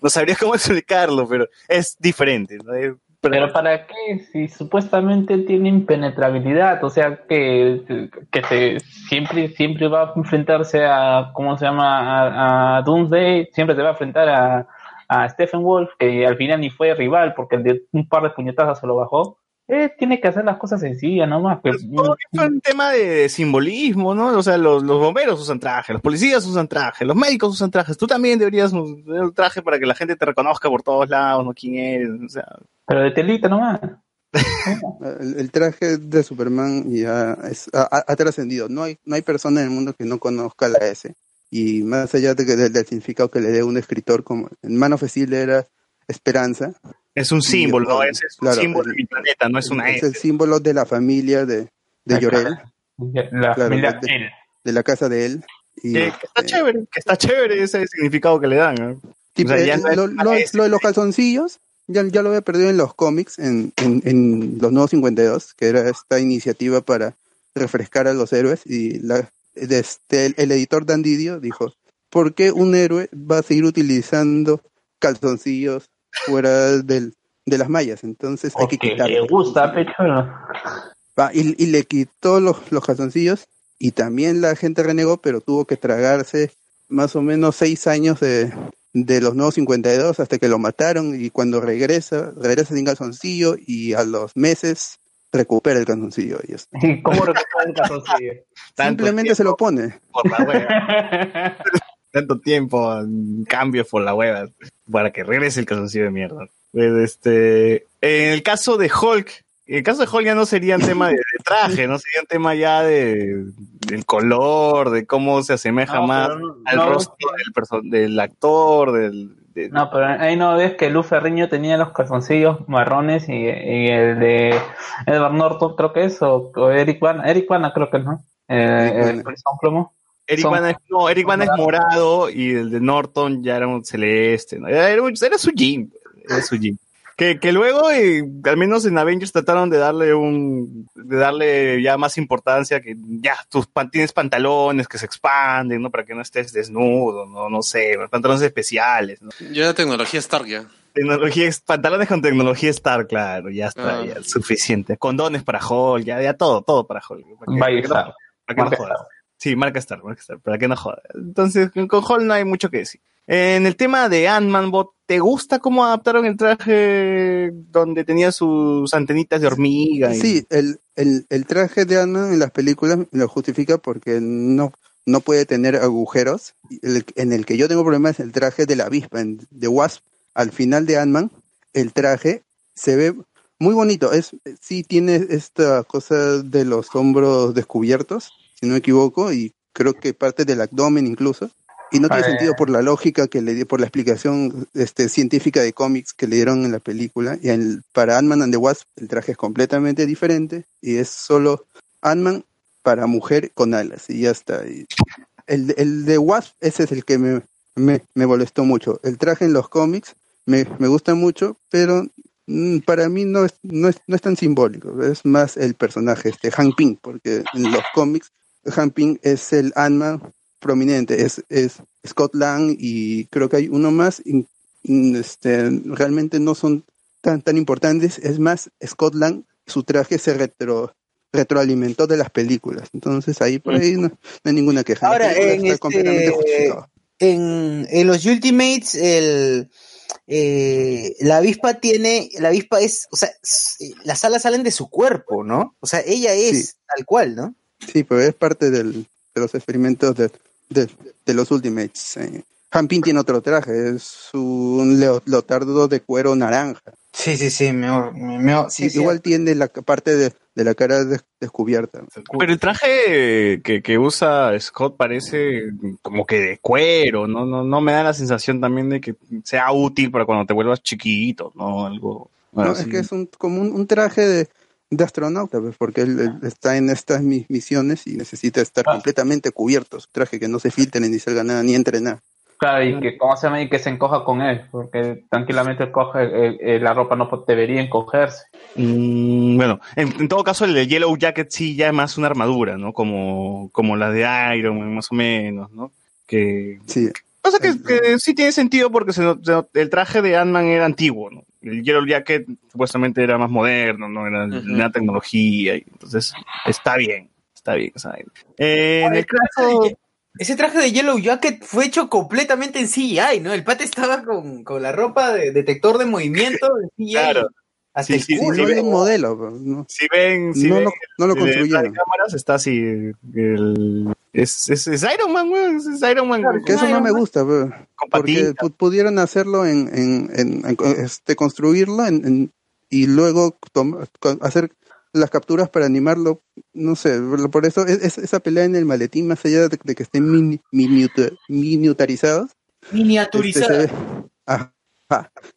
no sabría cómo explicarlo, pero es diferente, ¿no? Es- Pero ¿para qué? Si supuestamente tiene impenetrabilidad, o sea que, que se, siempre, siempre va a enfrentarse a, ¿cómo se llama? A, a Doomsday, siempre se va a enfrentar a, a Stephen Wolf, que al final ni fue rival porque el de un par de puñetazos se lo bajó. Eh, tiene que hacer las cosas sencillas nomás. Pues, Supongo que fue un tema de simbolismo, ¿no? O sea, los, los bomberos usan traje, los policías usan traje, los médicos usan trajes. Tú también deberías usar un traje para que la gente te reconozca por todos lados, ¿no? ¿Quién eres? O sea, pero de telita nomás. El, el traje de Superman ya es- ha, trascendido. No hay, no hay persona en el mundo que no conozca la S. Y más allá de que- del, del significado que le dé un escritor, como en Man of Steel era esperanza, es un símbolo, ¿no? Es, es un claro, símbolo el- de mi planeta, no es una es S. el símbolo de la familia de, de. Llorel, La Claro, familia de- L. de la casa de él. Y, Que, que está eh, chévere, que está chévere ese significado que le dan, O sea, ya lo, lo- S. lo de los calzoncillos, ya, ya lo había perdido en los cómics, en, en, en los nuevos 52, que era esta iniciativa para refrescar a los héroes. Y la, este, el, el editor Dan Didio dijo: ¿Por qué un héroe va a seguir utilizando calzoncillos fuera del, de las mallas? Entonces hay que Porque quitarlo. le gusta, pero Va, y, y le quitó los, los calzoncillos y también la gente renegó, pero tuvo que tragarse más o menos seis años de, de los nuevos 52 hasta que lo mataron y cuando regresa, regresa sin calzoncillo y a los meses recupera el calzoncillo. Y ¿cómo recupera el calzoncillo? Simplemente se lo pone. Por la wea. tanto tiempo, en cambios por la hueva, para que regrese el calzoncillo de mierda. Pues, este, en el caso de Hulk, en el caso de Hulk ya no sería un tema de, de traje, no sería un tema ya de del color, de cómo se asemeja No, más no- al no, rostro del, del actor, del, de- No, pero ahí no ves que Luz Ferriño tenía los calzoncillos marrones y, y el de Edward Norton creo que es, o, o Eric Bana, Eric Bana creo que es, ¿no? Eh, el Policía Plomo. Eric Son- Bana es, no, Eric Bana es morado y el de Norton ya era un celeste, ¿no? Era, era era su Jim, era su Jim. Que, que luego, eh, al menos en Avengers trataron de darle un, de darle ya más importancia, que ya, tus pan- tienes pantalones que se expanden, ¿no? Para que no estés desnudo, no, no sé, pantalones especiales, ¿no? Ya la tecnología Stark ya. Tecnología, pantalones con tecnología Star, claro, ya está, Ah. ya, suficiente. Condones para Hulk, ya, ya todo, todo para Hulk. Para que- para que no- para que no jodas. Sí, marca Star, marca Star, para que no joda. Entonces, con Hulk no hay mucho que decir. En el tema de Ant-Man, ¿te gusta cómo adaptaron el traje donde tenía sus antenitas de hormiga? y- Sí, el, el, el traje de Ant-Man en las películas lo justifica porque no, no puede tener agujeros. En el que yo tengo problemas es el traje de la avispa. The Wasp, al final de Ant-Man, el traje se ve muy bonito. Es, sí tiene esta cosa de los hombros descubiertos, si no me equivoco, y creo que parte del abdomen incluso. Y no tiene Ah, sentido por la lógica que le di, por la explicación este, científica de cómics que le dieron en la película. Y el, para Ant-Man and the Wasp el traje es completamente diferente y es solo Ant-Man para mujer con alas y ya está. Y el, el de Wasp, ese es el que me, me, me molestó mucho. El traje en los cómics me, me gusta mucho, pero mm, para mí no es, no, es, no es tan simbólico. Es más el personaje, este Hank Pym, porque en los cómics Pym es el Ant-Man prominente, es, es Scott Lang y creo que hay uno más. y, este, realmente no son tan, tan importantes. Es más, Scott Lang, su traje se retro, retroalimentó de las películas. Entonces ahí por ahí no, no hay ninguna queja. Ahora, en, este, en, en los Ultimates, el, eh, la avispa tiene, la avispa es, o sea, s- las alas salen de su cuerpo, ¿no? O sea, ella es Sí. tal cual, ¿no? Sí, pero es parte del, de los experimentos de, de, de los Ultimates. Eh. Tiene otro traje, es un leo- leotardo de cuero naranja. Sí, sí, sí, me, me- me- sí, sí. Igual tiene la parte de, de la cara des- descubierta. Pero el traje que, que usa Scott parece como que de cuero, ¿no? No, no me da la sensación también de que sea útil para cuando te vuelvas chiquito, ¿no? Algo. No, es que es un, como un, un traje de, de astronauta, pues, porque él, él está en estas mi- misiones y necesita estar Ah. completamente cubierto. Su traje que no se filtre ni salga nada, ni entre nada. Claro, y que, ¿cómo se llama? Y que se encoja con él, porque tranquilamente coge, eh, eh, la ropa no debería encogerse. Mm, bueno, en, en todo caso el de Yellow Jacket sí ya es más una armadura, ¿no? Como, como la de Iron Man, más o menos, ¿no? Que Sí, Cosa que, que sí tiene sentido porque se se el traje de Ant-Man era antiguo, ¿no? El Yellow Jacket supuestamente era más moderno, ¿no? Era una tecnología, y entonces está bien, está bien. vaina. Eh, en el caso... Ese traje de Yellow Jacket fue hecho completamente en CGI, ¿no? El pata estaba con, con la ropa de detector de movimiento en CGI. Claro. Hasta Sí, sí, sí, hay un modelo. pues, no, Si ven, si no ven lo, no lo de de construyeron. cámaras está así, el, es, es, es Iron Man, güey, es, Iron Man. Que eso no me gusta, con porque pudieron hacerlo en, en, en- en- este, construirlo en- en- y luego hacer las capturas para animarlo, no sé, por eso es, es- esa pelea en el maletín, más allá de, de que estén mini, miniuta- miniaturizados, este, se Miniaturizada. ve, ajá,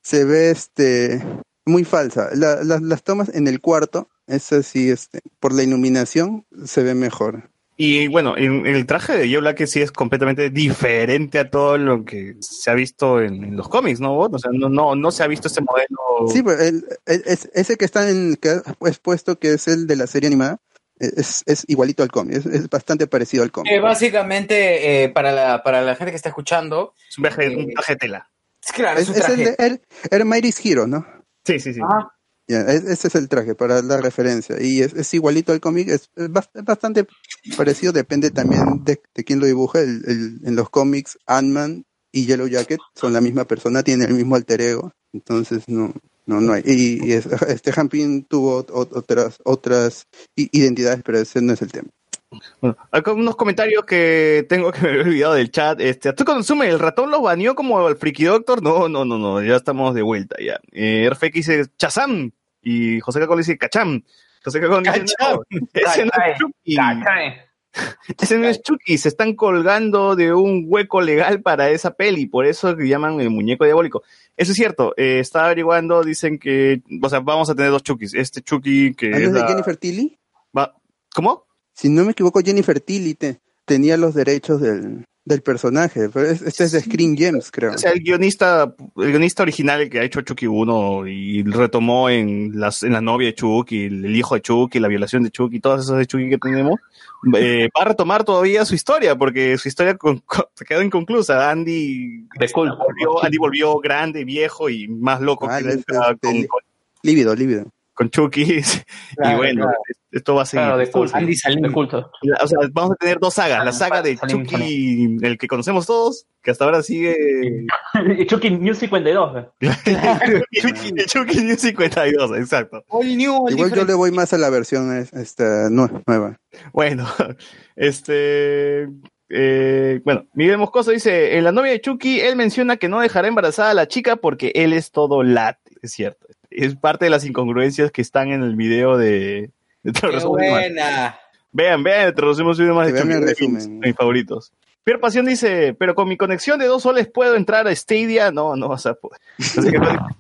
se ve este muy falsa. La- la- las tomas en el cuarto, es así, este, por la iluminación se ve mejor. Y bueno, en- el traje de Joe Black sí es completamente diferente a todo lo que se ha visto en, en los cómics, ¿no? O sea, no, no, no se ha visto este modelo. Sí, pues el, el- es- ese que está en que has puesto que es el de la serie animada es, es igualito al cómic, es, es bastante parecido al cómic. Eh, básicamente, eh, para, la, para la gente que está escuchando, Es un traje, un traje de tela. es claro, es Es, un es el traje. de Er- Ermairis Hero, ¿no? Sí, sí, sí. Ajá. Ya, es- ese es el traje para la referencia y es, es igualito al cómic, es, es bast- es bastante parecido, depende también de, de quién lo dibuja. El, el- en los cómics, Ant-Man y Yellow Jacket son la misma persona, tienen el mismo alter ego, entonces no, no, no hay. Y, es- este Hampin tuvo ot- ot- otras, otras identidades, pero ese no es el tema. Bueno, acá unos comentarios que tengo que me había olvidado del chat. Este, ¿tú consume el ratón los baneó como el Friki Doctor? No, no, no, no, ya estamos de vuelta ya. Eh, RFX dice Chazam y José Cacón dice Cacham. José Cacón dice Cacham. no, ese no es Chucky. Ese no es Chucky, se están colgando de un hueco legal para esa peli, por eso que llaman el muñeco diabólico. Eso es cierto, eh, estaba averiguando, dicen que, o sea, vamos a tener dos Chuckys. Este Chucky que ¿Ah, no es es de la- Jennifer Tilly? va- ¿Cómo? Si no me equivoco, Jennifer Tilly te- tenía los derechos del, del personaje. Pero es- este es de Screen Gems, creo. O sea, el guionista, el guionista original el que ha hecho Chucky 1 y retomó en, las, en la novia de Chucky, el, el hijo de Chucky, la violación de Chucky, todas esas de Chucky que tenemos, eh, va a retomar todavía su historia, porque su historia con- con- se quedó inconclusa. Andy, volvió, Andy volvió grande, viejo y más loco Ah, que es- nunca es- con, el- Lívido, lívido. Con Chucky. y bueno, claro. esto va a seguir. Claro, de culto. seguir. De culto. O sea, vamos a tener dos sagas, la Salim, saga de Salim, Chucky, el que conocemos todos, que hasta ahora sigue Y Chucky New 52. Chucky, Chucky New 52, exacto. Igual yo le voy más a la versión es- esta nue- nueva. Bueno, este. eh, bueno, Miguel Moscoso dice: En la novia de Chucky, él menciona que no dejará embarazada a la chica porque él es todo lat. Es cierto. Es parte de las incongruencias que están en el video de. de Qué buena. Vean, vean, de más de mis, resumen. mis favoritos. Pierre Pasión dice, pero con mi conexión de dos soles puedo entrar a Stadia. No, no vas a poder. Así que,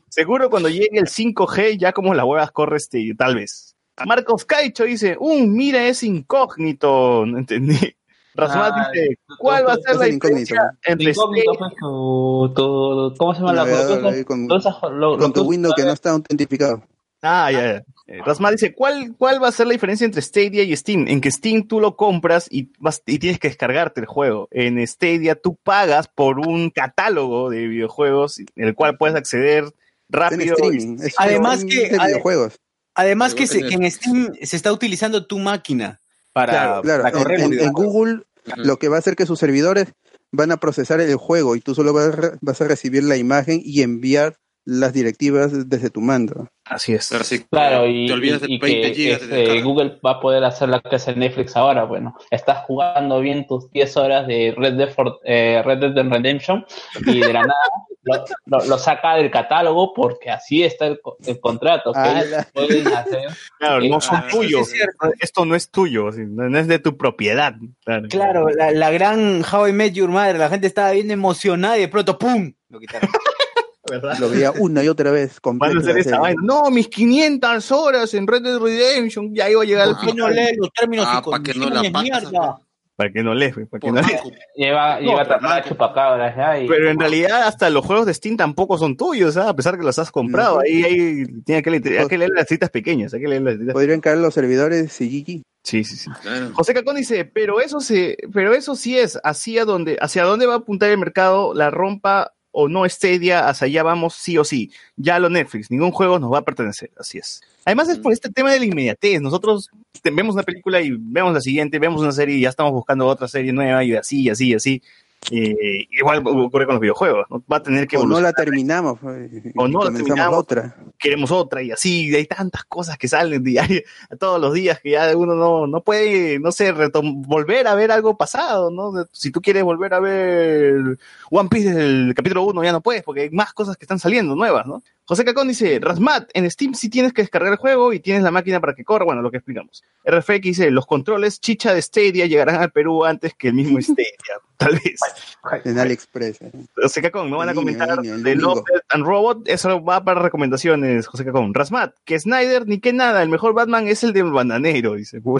seguro cuando llegue el 5G, ya como las huevas corre Stadia, tal vez. Marcos Caicho dice, un mira es incógnito. No entendí. Rasumat Ah, dice, ¿cuál va a ser la diferencia entre Incógnito, pues, tu, tu- ¿Cómo se llama la cosa? con- tu Windows que no está autentificado. Ah, ya, ya. Rasmat dice, ¿cuál, ¿cuál va a ser la diferencia entre Stadia y Steam? En que Steam tú lo compras y, vas, y tienes que descargarte el juego. En Stadia tú pagas por un catálogo de videojuegos en el cual puedes acceder rápido. streaming. Es Además que- videojuegos. Además se- que en Steam se está utilizando tu máquina para, Claro, para en, correr en- los en videojuegos. Google lo que va a hacer que sus servidores van a procesar el juego y tú solo vas a, re- vas a recibir la imagen y enviar las directivas desde tu mando. Así es. Claro, sí, Claro, y, te olvidas de y 20 que gigas de este. Google va a poder hacer la que hace Netflix ahora. Bueno, estás jugando bien tus 10 horas de Red Dead, for- eh, Red Dead Redemption y de la nada lo, lo- lo saca del catálogo porque así está el, co- el contrato. que Ah, ellos la- pueden hacer. Claro, no son Ah, tuyos. es cierto. Esto no es tuyo, no no es de tu propiedad. Claro. Claro, la, la gran How I Met Your Mother, la gente estaba bien emocionada y de pronto ¡pum! Lo quitaron. ¿verdad? Lo veía una y otra vez. Van a hacer esa vaina. No, mis 500 horas en Red Dead Redemption. Ya iba a llegar Ah, ¿Por qué no lee los términos Ah, y pa' que no la mierda? Para que no lees, para que no lees. Lleva, No, lleva tapada chupacabras ya. Y, Pero en realidad hasta los juegos de Steam tampoco son tuyos, ¿ah? a pesar que los has comprado. No. Ahí, ahí tiene que, leer, hay que leer las citas pequeñas, hay que leer las citas Podrían caer los servidores y GG. Sí, sí, sí. Claro. José Cacón dice, pero eso se, pero eso sí es, hacia dónde, hacia dónde va a apuntar el mercado, la rompa o no Stadia, hacia allá vamos sí o sí. Ya lo Netflix, ningún juego nos va a pertenecer, así es. Además es por este tema de la inmediatez. Nosotros vemos una película y vemos la siguiente, vemos una serie y ya estamos buscando otra serie nueva y así, y así, y así. Eh, igual ocurre con los videojuegos, ¿no? Va a tener que O no la terminamos. O no la terminamos. otra. queremos otra y así, y hay tantas cosas que salen diario, todos los días que ya uno no, no puede, no sé, volver a ver algo pasado, ¿no? Si tú quieres volver a ver One Piece desde el capítulo 1 ya no puedes, porque hay más cosas que están saliendo nuevas, ¿no? José Cacón dice, Rasmat, en Steam sí tienes que descargar el juego y tienes la máquina para que corra, bueno, lo que explicamos. RFX dice, los controles chicha de Stadia llegarán al Perú antes que el mismo Stadia, tal vez. En AliExpress. eh. José Cacón, no van a comentar el de. Love, and Robot, eso va para recomendaciones, José Cacón. Rasmat, que Snyder ni que nada, el mejor Batman es el del bananero, dice.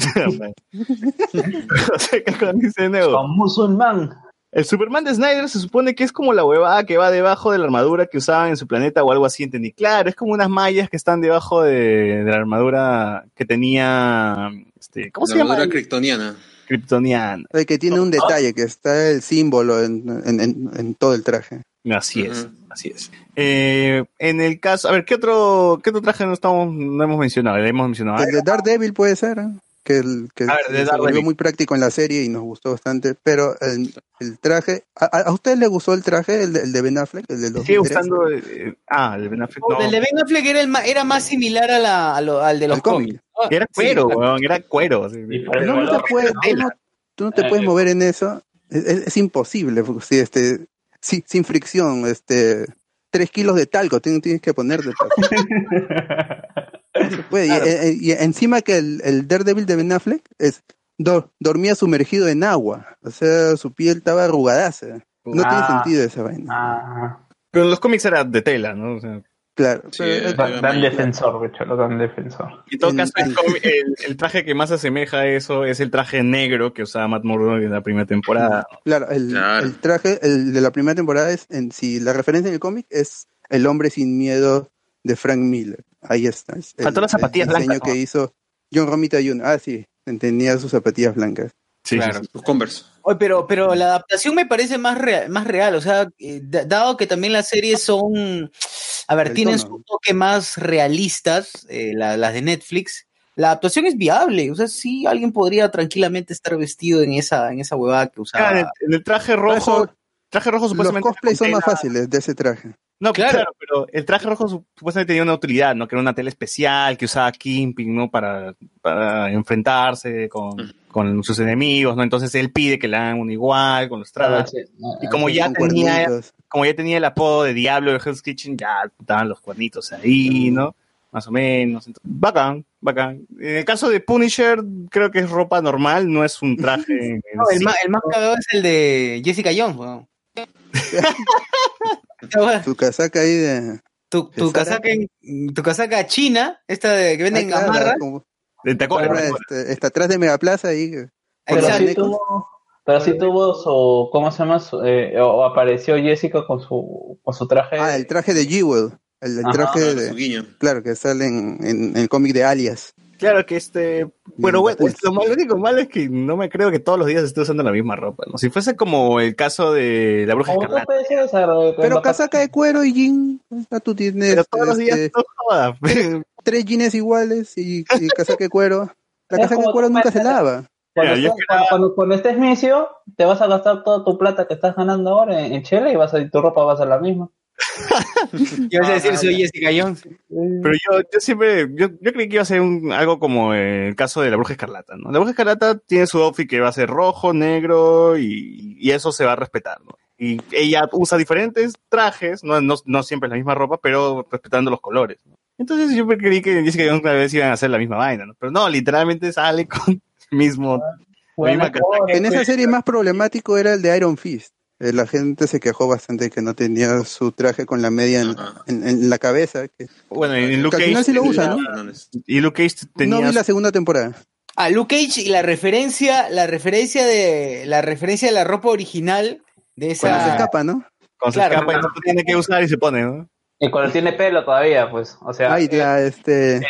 José Cacón dice de nuevo. Con musulmán. El Superman de Snyder se supone que es como la huevada que va debajo de la armadura que usaban en su planeta o algo así, entendí. Claro, es como unas mallas que están debajo de, de la armadura que tenía, este, ¿cómo se La llama? armadura kryptoniana. Kryptoniana. Que tiene un detalle, que está el símbolo en, en- en- en todo el traje. Así es, así es. Eh, en el caso, a ver, ¿qué otro, qué otro traje no estamos, no hemos mencionado? Le hemos mencionado. El de Daredevil puede ser, ¿eh? Que, el, que ver, de se volvió muy práctico en la serie y nos gustó bastante, pero el, el traje, ¿a, a- usted le gustó el traje, el de, el de Ben Affleck? El de los Sigue tres? usando, eh, ah, el Ben Affleck, no. El de Ben Affleck era, el era más similar a la, a lo- al de los cómics. Era cuero, weón, era cuero. Pero no te puedes, tú no, tú no te puedes mover en eso. Es, es- es imposible. porque si, este, si- sin fricción, este, tres kilos de talco tienes, tienes que ponerte. Se puede. Y, eh, y encima que el, el Daredevil de Ben Affleck es, do- dormía sumergido en agua. O sea, su piel estaba arrugadaza. No tiene Ah. sentido esa vaina. Ah, Pero en los cómics era de tela, ¿no? O sea, Claro. Sí, pero- eh, dan, dan defensor, de hecho, lo dan defensor. en todo caso, el, el- el traje que más asemeja a eso es el traje negro que usaba Matt Murdock en la primera temporada. Claro, el, Claro. el traje el de la primera temporada es, en si la referencia en el cómic es El hombre sin miedo de Frank Miller. Ahí está. es el, Faltó las zapatillas el diseño blancas, que hizo John Romita Jr. Ah, sí, tenía sus zapatillas blancas. Sí, Claro. Los Converse. Oye, pero, pero la adaptación me parece más real, más real. O sea, eh, da- dado que también las series son, a ver, El tienen tono. su toque más realistas, eh, la- las de Netflix, la adaptación es viable. O sea, sí, alguien podría tranquilamente estar vestido en esa, en esa huevada que usaba. Ah, en, el, en el traje rojo, traje rojo Los supuestamente. cosplays son más fáciles de ese traje. No, Claro. claro. pero el traje rojo su- supuestamente tenía una utilidad, ¿no? Que era una tela especial que usaba Kingpin, ¿no? Para, para enfrentarse con, con sus enemigos, ¿no? Entonces él pide que le hagan uno igual, con los trajes. Y como ya tenía, cuernitos. como ya tenía el apodo de Diablo de Hell's Kitchen, ya estaban los cuernitos ahí, ¿no? Más o menos. Entonces, bacán, bacán. En el caso de Punisher, creo que es ropa normal, no es un traje. No, el, sí. más, el más cagado es el de Jessica Jones, weón. Su casaca ahí de. tu, tu casaca en- tu casaca china, esta de que venden Ah, claro, gamarra. este, está atrás de Megaplaza ahí. Pero sí tuvo, pero sí tuvo su, ¿cómo se llama? Su, eh, o apareció Jessica con su, con su traje. Ah, el traje de Jewel. El, el Ajá, traje Claro, de. guiño. Claro, que sale en, en- en el cómic de Alias. Claro que este. Bueno, bueno, lo, malo, lo único malo es que no me creo que todos los días esté usando la misma ropa, ¿no? Si fuese como el caso de la bruja escarlata. Pero de- casaca de cuero y jean. tú tienes Pero todos los días este, no jodas. tres jeans iguales y, y casaca de cuero. La casaca de cuero nunca se lava. Cuando, estés- cuando, cuando- cuando estés misio, te vas a gastar toda tu plata que estás ganando ahora en, en chela y vas a, y tu ropa va a ser la misma. Yo iba a decir, soy Jessica Jones. Pero yo, yo siempre, yo, yo creí que iba a ser un, algo como el caso de la bruja escarlata, ¿no? La bruja escarlata tiene su outfit que va a ser rojo, negro y, y eso se va a respetar, ¿no? Y ella usa diferentes trajes, no, no, no siempre es la misma ropa, pero respetando los colores, ¿no? Entonces yo creí que Jessica Jones una vez iban a hacer la misma vaina, ¿no? Pero no, literalmente sale con el mismo, la misma casaca. En esa serie más problemático era el de Iron Fist. Eh, La gente se quejó bastante que no tenía su traje con la media en, Ajá. en- en la cabeza. Que Bueno, en Luke Que al final sí lo usa, ¿no? Y Luke Cage tenía no vi la segunda temporada. Ah, Luke Cage y la referencia, la referencia de la referencia de la ropa original de Cuando se esa. escapa, ¿no? con su claro. capa y no tiene que usar y se pone, ¿no? Y cuando tiene pelo todavía, pues, o sea, Ay, eh, la, este,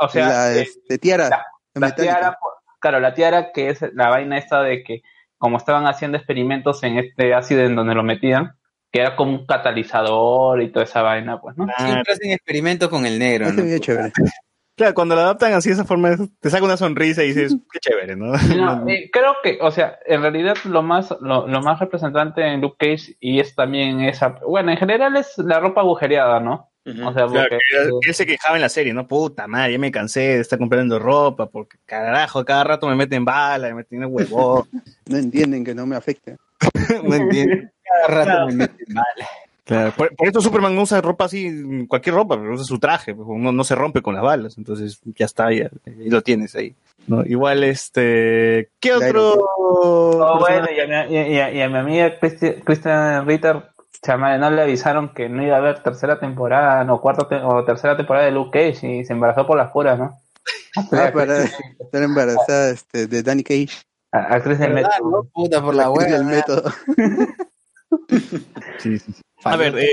o sea, la eh, este, tiara. la- tiara, claro, la tiara que es la vaina esta de que como estaban haciendo experimentos en este ácido en donde lo metían, que era como un catalizador y toda esa vaina, pues, ¿no? Siempre hacen experimentos con el negro, ¿no? video chévere. Claro, cuando lo adaptan así de esa forma, te saca una sonrisa y dices, qué chévere, ¿no? No, eh, creo que, o sea, en realidad lo más, lo, lo más representante en Luke Cage y es también esa, bueno, en general es la ropa agujereada, ¿no? O sea, Claro, porque que él, él se quejaba en la serie, ¿no? Puta madre, ya me cansé de estar comprando ropa, porque carajo, cada rato me meten bala, me meten huevo. No entienden que no me afecte. no entiendo. Cada rato me meten bala. Claro, por, por esto Superman no usa ropa así, cualquier ropa, pero usa su traje, pues, no, no se rompe con las balas, entonces ya está, ya, ahí lo tienes ahí. ¿no? Igual, este, ¿qué otro? Oh, bueno, y a, mi, y a- y a- y a mi amiga Cristi- Chamale, no le avisaron que no iba a haber tercera temporada, no, cuarta te- o tercera temporada de Luke Cage y se embarazó por las puras, ¿no? Ah, para estar embarazada este, de Danny Cage. A- Actriz del ¿Verdad, método. no? Puta por la actriz hueá. del método. Sí, sí, sí. A ver, eh,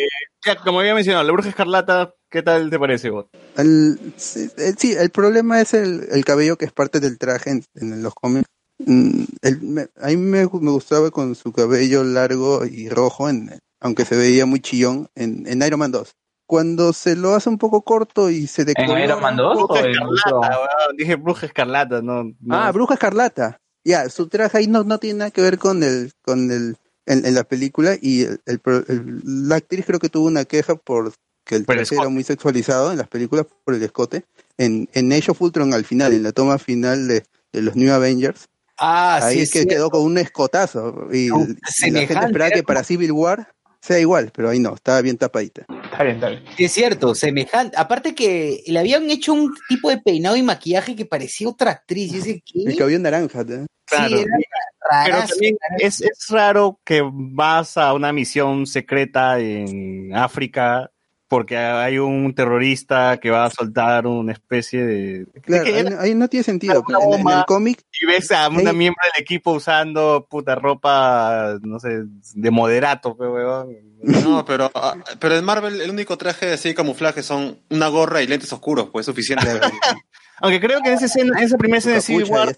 ya, como había mencionado, la bruja escarlata, ¿qué tal te parece, vos? El- sí, el, sí, el problema es el, el cabello que es parte del traje en, en los cómics. Mm, el- me- a mí me, me gustaba con su cabello largo y rojo, en, aunque se veía muy chillón, en, en Iron Man 2. Cuando se lo hace un poco corto y se ¿En decolora Iron Man un 2 poco- o Bruja en escarlata, weón, dije bruja escarlata, no. no. Ah, Bruja Escarlata. Ya, su traje ahí no, no tiene nada que ver con el, con el, en, en la película y el, el pro- el- la actriz creo que tuvo una queja por que el Por el traje era muy sexualizado en las películas por el escote, en, en Age of Ultron al final, en la toma final de, de los New Avengers, Ah, ahí sí, es que sí. quedó con un escotazo. Y, No, y la gente esperaba era que para Civil War sea igual, pero ahí no, estaba bien tapadita. Está bien, está bien. Es cierto, semejante. Aparte que le habían hecho un tipo de peinado y maquillaje que parecía otra actriz. Yo sé El ¿qué? cabello naranja. ¿no? Claro. Sí, era Pero también es, es raro que vas a una misión secreta en África porque hay un terrorista que va a soltar una especie de... Claro, que ahí, no- ahí no tiene sentido. En, el cómic, Y ves a una miembro del equipo usando puta ropa, no sé, de moderato, pe, huevón. No, pero, ah, pero en Marvel el único traje así de camuflaje son una gorra y lentes oscuros, pues es suficiente. Aunque creo que en esa, escena, en esa primera escena de Civil War,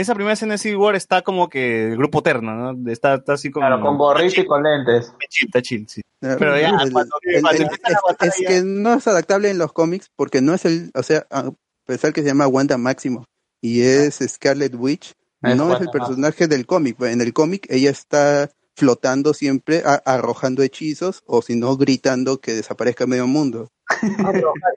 esa primera escena de Civil War está como que el grupo terno, ¿no? Está, está así como... Claro, con gorrito y con lentes. Está chill, está chill, sí. El- Pero ya, cuando- el- cuando el- empieza la es, batalla- es que no es adaptable en los cómics porque no es el, o sea, a pesar que se llama Wanda Máximo y es Scarlet Witch, Es no es el personaje del cómic. En el cómic ella está flotando siempre, a- arrojando hechizos o si no gritando que desaparezca medio mundo.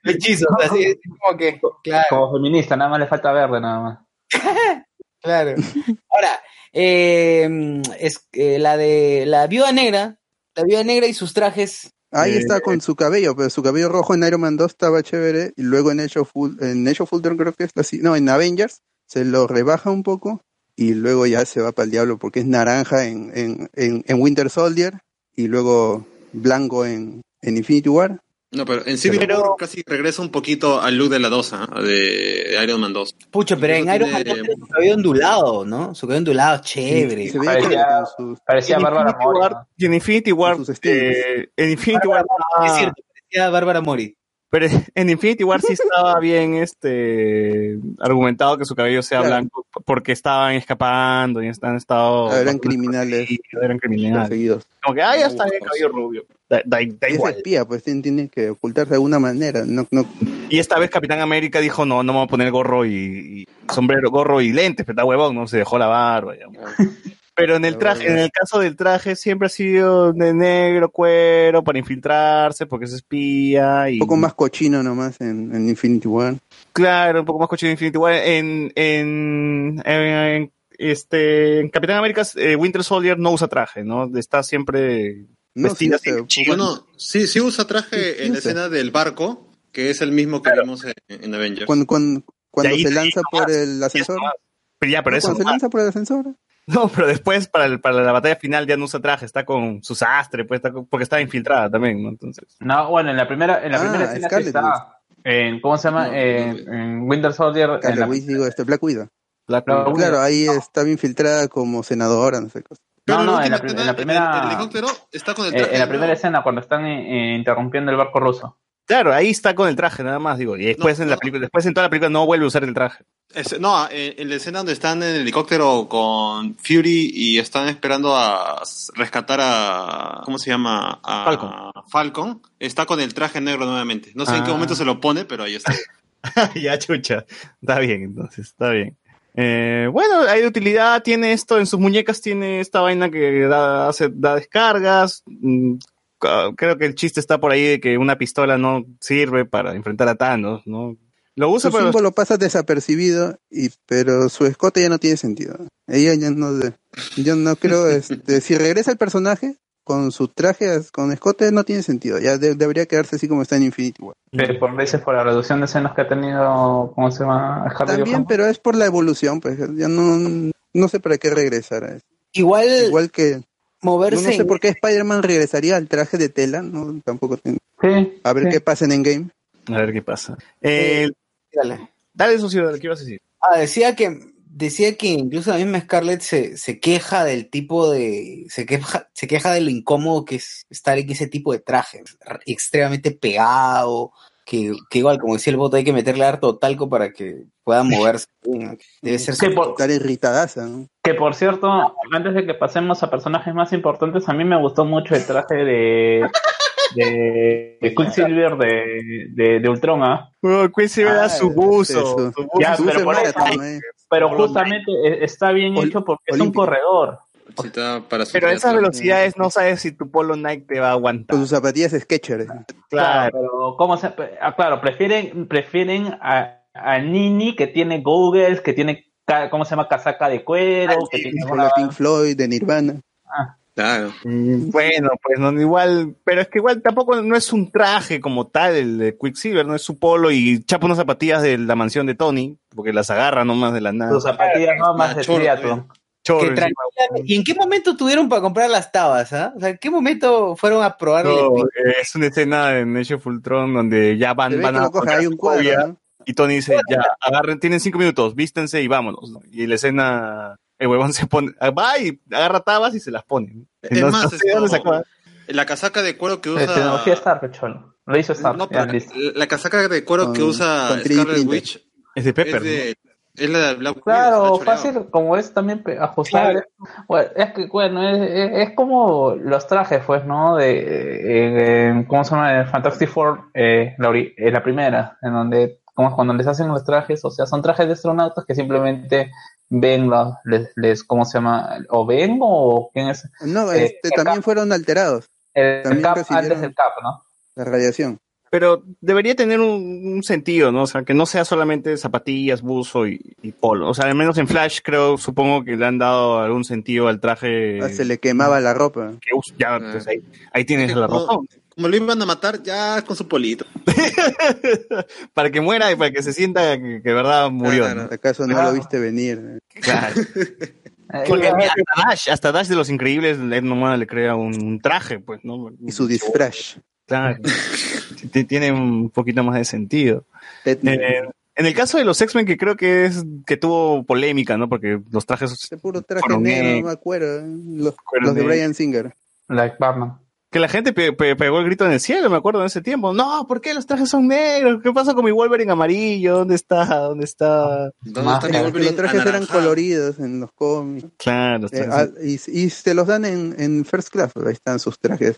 Hechizos, así es como que, claro, Como feminista, nada más le falta verde, nada más. claro. Ahora, eh, es eh, la de la viuda negra, la viuda negra y sus trajes. Ahí Eh, está con su cabello, pero su cabello rojo en Iron Man 2 estaba chévere y luego en Age of, en Age of Ultron creo que es así, no, en Avengers se lo rebaja un poco y luego ya se va para el diablo porque es naranja en, en, en, en Winter Soldier y luego blanco en, en Infinity War. No, pero en Civil Pero- War casi regresa un poquito al look de la dosa de Iron Man 2. Pucho, pero en Iron Man tiene- tiene su cabello ondulado, ¿no? Su cabello ondulado, chévere. se veía Parecía- sus, Parecía en Bárbara Mori. ¿no? y en Infinity War, eh, en Infinity War, Es cierto, parecía Bárbara Mori. Pero en Infinity War sí estaba bien este argumentado que su cabello sea Claro. blanco porque estaban escapando y han estado Ah, eran criminales eran criminales como que ah ya está pues. cabello rubio da, da- da Y es igual espía, pues tiene, tiene que ocultarse de alguna manera. No, no, y esta vez Capitán América dijo no no me voy a poner gorro y, y sombrero gorro y lentes pero está huevón no se dejó la barba ya. Pero en el traje en el caso del traje siempre ha sido de negro cuero para infiltrarse porque es espía y un poco más cochino nomás en, en Infinity War. Claro, un poco más coche de Infinity War. En, en, en- este, en Capitán América, eh, Winter Soldier no usa traje, ¿no? Está siempre No, vestida sí, así. Bueno, sí, sí usa traje sí en la escena del barco, que es el mismo que vimos en, en Avengers. Cuando, cuando, cuando se lanza por el ascensor. Pero ya, pero No, eso. cuando se lanza por el ascensor. No, pero después para, el- para la batalla final ya no usa traje, está con su sastre, pues, está con- porque está infiltrada también, ¿no? Entonces. No, bueno, en la primera, en la Ah, primera escena está. En, ¿Cómo se llama? No, en, no, en Winter Soldier. en la- digo, este Black Widow. Black Widow. Claro, ahí estaba infiltrada como senadora, no sé. cosa. Pero no, no, en la última pri- escena, en la primera- el helicóptero está con el eh, traje. en la ¿no? primera escena, cuando están eh, interrumpiendo el barco ruso. Claro, ahí está con el traje, nada más, digo. Y después No, en la no. película, después en toda la película no vuelve a usar el traje. Es- no, en, en la escena donde están en el helicóptero con Fury y están esperando a rescatar a. ¿Cómo se llama? A Falcon. Falcon, está con el traje negro nuevamente. No sé en qué Ah. momento se lo pone, pero ahí está. ya, chucha. Está bien, entonces, está bien. Eh, bueno, hay utilidad, tiene esto en sus muñecas, tiene esta vaina que da, hace, da descargas. Ca- Creo que el chiste está por ahí de que una pistola no sirve para enfrentar a Thanos, ¿no? Lo usa Su para... símbolo pasa desapercibido, y, pero su escote ya no tiene sentido. Ella ya no. de- Yo no creo. Este, si regresa el personaje con su traje, con escote, no tiene sentido. Ya de- debería quedarse así como está en Infinity War. Que por veces por la reducción de escenas que ha tenido, ¿cómo se llama? También, pero es por la evolución, pues ya no, no sé para qué regresar a eso. Igual, Igual que. No, moverse. no sé en- por qué Spider-Man regresaría al traje de tela, no, tampoco tengo. Sí, A ver sí. qué pasa en Endgame. A ver qué pasa. Eh, Dale. dale, socio, ¿qué ibas a decir? Ah, decía que decía que incluso la misma Scarlett se, se queja del tipo de se queja se queja de lo incómodo que es estar en ese tipo de traje extremadamente pegado que, que igual como decía el voto hay que meterle harto talco para que pueda moverse debe ser Que por, Estar irritadaza, ¿no? que por cierto, antes de que pasemos a personajes más importantes, a mí me gustó mucho el traje de, de, de Quicksilver de, de, de Ultron, ¿ah? Bro, Quicksilver Ah, da su este, buzo. su- su buzo, Ya, su pero por de eso- Marathon, eh. Pero justamente eh, está bien Ol- hecho porque es un corredor. Para Pero a esas velocidades no sabes si tu polo Nike te va a aguantar. Con sus zapatillas Skechers. Claro, pero ¿cómo se, ah, claro, prefieren, prefieren a, a Nini que tiene goggles, que tiene, ¿cómo se llama? Casaca de cuero, que tiene la Pink Floyd, de Nirvana. Claro. Mm, Bueno, pues no, igual, pero es que igual tampoco no es un traje como tal el de Quicksilver, no es su polo y chapa unas zapatillas de la mansión de Tony, porque las agarra nomás de la nada. sus zapatillas no más de triatlón. Chorro Que ¿Y en qué momento tuvieron para comprar las tabas? ah? O sea, ¿en qué momento fueron a probar el No, eh, es una escena en Age of Ultron donde ya van, van a encontrar hay un cuadro, ¿no? y Tony dice, ya, agarren, tienen cinco minutos, vístense y vámonos. ¿no? Y la escena, el huevón se pone, va y agarra tabas y se las pone. Es No más, sé dónde sacó. la casaca de cuero que usa. tecnología Stark, cholo. Lo hizo Stark. No, listo. la casaca de cuero que usa con 3D Scarlet. Witch Es de Pepper. es, de, es la de Black Widow, Claro, fácil, como es también ajustable. Bueno, es que, bueno, es, es- es como los trajes, pues, ¿no? De, eh, ¿cómo se llama? Fantastic Four, eh, la, eh, la primera, en donde, como es cuando les hacen los trajes, o sea, son trajes de astronautas que simplemente ven los, les, les, ¿cómo se llama? ¿O ven o quién es? No, Eh, este, también fueron alterados, El, También cap antes del cap, ¿no? la radiación. Pero debería tener un, un sentido, ¿no? O sea, que no sea solamente zapatillas, buzo y, y polo. O sea, al menos en Flash creo, supongo que le han dado algún sentido al traje. Ah, Se le quemaba la ropa. que. Ya, pues ahí, ahí tienes la razón. Como lo iban a matar, ya con su polito. para que muera y para que se sienta que, que de verdad murió. Claro. ¿no? ¿Acaso no Ah. lo viste venir? Claro. Porque hasta Dash, hasta Dash de los Increíbles, Ed Nomada le crea un, un traje, pues, ¿no? Y su disfraz. Claro. Tiene un poquito más de sentido. Eh, en el caso de los X-Men, que creo que es que tuvo polémica, ¿no? Porque los trajes Ese puro traje negro, no me acuerdo. ¿eh? Los, de negros. Brian Singer. like Batman. que la gente pe- pe- pegó el grito en el cielo, me acuerdo en ese tiempo. No, ¿por qué los trajes son negros? ¿Qué pasa con mi Wolverine amarillo? ¿Dónde está? ¿Dónde está? ¿Dónde Más está mi Wolverine los trajes eran coloridos en los cómics. Claro, los Eh, trajes- ah, y, y se los dan en, en First Class. Ahí están sus trajes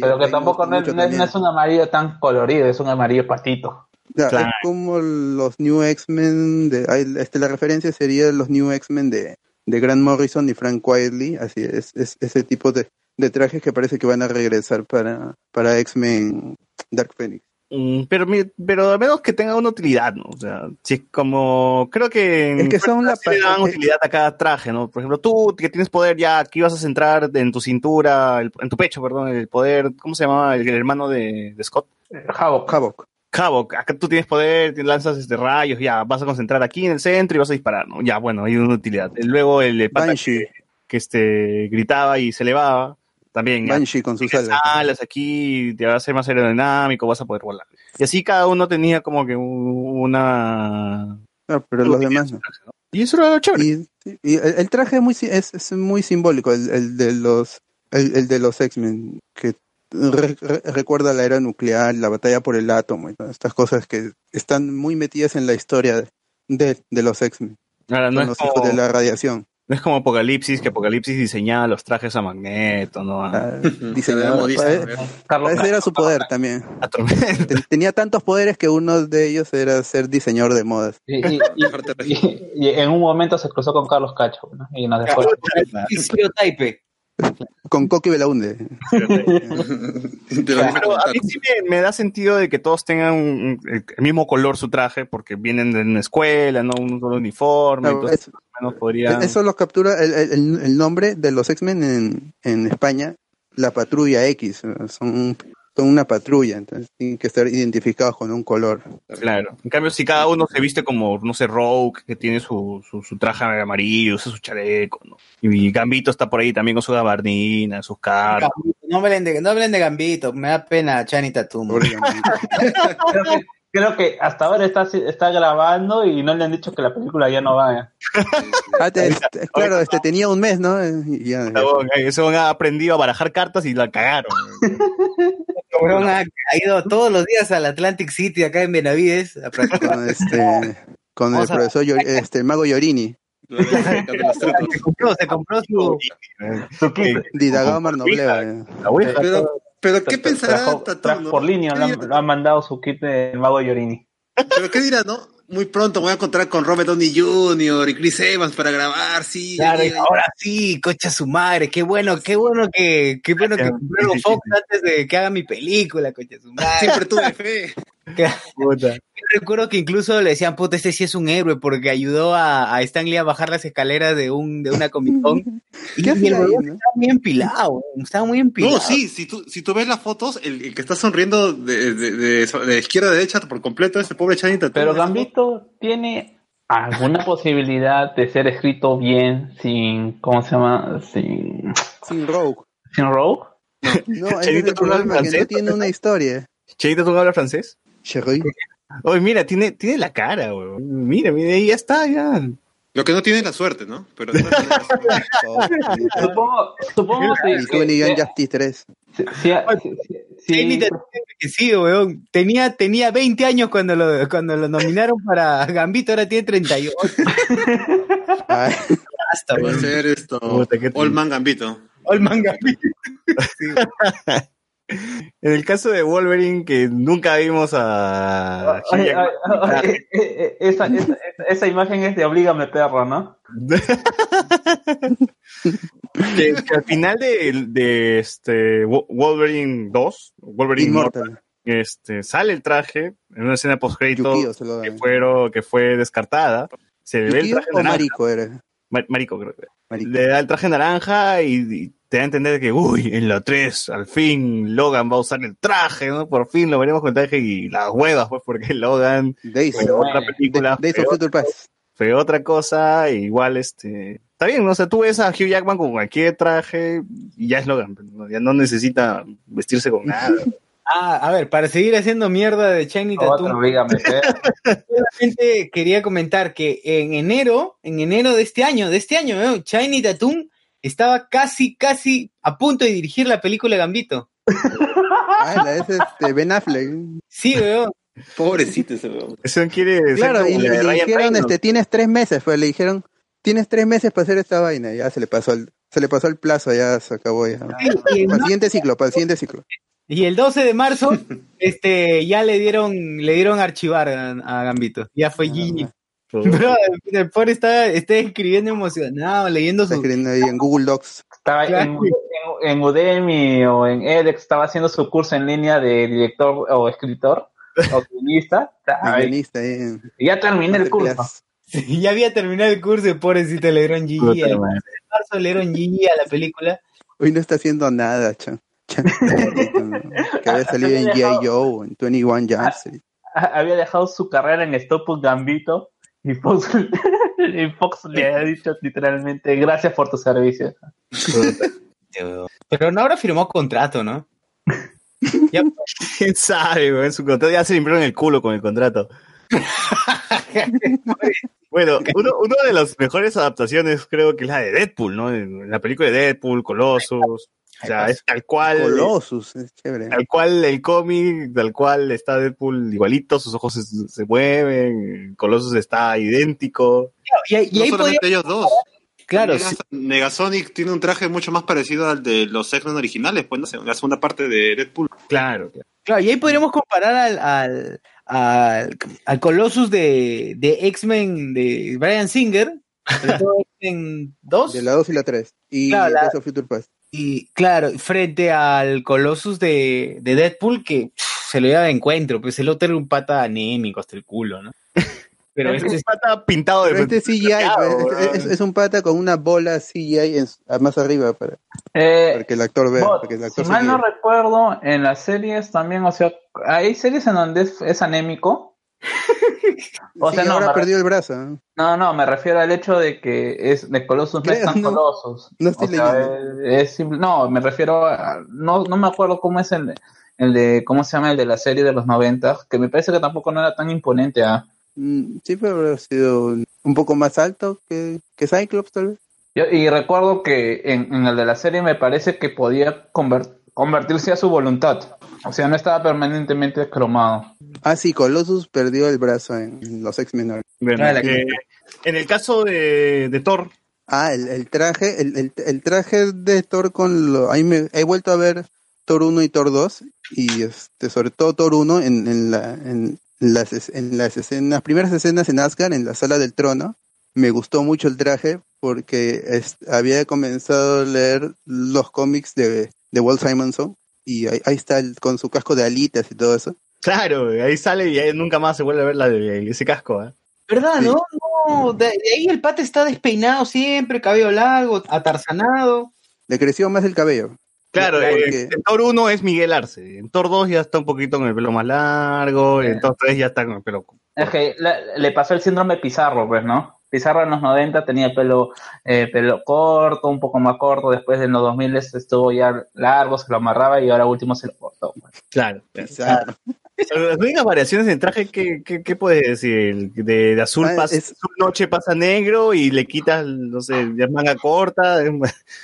Pero que tampoco no, es- no no un amarillo tan colorido, es un amarillo patito. Ya, Claro. Es como los New X-Men. Este, la referencia sería los New X-Men de, de Grant Morrison y Frank Quietly. Así es, es ese tipo de, de trajes que parece que van a regresar para, para X-Men Dark Phoenix. Mm, Pero, mi- pero al menos que tenga una utilidad, ¿no? O sea, si como creo que en Es que son la sí le dan utilidad a cada traje, ¿no? Por ejemplo, tú que tienes poder ya, aquí vas a centrar en tu cintura, el- en tu pecho, perdón, el poder, ¿cómo se llama? El, el hermano de, de Scott. Havoc. Havoc. Havoc, acá tú tienes poder, te lanzas este rayos, ya, vas a concentrar aquí en el centro y vas a disparar, ¿no? Ya, bueno, hay una utilidad. Luego el pata que, este, gritaba y se elevaba, también. Banshee con sus alas. alas aquí, te va a ser más aerodinámico, vas a poder volar. Y así cada uno tenía como que un- una... Ah, pero los demás no. Y eso era lo chévere. Y, y el, el traje es muy, es, es muy simbólico, el, el de los el, el de los X-Men, que re- re- recuerda la era nuclear, la batalla por el átomo y todas estas cosas que están muy metidas en la historia de, de los X-Men, Ahora, no, es los como, hijos de la radiación. No es como Apocalipsis, que Apocalipsis diseñaba los trajes a Magneto, ¿no? Ah. Carlos Ese era su poder también. Tenía tantos poderes que uno de ellos era ser diseñador de modas. Y, y- y- y- y en un momento se cruzó con Carlos Cacho, ¿no? Y nos dejó. Con Coqui Belaunde. Lo Pero a mí sí me, me da sentido de que todos tengan un- el el mismo color su traje, porque vienen de una escuela, no un solo uniforme, Claro, entonces es- más o menos podrían... Eso los captura el, el- el nombre de los X-Men en, en España, la Patrulla X. Son, son una patrulla, entonces tienen que estar identificados con un color. Claro. En cambio, si cada uno se viste como, no sé, Rogue, que tiene su, su, su traje amarillo, usa su chaleco, ¿no? Y Gambito está por ahí también con su gabardina, sus. Gambito, No hablen de, no hablen de Gambito, me da pena Chani Tatum. Creo que, creo que hasta ahora está, está grabando y no le han dicho que la película ya no va. Ah, te- este, claro, este tenía un mes, ¿no? Y ya- Ese huevón- Ese huevón ha aprendido a barajar cartas y la cagaron. Cabrón ha, ha ido todos los días al Atlantic City acá en Benavides a practicar. con este con el profesor Yor- este el mago trucos. Se compró, se compró su. Didagao Marnobleva. eh. Pero, pero ¿qué pensará por línea, ¿Qué le han, mandado su kit del mago Yorini. Pero ¿qué dirá, no? Muy pronto voy a encontrar con Robert Downey Jr. y Chris Evans para grabar, sí. Claro, y ahora sí, cocha su madre, qué bueno, qué bueno que, qué bueno que compraron Fox antes de que haga mi película, cocha su madre. Siempre tuve fe. Puta. Recuerdo que incluso le decían, puta, este sí es un héroe porque ayudó a, a Stan Lee a bajar las escaleras de un de una Comic Con. y, ¿Qué y hacía el ahí, huevón no? estaba muy empilado, estaba muy empilado. No, sí, si tú, si tú ves las fotos, el, el que está sonriendo de, de, de- de izquierda a derecha por completo es el pobre Channing Tatum. Pero Gambito tiene alguna posibilidad de ser escrito bien sin, ¿cómo se llama? Sin, Sin Rogue. sin Rogue. No, es el problema, que no francés. tiene una historia. Channing Tatum habla francés. Chérie. Oye, mira, tiene, tiene la cara, weón. Mira, mira, ahí ya está, ya. Lo que no tiene es la suerte, ¿no? Pero Supongo, supongo que, que- Justice 3. si, si- si- si- Channing Tatum que sí, weón. Tenía, tenía 20 años cuando lo, cuando lo nominaron para Gambito, ahora tiene 38. Ay, Basta, va a ser esto. Puta, qué triste. Old Man Gambito. En el caso de Wolverine, que nunca vimos a Hugh Ay, ay, Jackman. ay, eh, eh, esa, esa, imagen es de Oblígame Perro, ¿no? que, que al final de, de este Wo- Wolverine 2, Wolverine Immortal, Inmortal. este, sale el traje en una escena post Yukio se lo que, fueron, que fue descartada. Se le ve el ¿Yukio traje o naranja. Marico era? Ma- Marico, creo que. Marico. Le da el traje naranja y, y te da a entender que, uy, en la 3, al fin Logan va a usar el traje, ¿no? Por fin lo veremos con traje y las huevas, pues, porque Logan Days, fue otra película, Days fue, of Future Past. fue otra cosa, igual, este... Está bien, ¿no? O sea, tú ves a Hugh Jackman con cualquier traje y ya es Logan, pues, ¿no? ya no necesita vestirse con nada. Ah, a ver, para seguir haciendo mierda de Otro Tatum, solamente quería comentar que en enero, en enero de este año, de este año, ¿no? Channing Tatum estaba casi, casi a punto de dirigir la película Gambito. Ah, la es este, Ben Affleck. Sí, weón. Pobrecito ese weón. Eso quiere Claro, y le dijeron, este, tienes tres meses, pues le dijeron, tienes tres meses para hacer esta vaina. Ya se le pasó el, se le pasó el plazo, ya se acabó ya. Para el siguiente ciclo, para el siguiente ciclo. Y el 12 de marzo, este, ya le dieron, le dieron archivar a, a Gambito. Ya fue Gigi. Bro, el pobre está, está escribiendo emocionado, leyendo Está su. escribiendo ahí en Google Docs. Estaba en, en, en Udemy o en edX, estaba haciendo su curso en línea de director o escritor o guionista. En- Y ya terminé el curso. Sí, ya había terminado el curso, pobrecito, le dieron Gigi. Puta El 12 madre. de marzo le dieron Gigi a la película. Hoy no está haciendo nada, chan. Chan, que había salido en G.I. Joe, en 21 Jump Había dejado su carrera en Stop Gambito y Fox, y Fox le ha dicho literalmente gracias por tu servicio. Pero no ahora firmó contrato, ¿no? Ya, ¿Quién sabe, weón? Su contrato ya se limpiaron el culo con el contrato. Bueno, uno, uno de las mejores adaptaciones creo que es la de Deadpool, ¿no? En la película de Deadpool, Colossus. O sea, es tal cual. Colossus, es chévere. Tal cual el cómic, tal cual está Deadpool igualito, sus ojos se, se mueven, Colossus está idéntico. y, ahí- y No ahí solamente ellos dos. Claro, Negas- sí. Negasonic tiene un traje mucho más parecido al de los X-Men originales, pues, no sé, la segunda parte de Deadpool. Claro, claro. Claro, y ahí podríamos comparar al, al, al, al Colossus de, de X-Men de Brian Singer, sobre todo X-Men 2, De la 2 y la 3. Y Claro, la- Days of Future Past. Y claro, frente al Colossus de, de Deadpool, que pff, se lo lleva de encuentro, pues el otro era un pata anémico hasta el culo, ¿no? Pero Es este un pata pintado de este CGI, es, es- es un pata con una bola CGI en- más arriba para, Eh, para que el actor vea. Que el si mal no recuerdo, en las series también, o sea, hay series en donde es, es anémico. O Sí, sea, no, ahora perdió el brazo. ¿no? no, no, me refiero al hecho de que es de Colossus, no es tan no. Colossus. No estoy O sea, leyendo. es, no, me refiero a, no, no me acuerdo cómo es el, el de, cómo se llama el de la serie de los 90, que me parece que tampoco no era tan imponente. Mm, Sí, pero habrá sido un poco más alto que, que Cyclops, tal vez. Yo- y recuerdo que en, en el de la serie me parece que podía conver- convertirse a su voluntad. O sea, no estaba permanentemente cromado. Ah, sí, Colossus perdió el brazo en, los X-Men. Bueno, Ah, eh, en el caso de, de Thor, Ah, el, el traje, el, el, el traje de Thor con lo, ahí me he vuelto a ver Thor 1 y Thor 2 y este sobre todo Thor 1 en, en la en, las, en las escenas, primeras escenas en Asgard, en la sala del trono, me gustó mucho el traje porque es- había comenzado a leer los cómics de, de Walt Simonson y ahí, ahí está el- con su casco de alitas y todo eso. Claro, ahí sale y ahí nunca más se vuelve a ver la de ese casco. ¿eh? ¿Verdad, Sí. no? No, de, de ahí el pata está despeinado siempre, cabello largo, atarzanado. Le creció más el cabello. Claro, Porque- eh, en Thor 1 es Miguel Arce, en Thor 2 ya está un poquito con el pelo más largo, en Thor 3 ya está con el pelo... Es que le pasó el síndrome Pizarro, pues, ¿no? Pizarro en los 90 tenía pelo, eh, pelo corto, un poco más corto, después en los 2000 estuvo ya largo, se lo amarraba y ahora último se lo cortó. pues. Claro. Pizarro. Las únicas variaciones en traje, ¿qué, qué, qué puedes decir? De, de azul Ah, pasa, es- azul noche pasa negro y le quitas, no sé, ya manga corta.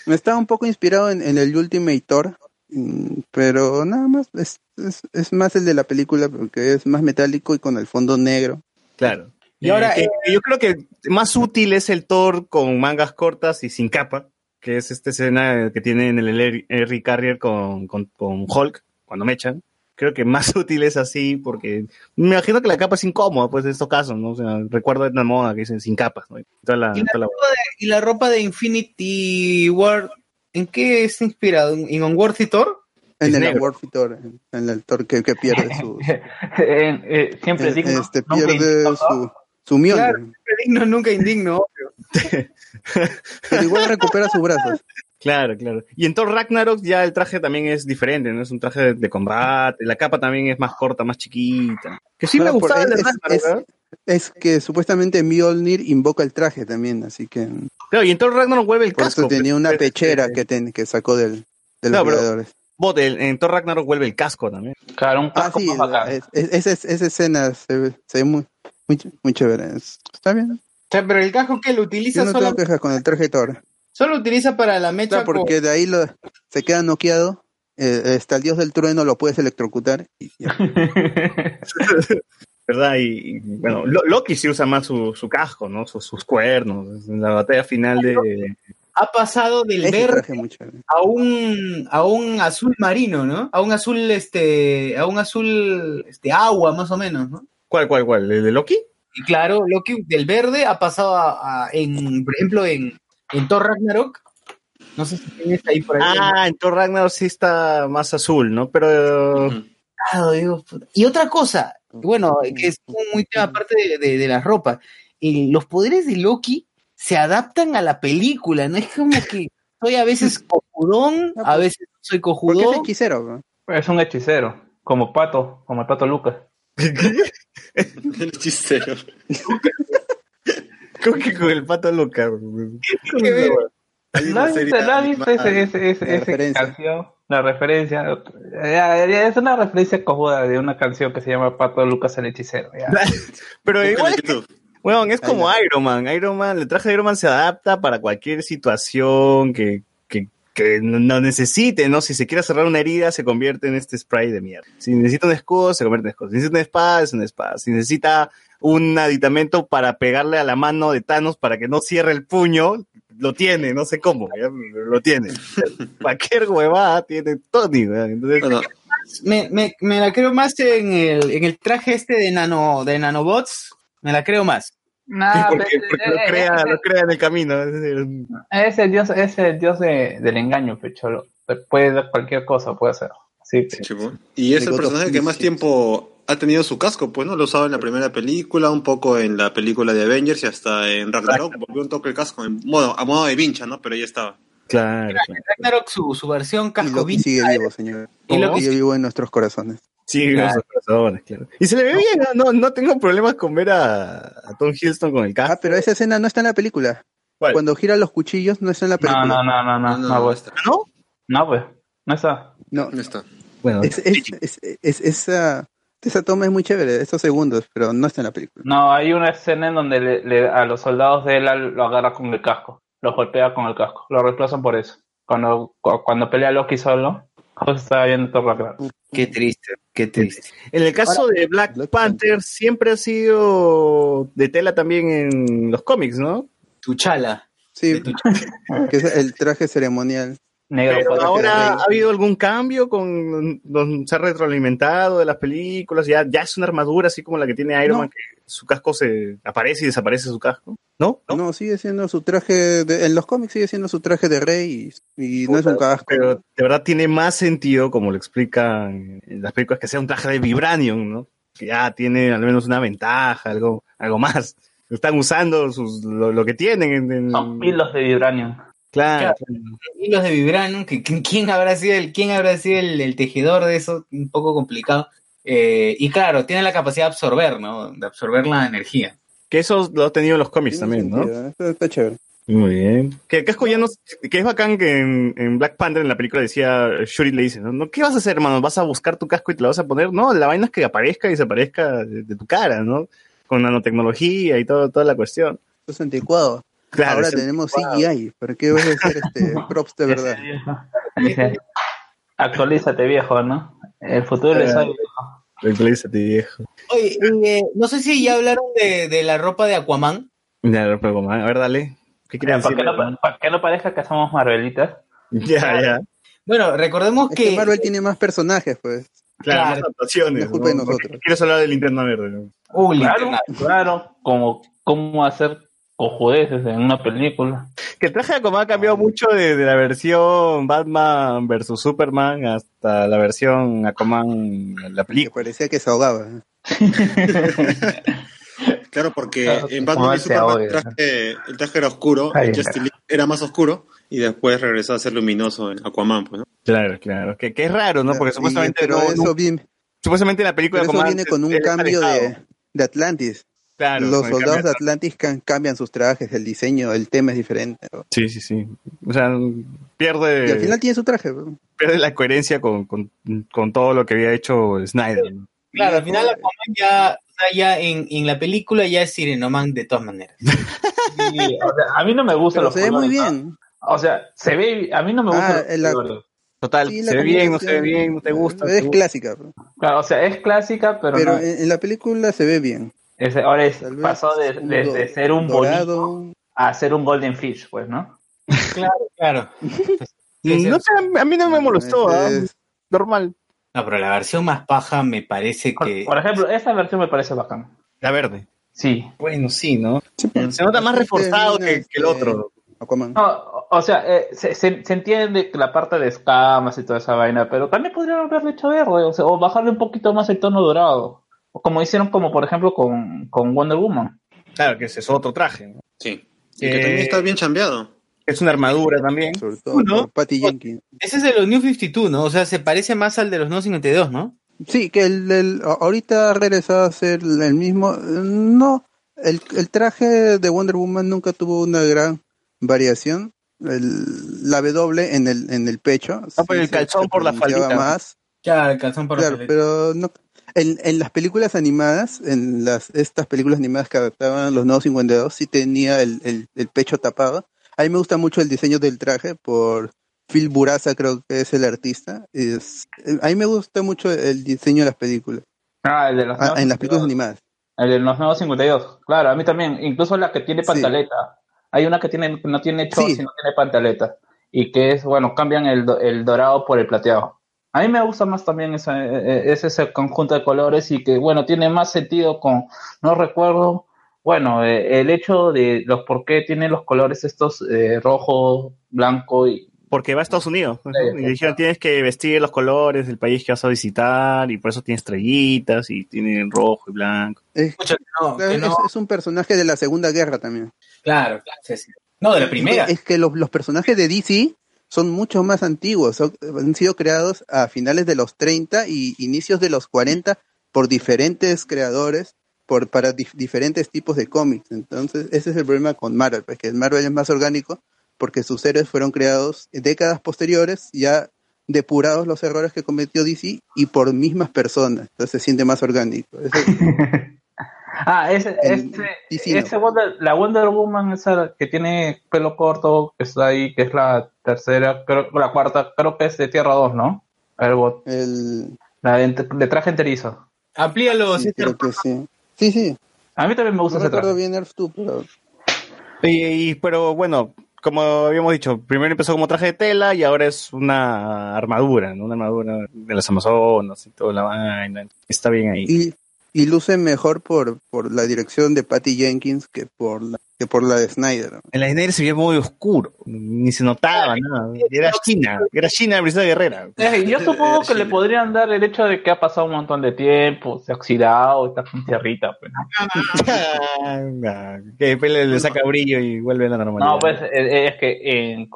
Me estaba un poco inspirado en, en el Ultimate Thor, mm, pero nada más, es, es, es más el de la película porque es más metálico y con el fondo negro. Claro. Y ahora, Eh, yo creo que más útil es el Thor con mangas cortas y sin capa, que es esta escena que tiene en el Harry Carrier con, con, con Hulk, cuando me echan. Creo que más útil es así, porque me imagino que la capa es incómoda, pues en estos casos, ¿no? O sea, recuerdo de una moda que dicen sin capas, ¿no? Y toda la- ¿Y la, toda la- ropa de, y la ropa de Infinity War, ¿en qué es inspirado? ¿En Unworthy Thor? En Es el. Unworthy Thor, en- el Thor que, que pierde su, Eh, eh, siempre eh, digno, este pierde indigno, su, su Claro. Digno, nunca indigno. pero igual recupera sus brazos. Claro, claro. Y en Thor Ragnarok ya el traje también es diferente, ¿no? Es un traje de, de combate, la capa también es más corta, más chiquita. Que sí me Claro, por- gustaba el de es- Ragnarok, es-. Es que supuestamente Mjolnir invoca el traje también, así que Claro, y en Thor Ragnarok vuelve el por casco. eso tenía una pechera que, ten- que sacó del, de los No, pero- Vengadores. Bot, en, en Thor Ragnarok vuelve el casco también. Claro, un Ah, casco sí, más bacán. es- es- esa, escena se ve, se ve muy, muy, muy chévere. Es- Está bien. O sea, pero el casco que lo utiliza Yo no solo, tengo quejas con el traje Thor. Solo utiliza para la mecha Claro, porque de ahí lo, se queda noqueado. eh, hasta el dios del trueno lo puedes electrocutar. Y, ya. ¿Verdad? Y, y, bueno, Lo- Loki sí usa más su, su casco, ¿no? Sus, sus cuernos. En la batalla final de. ha pasado del verde a un a un azul marino, ¿no? A un azul este a un azul este agua más o menos, ¿no? ¿Cuál, cuál, cuál? ¿El de Loki? Y claro, Loki del verde ha pasado a, a- en por ejemplo en en Thor Ragnarok. No sé si tienes ahí por ahí. Ah, en Thor Ragnarok sí está más azul, ¿no? Pero. Digo, puta. y otra cosa, bueno, que es muy tema aparte de, de, de la ropa, y los poderes de Loki se adaptan a la película, ¿no? Es como que soy a veces cojudón, a veces soy Porque es cojudón. hechicero. ¿no? Es un hechicero, como Pato, como el Pato Lucas. El hechicero. ¿Cómo que con el pato Lucas? Hay ¿No animada. ese, ese, ese, La esa referencia. canción? La referencia. Ya, ya, es una referencia cojuda de una canción que se llama Pato Lucas el hechicero. ya. Pero igual en es, como Iron Man. Iron Man, el traje de Iron Man se adapta para cualquier situación que, que, que no no necesite, ¿no? Si se quiere cerrar una herida, se convierte en este spray de mierda. Si necesita un escudo, se convierte en escudo. Si necesita una espada, es una espada. Si necesita un aditamento para pegarle a la mano de Thanos para que no cierre el puño, lo tiene, no sé cómo, ya, lo tiene. Cualquier huevada tiene Tony. Entonces, Bueno, Me, me, me la creo más en el, en el traje este de nano de nanobots, me la creo más. Nah, porque, pero- porque lo, eh, crea, ese- lo crea en el camino. es decir, Es el dios, es el dios de, del engaño, pecholo. Puede dar cualquier cosa, puede hacer. Sí, pues. Y es el personaje que más tiempo ha tenido su casco, pues, ¿no? Lo usaba en la primera película, un poco en la película de Avengers y hasta en Ragnarok volvió un toque el casco, en modo, a modo de vincha, ¿no? Pero ya estaba. Claro, claro. Ragnarok su, su versión Y casco vintage. sigue vivo, señor. Y Loki sigue vivo en nuestros corazones. Sí, Claro. corazones, claro. Y se le ve bien, ¿no? no, no tengo problemas con ver a, a Tom Hiddleston con el casco. Ah, pero esa escena no está en la película. ¿Cuál? Cuando gira los cuchillos no está en la película. no, no, no, no, No, no, no, no pues. está. ¿No? No, pues. No está. No, No está. Bueno, es, es, es, es- esa, esa toma es muy chévere, estos segundos, pero no está en la película. No, hay una escena en donde le- le- a los soldados de él lo agarra con el casco. Los golpea con el casco. Lo reemplazan por eso. Cuando, cu- cuando pelea Loki solo, justo estaba viendo Thor Ragnarok. Qué triste, qué triste. en el caso de Black, Black Panther, siempre ha sido de tela también en los cómics, ¿no? Tu chala. Sí, que es el traje ceremonial. Negro Pero ahora ha habido algún cambio con don- ser retroalimentado de las películas, ya, ya es una armadura así como la que tiene Iron No. Man, que su casco se aparece y desaparece su casco. ¿No? No, sigue siendo su traje, de- en los cómics sigue siendo su traje de rey y, y no es un casco. Pero de verdad tiene más sentido, como lo explican en las películas, que sea un traje de vibranium, ¿no? Que ya tiene al menos una ventaja, algo, algo más. Están usando sus, lo, lo que tienen. En, en- Son hilos de vibranio. Claro. hilos de vibranium, que, que- ¿quién habrá sido el, quién habrá sido el, el tejedor de eso? Un poco complicado. Eh, y claro, tiene la capacidad de absorber, ¿no? De absorber la energía. Que eso lo ha tenido en los cómics también, ¿no? Está, está chévere. Muy bien. Que el casco ya no. Que es bacán que en, en Black Panther, en la película, decía. Shuri le dice, ¿no? ¿no? ¿Qué vas a hacer, hermano? ¿Vas a buscar tu casco y te lo vas a poner? No, la vaina es que aparezca y desaparezca de, de tu cara, ¿no? Con nanotecnología y todo, toda la cuestión. Es anticuado. Claro, Ahora tenemos anticuado. CGI. ¿Para qué vas a hacer este, props de verdad? Dice, actualízate, viejo, ¿no? El futuro es hoy, viejo. Actualízate, viejo. Oye, eh, no sé si ya hablaron de, de la ropa de Aquaman. Ya, lo pruebo, man. A ver, dale. ¿Qué quieres Para que, no, pa' que no parezca que somos Marvelitas. Ya, ya. Bueno, recordemos Es que que. Marvel tiene más personajes, pues. Claro, Claro. más adaptaciones. No es culpa de ¿no? nosotros. Quieres hablar de linterna verde, ¿no? Uy, Claro, linterna. claro, como cómo hacer cojudeces en una película. Que el traje de Aquaman ha cambiado mucho de, de la versión Batman versus Superman hasta la versión Aquaman, la película. parecía que se ahogaba. Claro, porque Claro, en Batman y Superman el traje, el traje era oscuro, Justice League era más oscuro y después regresó a ser luminoso en Aquaman, pues, ¿no? Claro, claro. Que, que es raro, ¿no? Porque supuestamente pero no- eso, no- viene, supuestamente en la película pero de eso Aquaman viene con un cambio de, de Atlantis. Claro, Los soldados cambio de Atlantis can- cambian sus trajes, el diseño, el tema es diferente. ¿no? Sí, sí, sí. O sea, pierde, Y al final tiene su traje. ¿no? pierde la coherencia con, con, con todo lo que había hecho Snyder. ¿no? Claro, al final Aquaman ya, o sea, ya en, en la película ya es Sirenoman de todas maneras. Sí, o sea, a mí no me gustan Pero los se ve muy bien. O sea, se ve, a mí no me gustan Ah, los la- colores. Total, Sí, se ve bien, no se ve bien, no te gusta. Es te gusta. clásica. Claro, o sea, es clásica, pero, Pero no, en la película se ve bien. Es- ahora es, pasó de, ser un bonito dorado. a ser un golden fish, pues, ¿no? Claro, claro. Sí, sí. No sé, a mí no me molestó. Es- normal. No, pero la versión más paja me parece Por, que. por ejemplo, esta versión me parece bacán. La verde. Sí. Bueno, sí, ¿no? sí, Se nota más reforzado que, que el este, otro. No, o- o sea, eh, se, se- se entiende que la parte de escamas y toda esa vaina, pero también podrían haberle hecho verde, o, sea, o bajarle un poquito más el tono dorado. O como hicieron, como por ejemplo, con, con Wonder Woman. Claro, que ese es otro traje. ¿no? Sí. Y Eh, que también está bien chambeado. Es una armadura también. Sobre todo ¿no? Patty Jenkins. Ese es de los New 52, ¿no? O sea, se parece más al de los New 52, ¿no? Sí, que el, el- a- ahorita ha regresado a ser el mismo. eh, No, el, el traje de Wonder Woman nunca tuvo una gran variación. El- la W en el, en el pecho. Ah, pues el calzón por la faldita. más. Claro, el calzón por Claro, pero no. En, en las películas animadas, en las estas películas animadas que adaptaban los nuevos 52, sí tenía el, el, el pecho tapado. A mí me gusta mucho el diseño del traje por Phil Buraza, creo que es el artista. Es, a mí me gusta mucho el diseño de las películas, Ah, el de los ah, en las películas 52. animadas. El de los nuevos 52. Claro, a mí también. Incluso la que tiene Sí. pantaleta. Hay una que tiene no tiene shorts Sí. y no tiene pantaleta. Y que es, bueno, cambian el, el dorado por el plateado. A mí me gusta más también esa- eh, ese, ese conjunto de colores y que, bueno, tiene más sentido con, no recuerdo, bueno, eh, el hecho de los por qué tienen los colores estos eh, rojo, blanco y... Porque va a Estados Unidos. Sí, ¿no? Y dijeron, tienes que vestir los colores del país que vas a visitar y por eso tiene estrellitas y tiene rojo y blanco. Es, no, es- no. es un personaje de la Segunda Guerra también. Claro, claro, sí, sí. No, de la primera. Es que los, los personajes de DC son mucho más antiguos, han sido creados a finales de los 30 y inicios de los 40 por diferentes creadores, por para dif- diferentes tipos de cómics. Entonces, ese es el problema con Marvel, porque Marvel es más orgánico porque sus héroes fueron creados décadas posteriores, ya depurados los errores que cometió DC y por mismas personas. Entonces se siente más orgánico. Ah, ese, En ese, Wonder- la Wonder Woman esa que tiene pelo corto, que está ahí, que es la tercera, creo, la cuarta, creo que es de Tierra 2, ¿no? El bot, el, la de, traje enterizo. Amplíalo, sí, César. creo que sí. Sí, sí. A mí también me No gusta ese recuerdo traje. bien Earth 2, pero Y, y- pero bueno, como habíamos dicho, primero empezó como traje de tela y ahora es una armadura, ¿no? Una armadura de las Amazonas y toda la vaina. Está bien ahí. Y, y luce mejor por, por la dirección de Patty Jenkins que por la, que por la de Snyder. En la Snyder se veía muy oscuro, ni se notaba nada. Era China, era China de Brisa Guerrera. Eh, yo supongo que le podrían dar el hecho de que ha pasado un montón de tiempo, se ha oxidado, está con tierrita. Pues, ¿no? que después le, le saca brillo y vuelve a la normalidad. No, pues eh, es que en-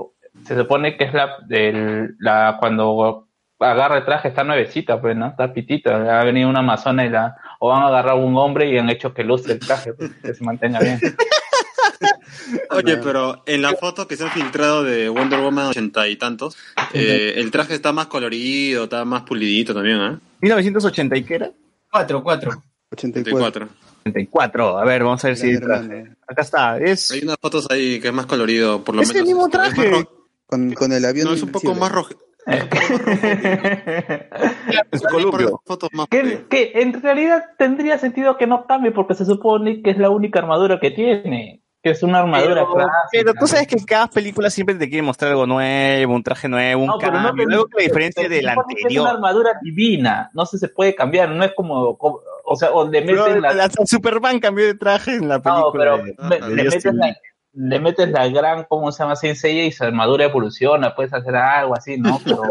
se supone que es la, del- la cuando agarra el traje está nuevecita, pues, ¿no? Está pitita. Ha venido una amazona y la, o han agarrado un hombre y han hecho que luce el traje, pues, que se mantenga bien. Oye, pero en la foto que se han filtrado de Wonder Woman ochenta y tantos, eh, el traje está más colorido, está más pulidito también, ¿eh? 1980 y qué era? 4, 4. 84. 84. A ver, vamos a ver si traje. Acá está, es Hay unas fotos ahí que es más colorido, por lo Es el menos. mismo traje. Con, con el avión. No, es un poco más rojo. es columpio. Que, que en realidad tendría sentido que no cambie porque se supone que es la única armadura que tiene. Que es una armadura Pero, clásica. pero tú sabes que cada película siempre te quiere mostrar algo nuevo, un traje nuevo, un No, pero no cambio, te- algo que la diferencia se de la supone que Es una anterior. armadura divina, no se, se puede cambiar, no es como, como- o sea, o le Pero meten la, hasta Superman cambió de traje en la no, película. pero de- me- de le, metes Justin la. Le metes la gran, ¿cómo se llama? Sensei y su armadura evoluciona, puedes hacer algo así, ¿no? Pero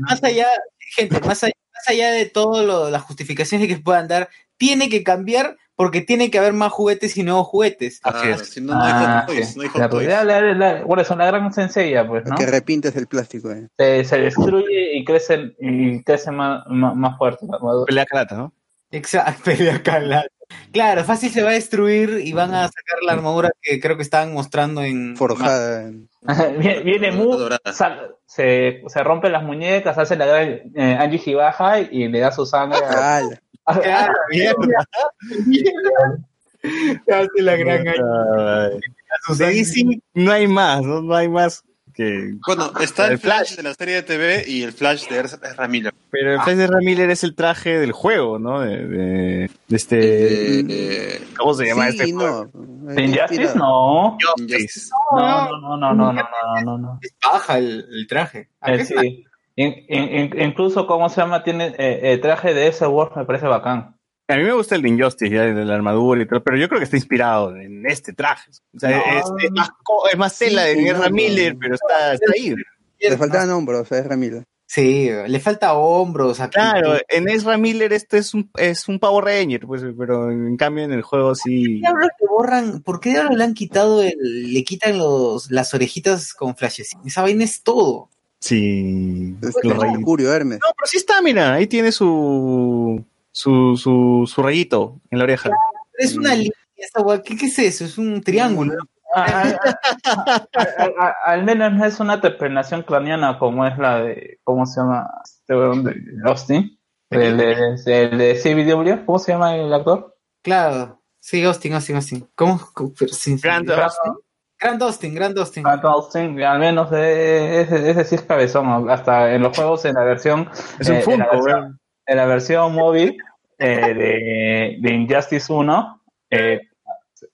Más allá, gente, más allá, más allá de todas las justificaciones que puedan dar, tiene que cambiar porque tiene que haber más juguetes y nuevos juguetes. Claro, si no, no hay Ah, Hot Toys, sí. no hay Hot La- Toys. la- la- la- bueno, son la gran Sensei, pues, ¿no? Que repintes el plástico. Eh. Se, se destruye y crece, y crece más, más, más fuerte la armadura. Pelea Karate, ¿no? Exacto, pelea Carla. Claro, fácil se va a destruir y van a sacar la armadura que creo que estaban mostrando en Forjada. viene, viene Mu, sal- se, se rompe las muñecas, hace la gran eh, Angie Hibaja y le da su sangre a, Ala. a- a- Hace la gran Ay. De DC no hay más, ¿no? No hay más que. Bueno, ah, está el, el flash, flash de la serie de TV y el Flash de Ezra Miller. Pero el ah. Flash de Ezra Miller es el traje del juego, ¿no? De, de, de este. Eh, ¿Cómo se llama sí, este? No. Eh, Injustice? No. No, no, no, no, no, no, no. no. Baja el, el traje. Eh, sí. In, in, incluso, ¿cómo se llama? Tiene eh, el traje de ese Wolf, me parece bacán. A mí me gusta el de Injustice, ya, de la armadura y todo, pero yo creo que está inspirado en este traje. O sea, No. es, es más, es más tela de no, Miller, pero está, está ahí. Le faltaban hombros a Ezra Miller. Sí, le falta hombros aquí. Claro, en Ezra Miller este es un, es un Power Ranger, pues, pero en cambio en el juego sí... ¿Por qué diablos le borran? ¿Por qué diablos le han quitado el, le quitan los, las orejitas con flashes? Esa vaina es todo. Sí, Es rayitos. Mercurio, Hermes. No, pero sí está, mira, ahí tiene su su, su, su rayito en la oreja. Es una línea esa gua- ¿Qué, ¿Qué es eso? Es un triángulo. Ah, ah, ah, Al menos no es una terpenación craneana como es la de, ¿cómo se llama? Este weón de Austin. El de, el de CBW, ¿cómo se llama el actor? Claro. Sí, Austin, Austin, Austin. ¿Cómo? ¿Cómo? Pero sí, sí. Grand Austin. Grand Austin, Grand Austin. Austin, al menos eh, ese, ese sí es cabezón, hasta en los juegos en la versión Es un eh, Funko, weón. En la versión móvil eh, de, de Injustice 1 eh,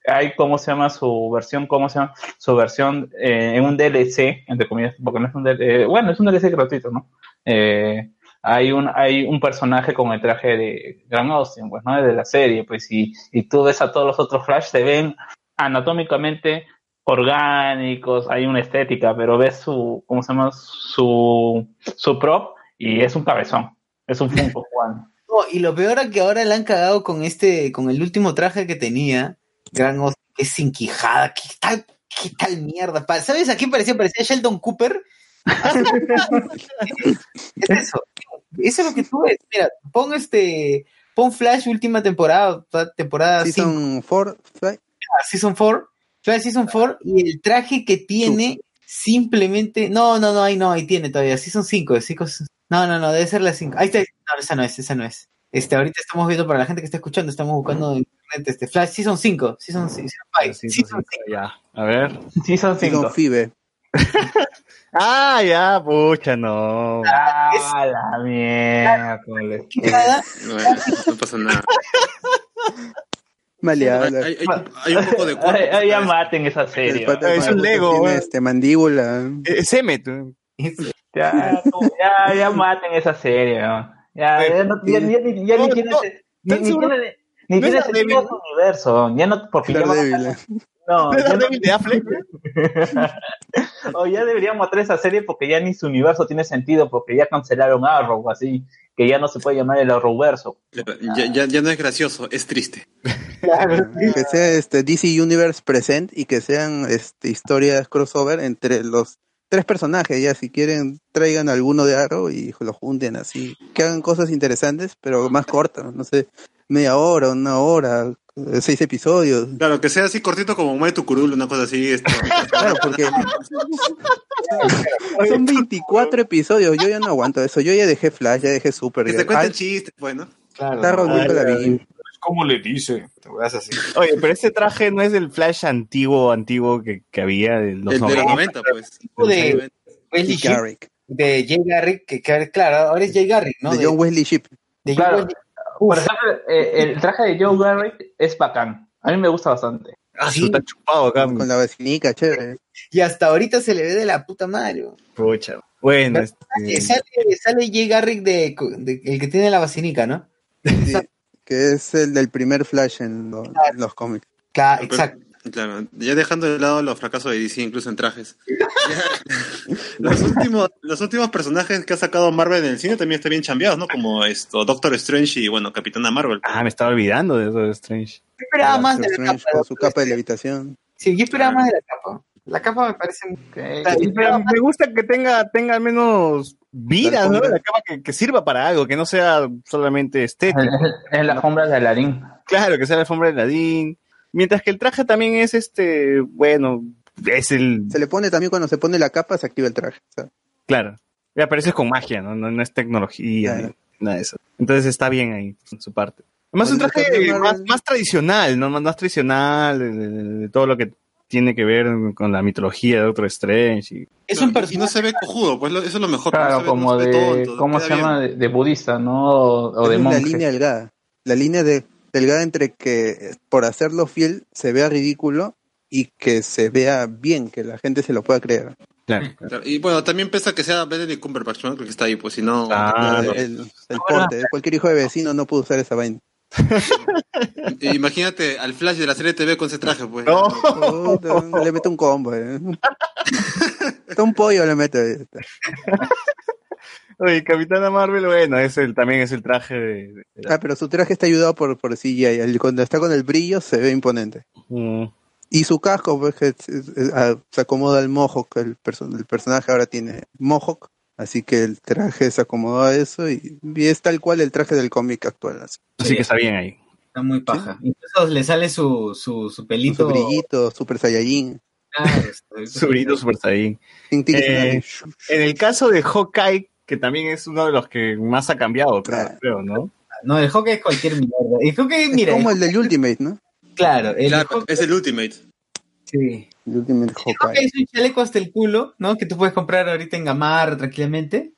hay cómo se llama su versión, cómo se llama su versión eh, en un DLC, entre comillas, porque no es un DLC, bueno, es un DLC gratuito, ¿no? Eh, hay un, hay un personaje con el traje de Grant Austin, pues, ¿no? De la serie, pues, y, y tú ves a todos los otros Flash, se ven anatómicamente orgánicos, hay una estética, pero ves su, ¿cómo se llama? Su, su prop y es un cabezón, es un Funko, Juan. No, y lo peor es que ahora le han cagado con este, con el último traje que tenía, Gran Austin, que es sin quijada. ¿Qué tal, qué tal mierda? Pa- ¿Sabes a quién parecía? Parecía Sheldon Cooper. es eso. Eso es lo que tú ves. Mira, pon este, pon Flash última temporada, temporada cinco. Season 4, Fly. Ah, Season 4, Flash Season 4, y el traje que tiene simplemente. No, no, no, ahí no, ahí tiene todavía. Season 5, cinco- No, no, no, debe ser la 5. Ahí está, no, esa no es, esa no es. Este, ahorita estamos viendo para la gente que está escuchando, estamos buscando en internet este Flash Season 5, Season 5, Sí, sí, sí, ya. A ver. Sí, son Season cinco. Fibe. Ah, ya, pucha, no. Ah, la mierda. No, no pasa nada. Maleable. Hay, hay- hay un poco de cuerpo. Ya maten esa serie. Es un Lego, este, mandíbula. Es Emmet. Ya, ya, ya maten esa serie. ¿no? Ya, ya, no, ya, ya, ni- ya ni No, tiene no, ese- ni, tiene, ni ¿No es tiene sentido su universo. Ya no, porque ya no, ¿No ya de Affleck? o ya deberían mostrar esa serie porque ya ni su universo tiene sentido, porque ya cancelaron Arrow, así, que ya no se puede llamar el Arrowverso. Ya, ya, ya no es gracioso, es triste. que sea este DC Universe present y que sean este, historias crossover entre los tres personajes. Ya si quieren traigan alguno de Arrow y lo junten así, que hagan cosas interesantes, pero más cortas, no sé, media hora, una hora, seis episodios. Claro, que sea así cortito como Mueve tu curul, una cosa así. Esto. Claro, porque son 24 episodios. Yo ya no aguanto eso. Yo ya dejé Flash, ya dejé Super. Que ya- se cuenten chistes, pues, ¿no? Claro. La vi. ¿Cómo le dice? Te voy a hacer así. Oye, pero este traje no es del Flash antiguo, antiguo que, que había de los El de los 90. 90, pues. Tipo de- De los 90. Wesley Y Shipp, Garrick. de Jay Garrick, que, que- claro, ahora es Jay Garrick, ¿no? De John Wesley Ship. de Claro. Wesley. Por ejemplo, eh, el traje de Joe Garrick es bacán. A mí me gusta bastante. Ah, sí. Está chupado acá. Con la vacinica, chévere. Y hasta ahorita se le ve de la puta madre. Pucha. Bueno, este, Sale, sale Jay Garrick de, de- el que tiene la vacinica, ¿no? Sí, que es el del primer Flash en, lo- en los cómics. Claro, exacto. Claro, ya dejando de lado los fracasos de DC, incluso en trajes. Los, últimos, los últimos personajes que ha sacado Marvel en el cine también están bien chambeados, ¿no? Como esto, Doctor Strange y, bueno, Capitana Marvel. ah, me estaba olvidando de eso de Strange. Yo esperaba más de Doctor la Strange capa. con su capa de levitación. Sí, yo esperaba más de la capa. La capa me parece... Sí, pero me gusta que tenga, tenga al menos vida, ¿no? La cama que, que sirva para algo, que no sea solamente estético. Es la alfombra de Aladdin. Claro, que sea la alfombra de Ladín. Mientras que el traje también es este, bueno, es el, Se le pone también cuando se pone la capa, se activa el traje. sea, claro, ya, pero eso es con magia, ¿no? No, no es tecnología, Claro. nada de eso. Entonces está bien ahí, en su parte. Además es un traje más, tradicional, ¿no? Más, más tradicional de, de- de todo lo que tiene que ver con la mitología de otro Strange. y- Es un Y no personaje... se ve cojudo, pues lo- eso es lo mejor. no Claro, se ve- como no se ve de, tonto, ¿cómo se llama? De, de budista, ¿no? O, o de es la monje. línea delgada. La línea de, delgada entre que por hacerlo fiel se vea ridículo y que se vea bien, que la gente se lo pueda creer. Claro. Claro, Y bueno, también pesa que sea Benedict Cumberbatch, ¿no? Que está ahí, pues si no... Ah, el, no. el- el porte, cualquier hijo de vecino no puede usar esa vaina. Imagínate al Flash de la serie TV con ese traje, pues. No. Puta, le mete un combo. eh. Está un pollo le mete. eh. Oye, Capitana Marvel, bueno, es el, también es el traje de... Ah, pero su traje está ayudado por, por CGI. El- Cuando está con el brillo se ve imponente. Mm. Y su casco, pues, que es- es- es- ah, se acomoda al Mohawk. El, perso- el personaje ahora tiene Mohawk. Así que el traje se acomodó a eso y, y es tal cual el traje del cómic actual. Así. Así que está bien ahí. Está muy paja. Incluso le sale su, su, pelito... su brillito, Super Saiyajin. Claro, Su brillito Super tin, Eh, En el caso de Hawkeye, que también es uno de los que más ha cambiado, creo, Claro. creo, ¿no? No, el Hawkeye es cualquier mierda. El Hawkeye, Es mira, como el- el del Ultimate, ¿no? claro, el Claro, Hawkeye, es el Ultimate. Sí. El Ultimate Hawkeye es un chaleco hasta el culo, ¿no? Que tú puedes comprar ahorita en Gamarra tranquilamente.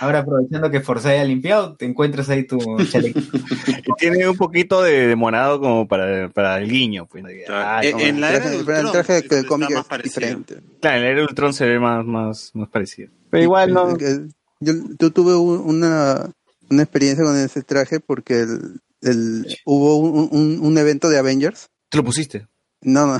Ahora aprovechando que Forza ha limpiado, te encuentras ahí tu chaleco. Tiene un poquito de, de morado como para, para el guiño, pues. Claro. Ah, como- en la El era traje, de pero el Ultron, traje del cómic más es parecido. diferente. Claro, en el era Ultron se ve más, más, más parecido. Pero igual no. Yo, yo tuve un- una, una experiencia con ese traje porque el, el- hubo un, un- un evento de Avengers. ¿Te lo pusiste? No, no.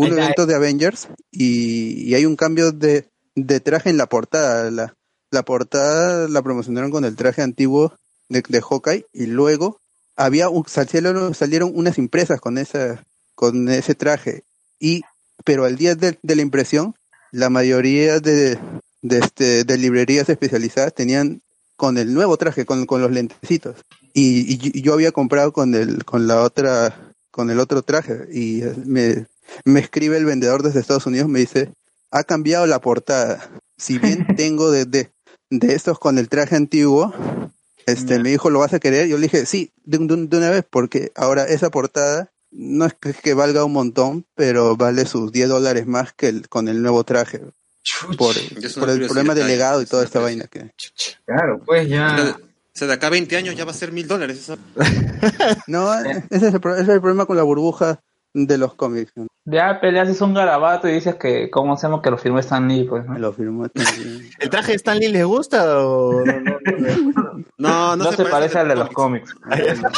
Un evento de Avengers y, y hay un cambio de, de traje en la portada. La, la portada la promocionaron con el traje antiguo de, de Hawkeye y luego había un, salieron, salieron unas impresas con esa con ese traje. Y pero al día de, de la impresión la mayoría de, de, este, de librerías especializadas tenían con el nuevo traje con, con los lentecitos. Y, y yo- y yo había comprado con el con la otra con el otro traje y eh, me, me escribe el vendedor desde Estados Unidos me dice ha cambiado la portada. Si bien tengo de, de, de estos con el traje antiguo este me dijo lo vas a querer yo le dije sí de, un- de un- de una vez porque ahora esa portada no es que, que valga un montón pero vale sus 10 dólares más que el, con el nuevo traje por, el problema de curiosidad, legado y toda esta vaina que Claro, pues ya. Pero sea, de acá a 20 años ya va a ser mil dólares. No, ese es, el, ese es el problema con la burbuja de los cómics. ¿no? Ya peleas un garabato y dices que, ¿cómo llama que lo firmó Stan Lee? Pues, ¿no? Lo firmó también. ¿El traje de Stan Lee les gusta o no? no, no? No, no, No se parece al de los cómics. cómics.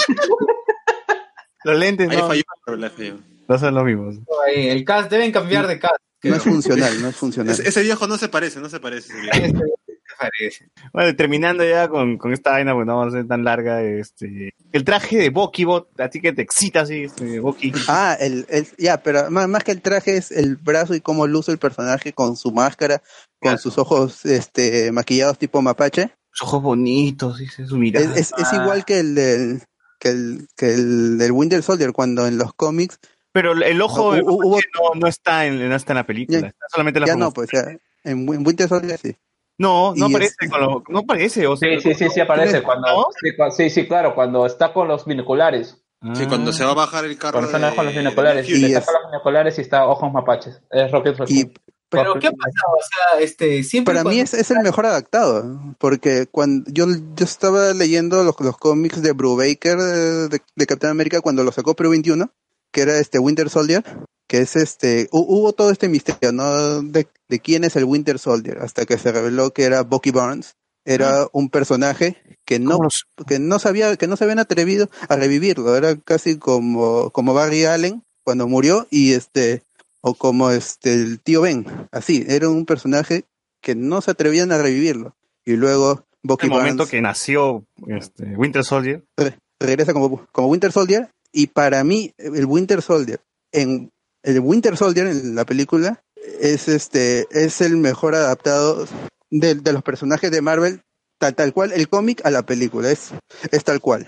Los lentes Ahí no, falló, falló. no son los mismos. Ahí, El cast, deben cambiar de cast. No es funcional, no es funcional. Ese, ese viejo no se parece, no se parece. ese viejo. parece. Bueno, terminando ya con, con esta vaina, pues no vamos a ser tan larga. Este, el traje de Bokibot, a ti que te excita así, este, Boki. Ah, el, el- ya, pero más, más que el traje es el brazo y cómo luce el personaje con su máscara, con sus ojos este maquillados tipo mapache. Sus ojos bonitos, dice su mirada. Es, es, es igual que el del que el, que el del Winter Soldier cuando en los cómics Pero el ojo No, de hu- hubo- no, no está en, no está en la película, Ya- está solamente en la ya no, pues ya en, Win- Winter Soldier sí. No, no y aparece, es- con lo- no aparece. O sea, Sí, sí, sí, sí aparece ¿No? cuando, sí, cua- sí, sí, claro, cuando está con los binoculares. Sí, cuando se va a bajar el carro. Cuando está de- con los binoculares, de Y está es- con los binoculares y está ojos mapaches. Es Rocket Raccoon. Y Pero, ¿qué ha pasado? O sea, este, siempre. para mí cuando- es, es el mejor adaptado, ¿no? porque cuando yo, yo estaba leyendo los, los cómics de Brubaker de, de Capitán América cuando lo sacó Pro 21, que era este Winter Soldier, que es este, hu- hubo todo este misterio, ¿no? De, de quién es el Winter Soldier, hasta que se reveló que era Bucky Barnes, era un personaje que no, ¿Cómo los- que no sabía, que no se habían atrevido a revivirlo, era casi como, como Barry Allen cuando murió y este, o como este el tío Ben, así, era un personaje que no se atrevían a revivirlo. Y luego Bucky el momento Barnes que nació este, Winter Soldier. re- regresa como, como Winter Soldier y para mí el Winter Soldier en el Winter Soldier en la película es este es el mejor adaptado de, de los personajes de Marvel tal, tal cual el cómic a la película es es tal cual.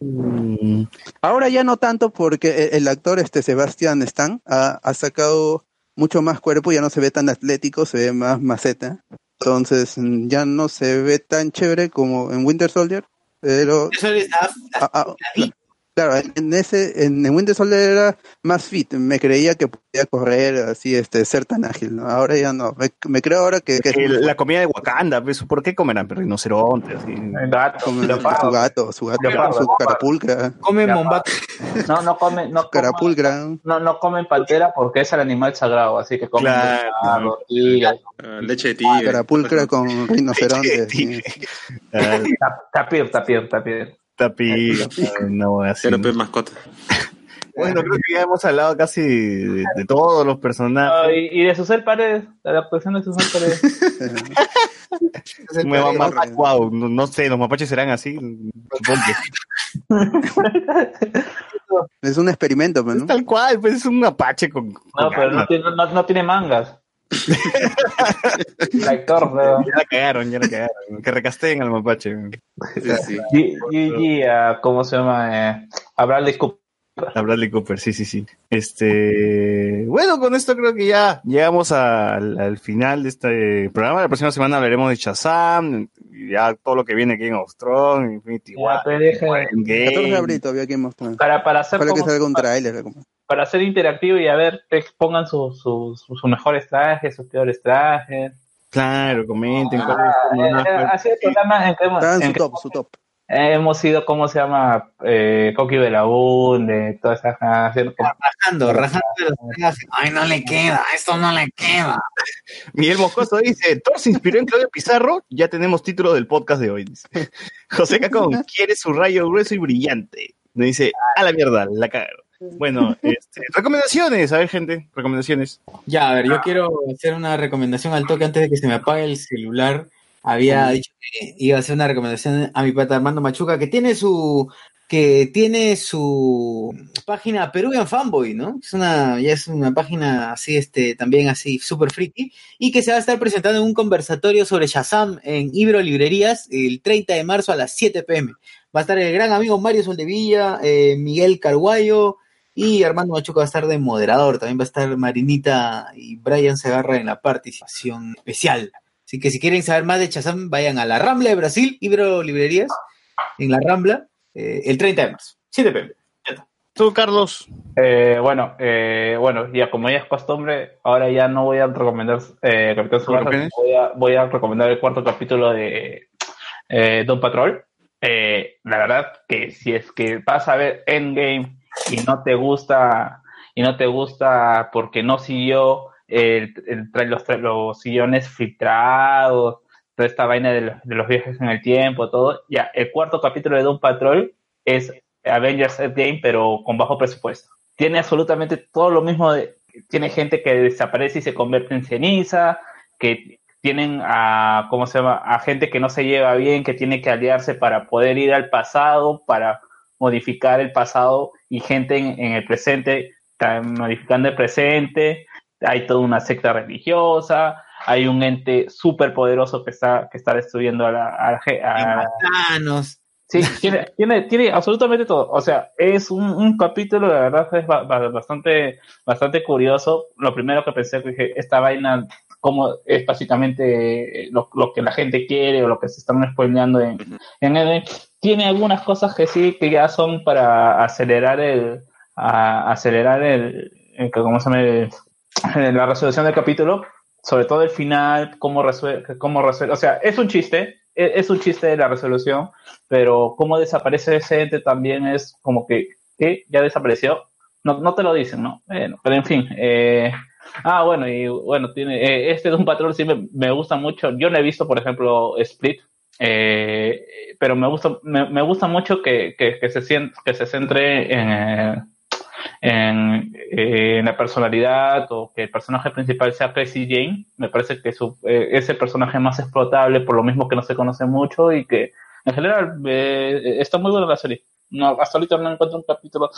Mm, ahora ya no tanto porque el, el actor este Sebastian Stan ha, ha sacado mucho más cuerpo ya no se ve tan atlético se ve más maceta. Entonces ya no se ve tan chévere como en Winter Soldier pero Eso es la- Ah, ah, claro, en ese, en, en Winter Soldier era más fit, me creía que podía correr así, este, ser tan ágil, ¿no? Ahora ya no, me, me creo ahora que, que el- la comida de Wakanda, pues, ¿por qué comerán rinoceronte? Así? Gato, su gato, su gato, Leopardo, su carapulcra, Come Ya, mombato. No, no comen, no comen, carapulcra, no, no comen pantera porque es el animal sagrado, así que comen Claro. leopardo, tigre, Ah, leche de tigre. carapulcra con rinoceronte, sí. Ah, tap- tapir, tapir, tapir. Tapi, no, así. Pero pues mascota. Bueno, creo que ya hemos hablado casi de, de todos los personajes. y, y de Susel Paredes, la adaptación de Susel Paredes. Me va más- wow, no, no sé, los mapaches serán así. Supongo que Es un experimento, pues, es ¿no? tal cual, pues es un mapache con. No, con pero no armas. tiene, no, no tiene mangas. Lector, pero... Ya la cagaron, ya la cagaron. Que recasteen al mapache. Sí, sí. G- GG, a, ¿cómo se llama? Eh, a Bradley Cooper. A Bradley Cooper, sí, sí, sí. Este, bueno, con esto creo que ya llegamos al, al final de este programa. La próxima semana hablaremos de Shazam, y ya todo lo que viene Game of Thrones, Infinity Ya, War, pero deje- 14 de abril todavía aquí mostrando. para, para hacer Ojalá que salga un tráiler. como- para hacer interactivo y a ver, te expongan sus sus sus mejores trajes, sus peores trajes. Claro, comenten. Ah, eh, eh, ha sido el programa en que hemos, en su que top, su top. hemos sido, ¿cómo se llama? Eh, Coqui Belabunde, todas esas haciendo como- Rajando, rajando de los trajes. Ay, no le queda, esto no le queda. Miguel Moscoso dice, Thor se inspiró en Claudio Pizarro, ya tenemos título del podcast de hoy. dice. José Cacón, quiere su rayo grueso y brillante. Me dice, a la mierda, la cagaron. Bueno, este, recomendaciones, a ver gente, recomendaciones. Ya, a ver, yo quiero hacer una recomendación al toque antes de que se me apague el celular. Había dicho que iba a hacer una recomendación a mi pata Armando Machuca, que tiene su que tiene su página Peruvian Fanboy, ¿no? Es una, ya es una página así, este, también así, súper friki, y que se va a estar presentando en un conversatorio sobre Shazam en Ibro Librerías el 30 de marzo a las 7 pm. Va a estar el gran amigo Mario Soldevilla, eh, Miguel Carguayo, y Armando Machuca va a estar de moderador. También va a estar Marinita y Brian Segarra en la participación especial. Así que si quieren saber más de Chazam, vayan a la Rambla de Brasil, Ibro Librerías, en la Rambla, eh, el 30 de marzo. 7 pm. Tú, Carlos. Eh, bueno, eh, bueno, ya como ya es costumbre, ahora ya no voy a recomendar eh, Capitán Subasa, voy a, voy a recomendar el cuarto capítulo de eh, Don Patrol. la verdad que si es que vas a ver Endgame y no te gusta y no te gusta porque no siguió el, el- los, los sillones filtrados, toda esta vaina de los, de los viajes en el tiempo, todo, ya, el cuarto capítulo de Doom Patrol es Avengers Endgame, pero con bajo presupuesto. Tiene absolutamente todo lo mismo de, tiene gente que desaparece y se convierte en ceniza, que tienen a, ¿cómo se llama? A gente que no se lleva bien, que tiene que aliarse para poder ir al pasado, para modificar el pasado y gente en, en el presente está modificando el presente. Hay toda una secta religiosa, hay un ente súper poderoso que está, que está destruyendo a la, a. Sí, tiene, tiene, tiene absolutamente todo. O sea, es un, un capítulo, la verdad, es ba- ba- bastante, bastante curioso. Lo primero que pensé que dije, esta vaina, como es básicamente lo, lo que la gente quiere o lo que se están spoileando en, en el- tiene algunas cosas que sí, que ya son para acelerar el, a- acelerar el, ¿cómo se llama? La resolución del capítulo, sobre todo el final, cómo resuelve, cómo resuelve, o sea, es un chiste, e- es un chiste de la resolución, pero cómo desaparece ese ente también es como que, ¿qué? ¿Ya desapareció? No, no te lo dicen, ¿no? Bueno, pero en fin, eh, ah, bueno, y bueno, tiene, eh, este de un patrón sí me, me gusta mucho, yo no he visto, por ejemplo, Split, eh, pero me gusta, me, me gusta mucho que, que, se, sien- que se centre en, eh, en, la personalidad o que el personaje principal sea Casey Jane. Me parece que su, eh, es el personaje más explotable, por lo mismo que no se conoce mucho y que en general eh, está muy buena la serie. No, hasta ahorita no encuentro un capítulo.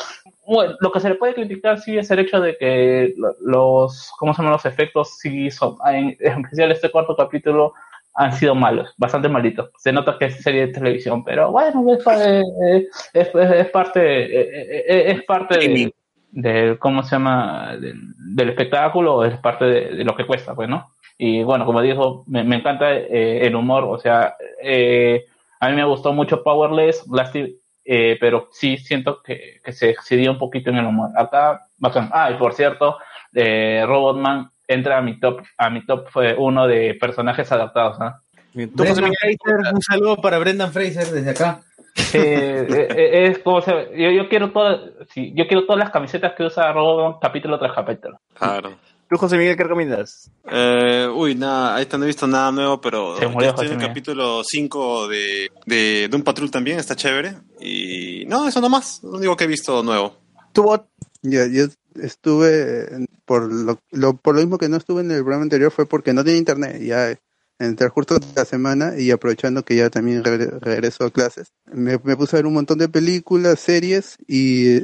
Bueno, lo que se le puede criticar sí es el hecho de que lo- los, ¿cómo se llaman los efectos? Sí son, en especial este cuarto capítulo han sido malos, bastante malitos. Se nota que es serie de televisión, pero bueno, es, pa- eh, eh, es, es- es parte, eh, es parte de, de- ¿cómo se llama? Del, del espectáculo, es parte de, de lo que cuesta, pues, ¿no? Y bueno, como dijo, me, me encanta eh, el humor, o sea, eh, a mí me gustó mucho Powerless, Lasti- eh, pero sí siento que, que se excedió un poquito en el humor. Acá, bacán. Ah, y por cierto, eh, Robotman entra a mi top, a mi top fue uno de personajes adaptados, ¿no? Brendan Fraser, un saludo para Brendan Fraser desde acá. Eh, eh, es como se, yo, yo quiero todas, sí, yo quiero todas las camisetas que usa Robotman capítulo tras capítulo. Claro. ¿Tú, José Miguel, qué recomiendas? Eh, uy, nada, ahí no he visto nada nuevo, pero Se murió estoy en el Miguel. capítulo 5 de, de Doom Patrol también, está chévere. Y no, eso nomás, lo único que he visto nuevo. Yo, yo estuve, por lo, lo- por lo mismo que no estuve en el programa anterior fue porque no tenía internet. Ya en el transcurso de la semana y aprovechando que ya también regre- regreso a clases, me, me puse a ver un montón de películas, series y,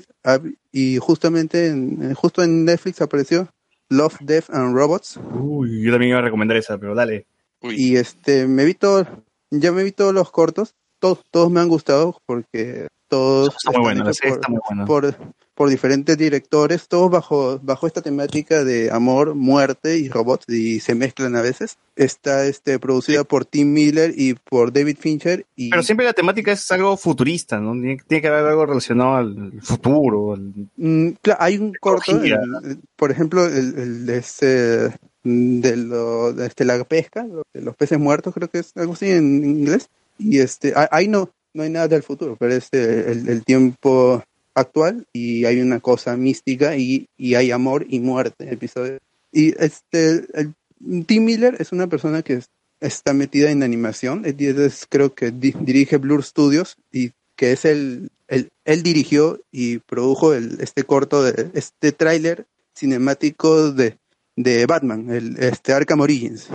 y justamente en, justo en Netflix apareció Love, Death and Robots. Uy, yo también iba a recomendar esa, pero dale. Y este, me vi todo, ya me vi todos los cortos, todos, todos me han gustado porque todos Está muy por- está muy buena. por, por diferentes directores, todos bajo, bajo esta temática de amor, muerte y robots, y se mezclan a veces. Está este producida por Tim Miller y por David Fincher. Y Pero siempre la temática es algo futurista, ¿no? Tiene, tiene que haber algo relacionado al futuro. al- Mm, cla- hay un corto, el- el- por ejemplo, el, el de este de, lo, de este, la pesca, de los peces muertos, creo que es algo así en inglés. Y este, ahí no, no hay nada del futuro, pero es eh, el, el tiempo actual y hay una cosa mística y, y hay amor y muerte episodio. Y este, Tim Miller es una persona que es- está metida en animación, es- creo que di- dirige Blur Studios y que es el, el él dirigió y produjo el, este corto de este tráiler cinemático de, de Batman, el este Arkham Origins.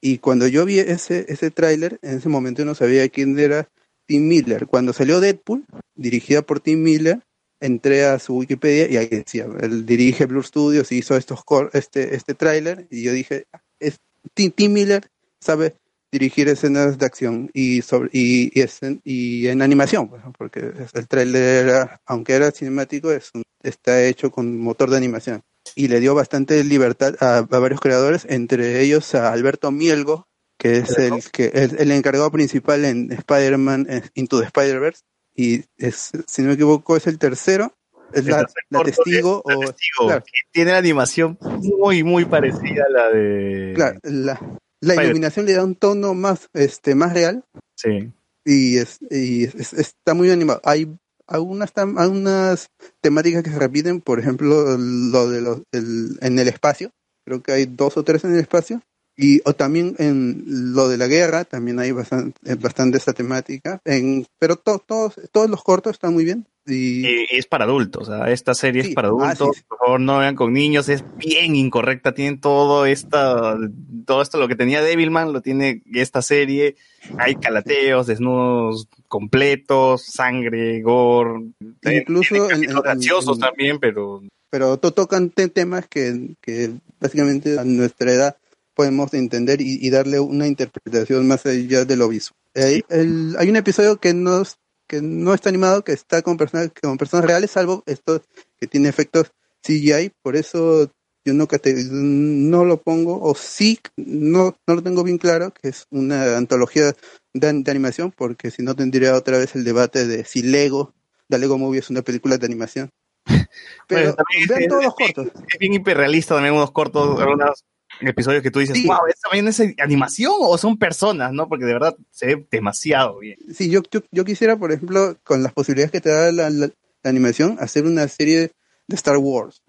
Y cuando yo vi ese ese tráiler, en ese momento no sabía quién era Tim Miller. Cuando salió Deadpool, dirigida por Tim Miller, entré a su Wikipedia y ahí decía, él dirige Blur Studios y hizo estos este este tráiler y yo dije, es, Tim, Tim Miller sabe dirigir escenas de acción y sobre y, y, escen- y en animación, pues, porque el tráiler aunque era cinemático, es un- está hecho con motor de animación. Y le dio bastante libertad a, a varios creadores, entre ellos a Alberto Mielgo, que es el que es el encargado principal en Spider-Man eh, Into the Spider-Verse y es, si no me equivoco es el tercero, es El la, testigo es o La Testigo, claro, que tiene la animación muy, muy parecida a la de... claro, la, la iluminación le da un tono más este más real. Sí. y, es, y es- es- está muy animado. Hay algunas, algunas temáticas que se repiten, por ejemplo, lo de los, el- en el espacio, creo que hay dos o tres en el espacio, y o también en lo de la guerra, también hay bastante, bastante esa temática, en, pero to- todos, todos los cortos están muy bien. Y, es para adultos, o sea, esta serie Sí, es para ah, adultos, sí, sí. por favor no vean con niños, es bien incorrecta, tienen todo esta, todo esto lo que tenía Devilman, lo tiene esta serie, hay calateos, desnudos completos, sangre, gore, Incluso tiene en- en- graciosos en- también, pero pero to- tocan te- temas que, que básicamente a nuestra edad podemos entender y, y darle una interpretación más allá de lo visual. Hay, el- hay un episodio que no, que no está animado, que está con personas, con personas reales, salvo esto que tiene efectos CGI, por eso yo no, no lo pongo, o sí, no, no lo tengo bien claro, que es una antología de, an- de animación, porque si no tendría otra vez el debate de si Lego, la Lego Movie es una película de animación. Pero Bueno, vean es- todos los cortos. es bien hiperrealista también unos cortos, algunos episodios que tú dices, Sí. wow, ¿esta también es animación o son personas? ¿no? Porque de verdad se ve demasiado bien. Sí, yo, yo, yo quisiera, por ejemplo, con las posibilidades que te da la, la- la animación, hacer una serie de Star Wars.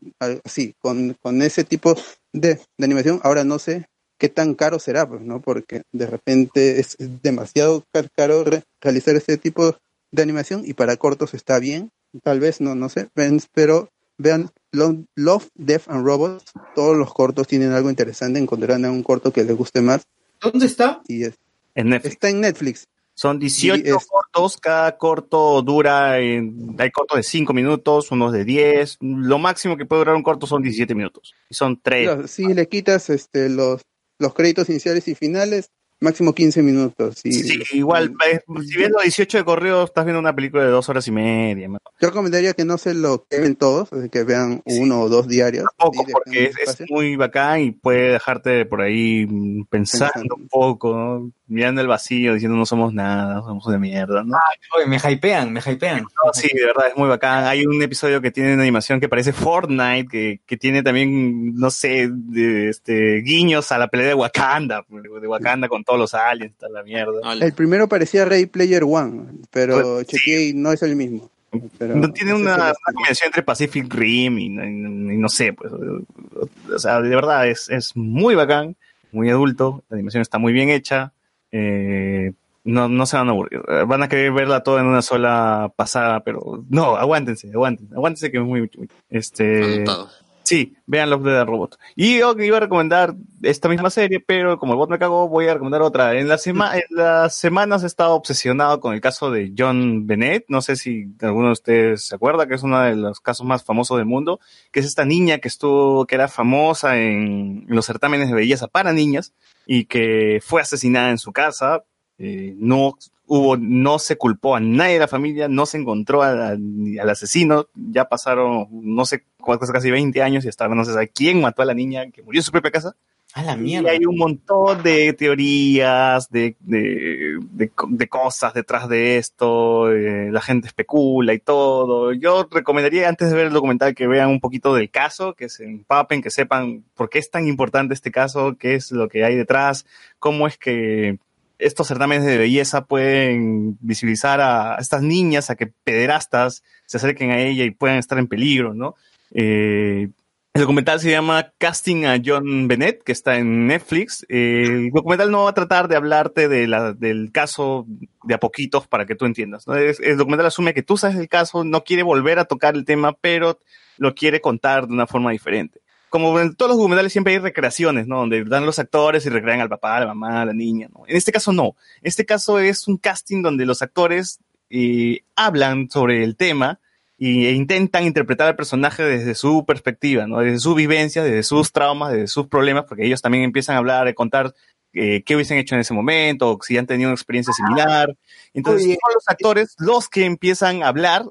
Así, con, con ese tipo de, de animación. Ahora no sé qué tan caro será, pues, ¿no? Porque de repente es demasiado ca- caro re- realizar ese tipo de animación y para cortos está bien. Tal vez, no, no sé. Pero vean Lo- Love, Death and Robots. Todos los cortos tienen algo interesante. Encontrarán un corto que les guste más. ¿Dónde está? Y es- En Netflix. está en Netflix. Son 18 Sí, es- cortos, cada corto dura, en- hay cortos de 5 minutos, unos de 10, lo máximo que puede durar un corto son 17 minutos, y son 3. Claro, si le quitas este los, los créditos iniciales y finales, máximo 15 minutos. Y, Sí, igual, eh, si ves los 18 de correo, estás viendo una película de dos horas y media. ¿no? Yo recomendaría que no se lo quemen todos, así que vean uno o dos diarios. Tampoco, porque es, muy bacán y puede dejarte por ahí pensando Pensando. un poco, ¿no? mirando el vacío, diciendo no somos nada, somos de mierda, ¿no? Oye, me hypean, me hypean. No, sí, de verdad, es muy bacán. Hay un episodio que tiene una animación que parece Fortnite, que, que tiene también, no sé, de, este, guiños a la pelea de Wakanda, pues, de Wakanda con todos los aliens, toda la mierda. El primero parecía Ray Player One, pero Pues, chequeé y no es el mismo. Pero- no tiene una, una combinación entre Pacific Rim y, y- y no sé, pues, o sea, de verdad es, es muy bacán, muy adulto, la animación está muy bien hecha, eh, no, no se van a aburrir, van a querer verla toda en una sola pasada, pero no, aguántense, aguántense, aguántense que es muy, muy- este, Anotado. Sí, vean Love Dead Robot. Y yo iba a recomendar esta misma serie, pero como el bot me cagó, voy a recomendar otra. En, la sema en las semanas he estado obsesionado con el caso de John Bennett. No sé si alguno de ustedes se acuerda, que es uno de los casos más famosos del mundo, que es esta niña que estuvo, que era famosa en, en los certámenes de belleza para niñas y que fue asesinada en su casa. Eh, no hubo, no se culpó a nadie de la familia, no se encontró a- al asesino, ya pasaron, no sé, casi 20 años y hasta ahora no se sabe quién mató a la niña que murió en su propia casa. A la Y mierda. hay un montón de teorías, de, de, de cosas detrás de esto, eh, la gente especula y todo. Yo recomendaría antes de ver el documental que vean un poquito del caso, que se empapen, que sepan por qué es tan importante este caso, qué es lo que hay detrás, cómo es que estos certámenes de belleza pueden visibilizar a estas niñas a que pederastas se acerquen a ella y puedan estar en peligro, ¿no? Eh, el documental se llama Casting a John Bennett, que está en Netflix. Eh, el documental no va a tratar de hablarte de la, del caso de a poquitos para que tú entiendas. ¿no? Es- el documental asume que tú sabes el caso, no quiere volver a tocar el tema, pero lo quiere contar de una forma diferente. Como en todos los documentales siempre hay recreaciones, ¿no? Donde dan los actores y recrean al papá, a la mamá, a la niña, ¿no? En este caso no. En este caso es un casting donde los actores eh, hablan sobre el tema y, e intentan interpretar al personaje desde su perspectiva, ¿no? Desde su vivencia, desde sus traumas, desde sus problemas, porque ellos también empiezan a hablar, a contar eh, qué hubiesen hecho en ese momento, o si han tenido una experiencia similar. Entonces, Oye. son los actores los que empiezan a hablar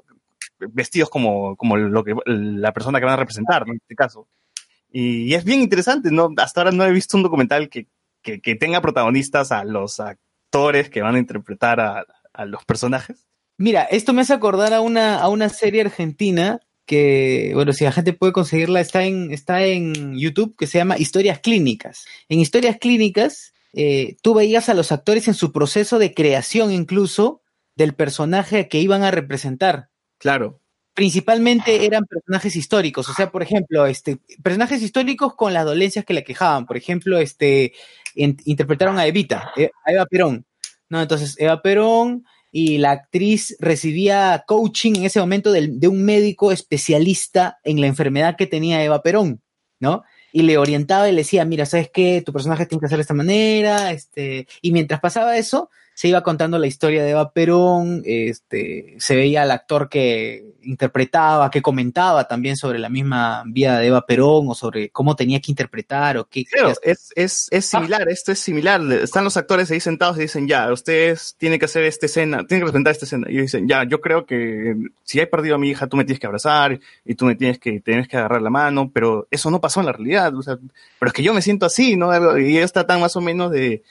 vestidos como, como lo que la persona que van a representar, ¿no? en este caso. Y es bien interesante, ¿no? Hasta ahora no he visto un documental que, que, que tenga protagonistas a los actores que van a interpretar a, a los personajes. Mira, esto me hace acordar a una, a una serie argentina que, bueno, si la gente puede conseguirla, está en, está en YouTube, que se llama Historias Clínicas. En Historias Clínicas eh, tú veías a los actores en su proceso de creación incluso del personaje que iban a representar. Claro. Principalmente eran personajes históricos, o sea, por ejemplo, este, personajes históricos con las dolencias que le quejaban. Por ejemplo, este, in- interpretaron a Evita, eh, a Eva Perón. ¿no? Entonces, Eva Perón y la actriz recibía coaching en ese momento del- de, un médico especialista en la enfermedad que tenía Eva Perón, ¿no? Y le orientaba y le decía, mira, ¿sabes qué? Tu personaje tiene que hacer de esta manera, este, y mientras pasaba eso, se iba contando la historia de Eva Perón, este, se veía al actor que interpretaba, que comentaba también sobre la misma vida de Eva Perón o sobre cómo tenía que interpretar o qué. Claro, qué es, es, es similar, esto es similar. Están los actores ahí sentados y dicen, ya, ustedes tienen que hacer esta escena, tienen que representar esta escena. Y dicen, ya, yo creo que si he perdido a mi hija, tú me tienes que abrazar y tú me tienes que, tienes que agarrar la mano, pero eso no pasó en la realidad. O sea, pero es que yo me siento así, ¿no? Y ellos tratan más o menos de,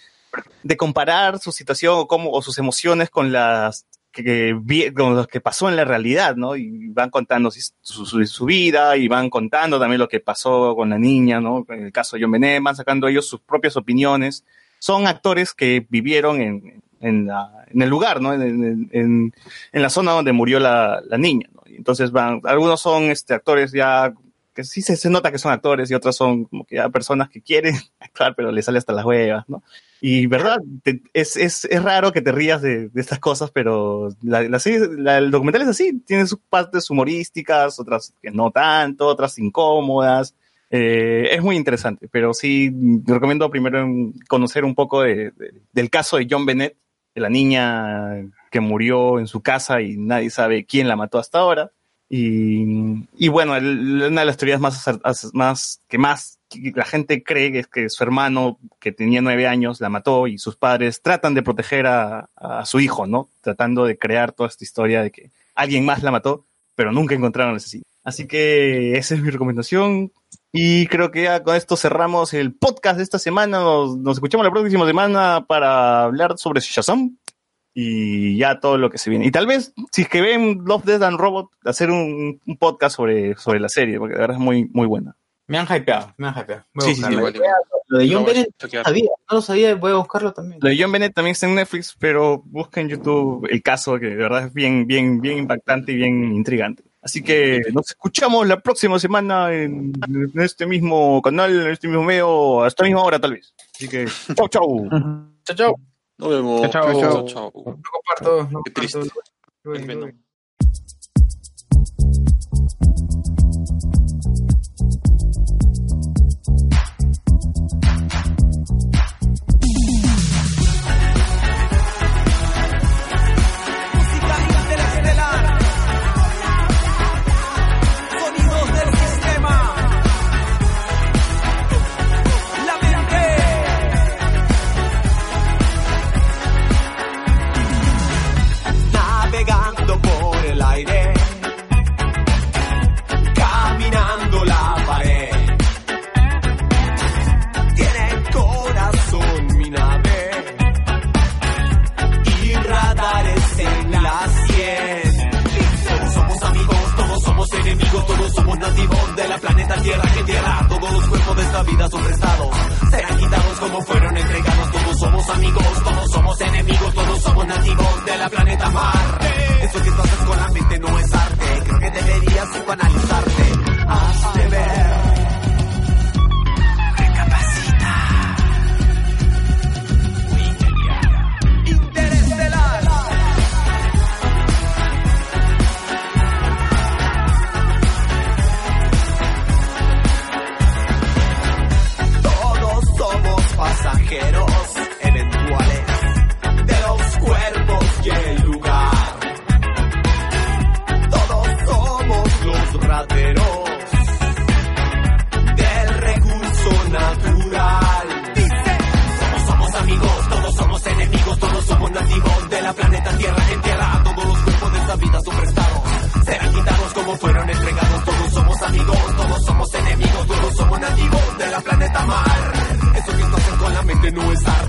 de comparar su situación o, sus emociones con las que, lo que pasó en la realidad, ¿no? Y van contando su, su, vida y van contando también lo que pasó con la niña, ¿no? En el caso de John Benet, van sacando ellos sus propias opiniones. Son actores que vivieron en, el lugar, ¿no? En, la zona donde murió la, niña, ¿no? Entonces van, algunos son este, actores ya que sí se, se nota que son actores y otros son como que personas que quieren actuar, pero les sale hasta las huevas, ¿no? Y verdad, te- es, es, es raro que te rías de, estas cosas, pero la, la la- el documental es así, tiene sus partes humorísticas, otras que no tanto, otras incómodas. Eh, es muy interesante, pero sí recomiendo primero conocer un poco de- del caso de John Bennett, de la niña que murió en su casa y nadie sabe quién la mató hasta ahora. Y, bueno, una de las teorías más, que más la gente cree es que su hermano, que tenía nueve años, la mató y sus padres tratan de proteger a, a su hijo, ¿no? Tratando de crear toda esta historia de que alguien más la mató, pero nunca encontraron al asesino. Así que esa es mi recomendación. Y creo que ya con esto cerramos el podcast de esta semana. Nos, nos escuchamos la próxima semana para hablar sobre Shazam y ya todo lo que se viene. Y tal vez, si es que ven Love, Death and Robot, hacer un, un podcast sobre, sobre la serie, porque de verdad es muy, muy buena. Me han hypeado, me han hypeado. Voy Sí, sí, sí, buscarlo. igual, igual. Lo de John Bennett, no sabía, no lo sabía, voy a buscarlo también. Lo de John Bennett también está en Netflix, pero busca en YouTube el caso, que de verdad es bien, bien, bien impactante y bien intrigante. Así que nos escuchamos la próxima semana en, en este mismo canal, en este mismo medio, a esta misma hora tal vez. Así que, chau, chau. Chao, chao. Nos vemos. Chao, chao. Chao, chao. No comparto, no Qué triste. nativos de la planeta Tierra que tierra. Todos los cuerpos de esta vida son prestados. Serán quitados como fueron entregados. Todos somos amigos, todos somos enemigos, todos somos nativos de la planeta Marte. Eso que tú haces con la mente no es arte. Creo que deberías psicoanalizarte. Hazte ver. me it's.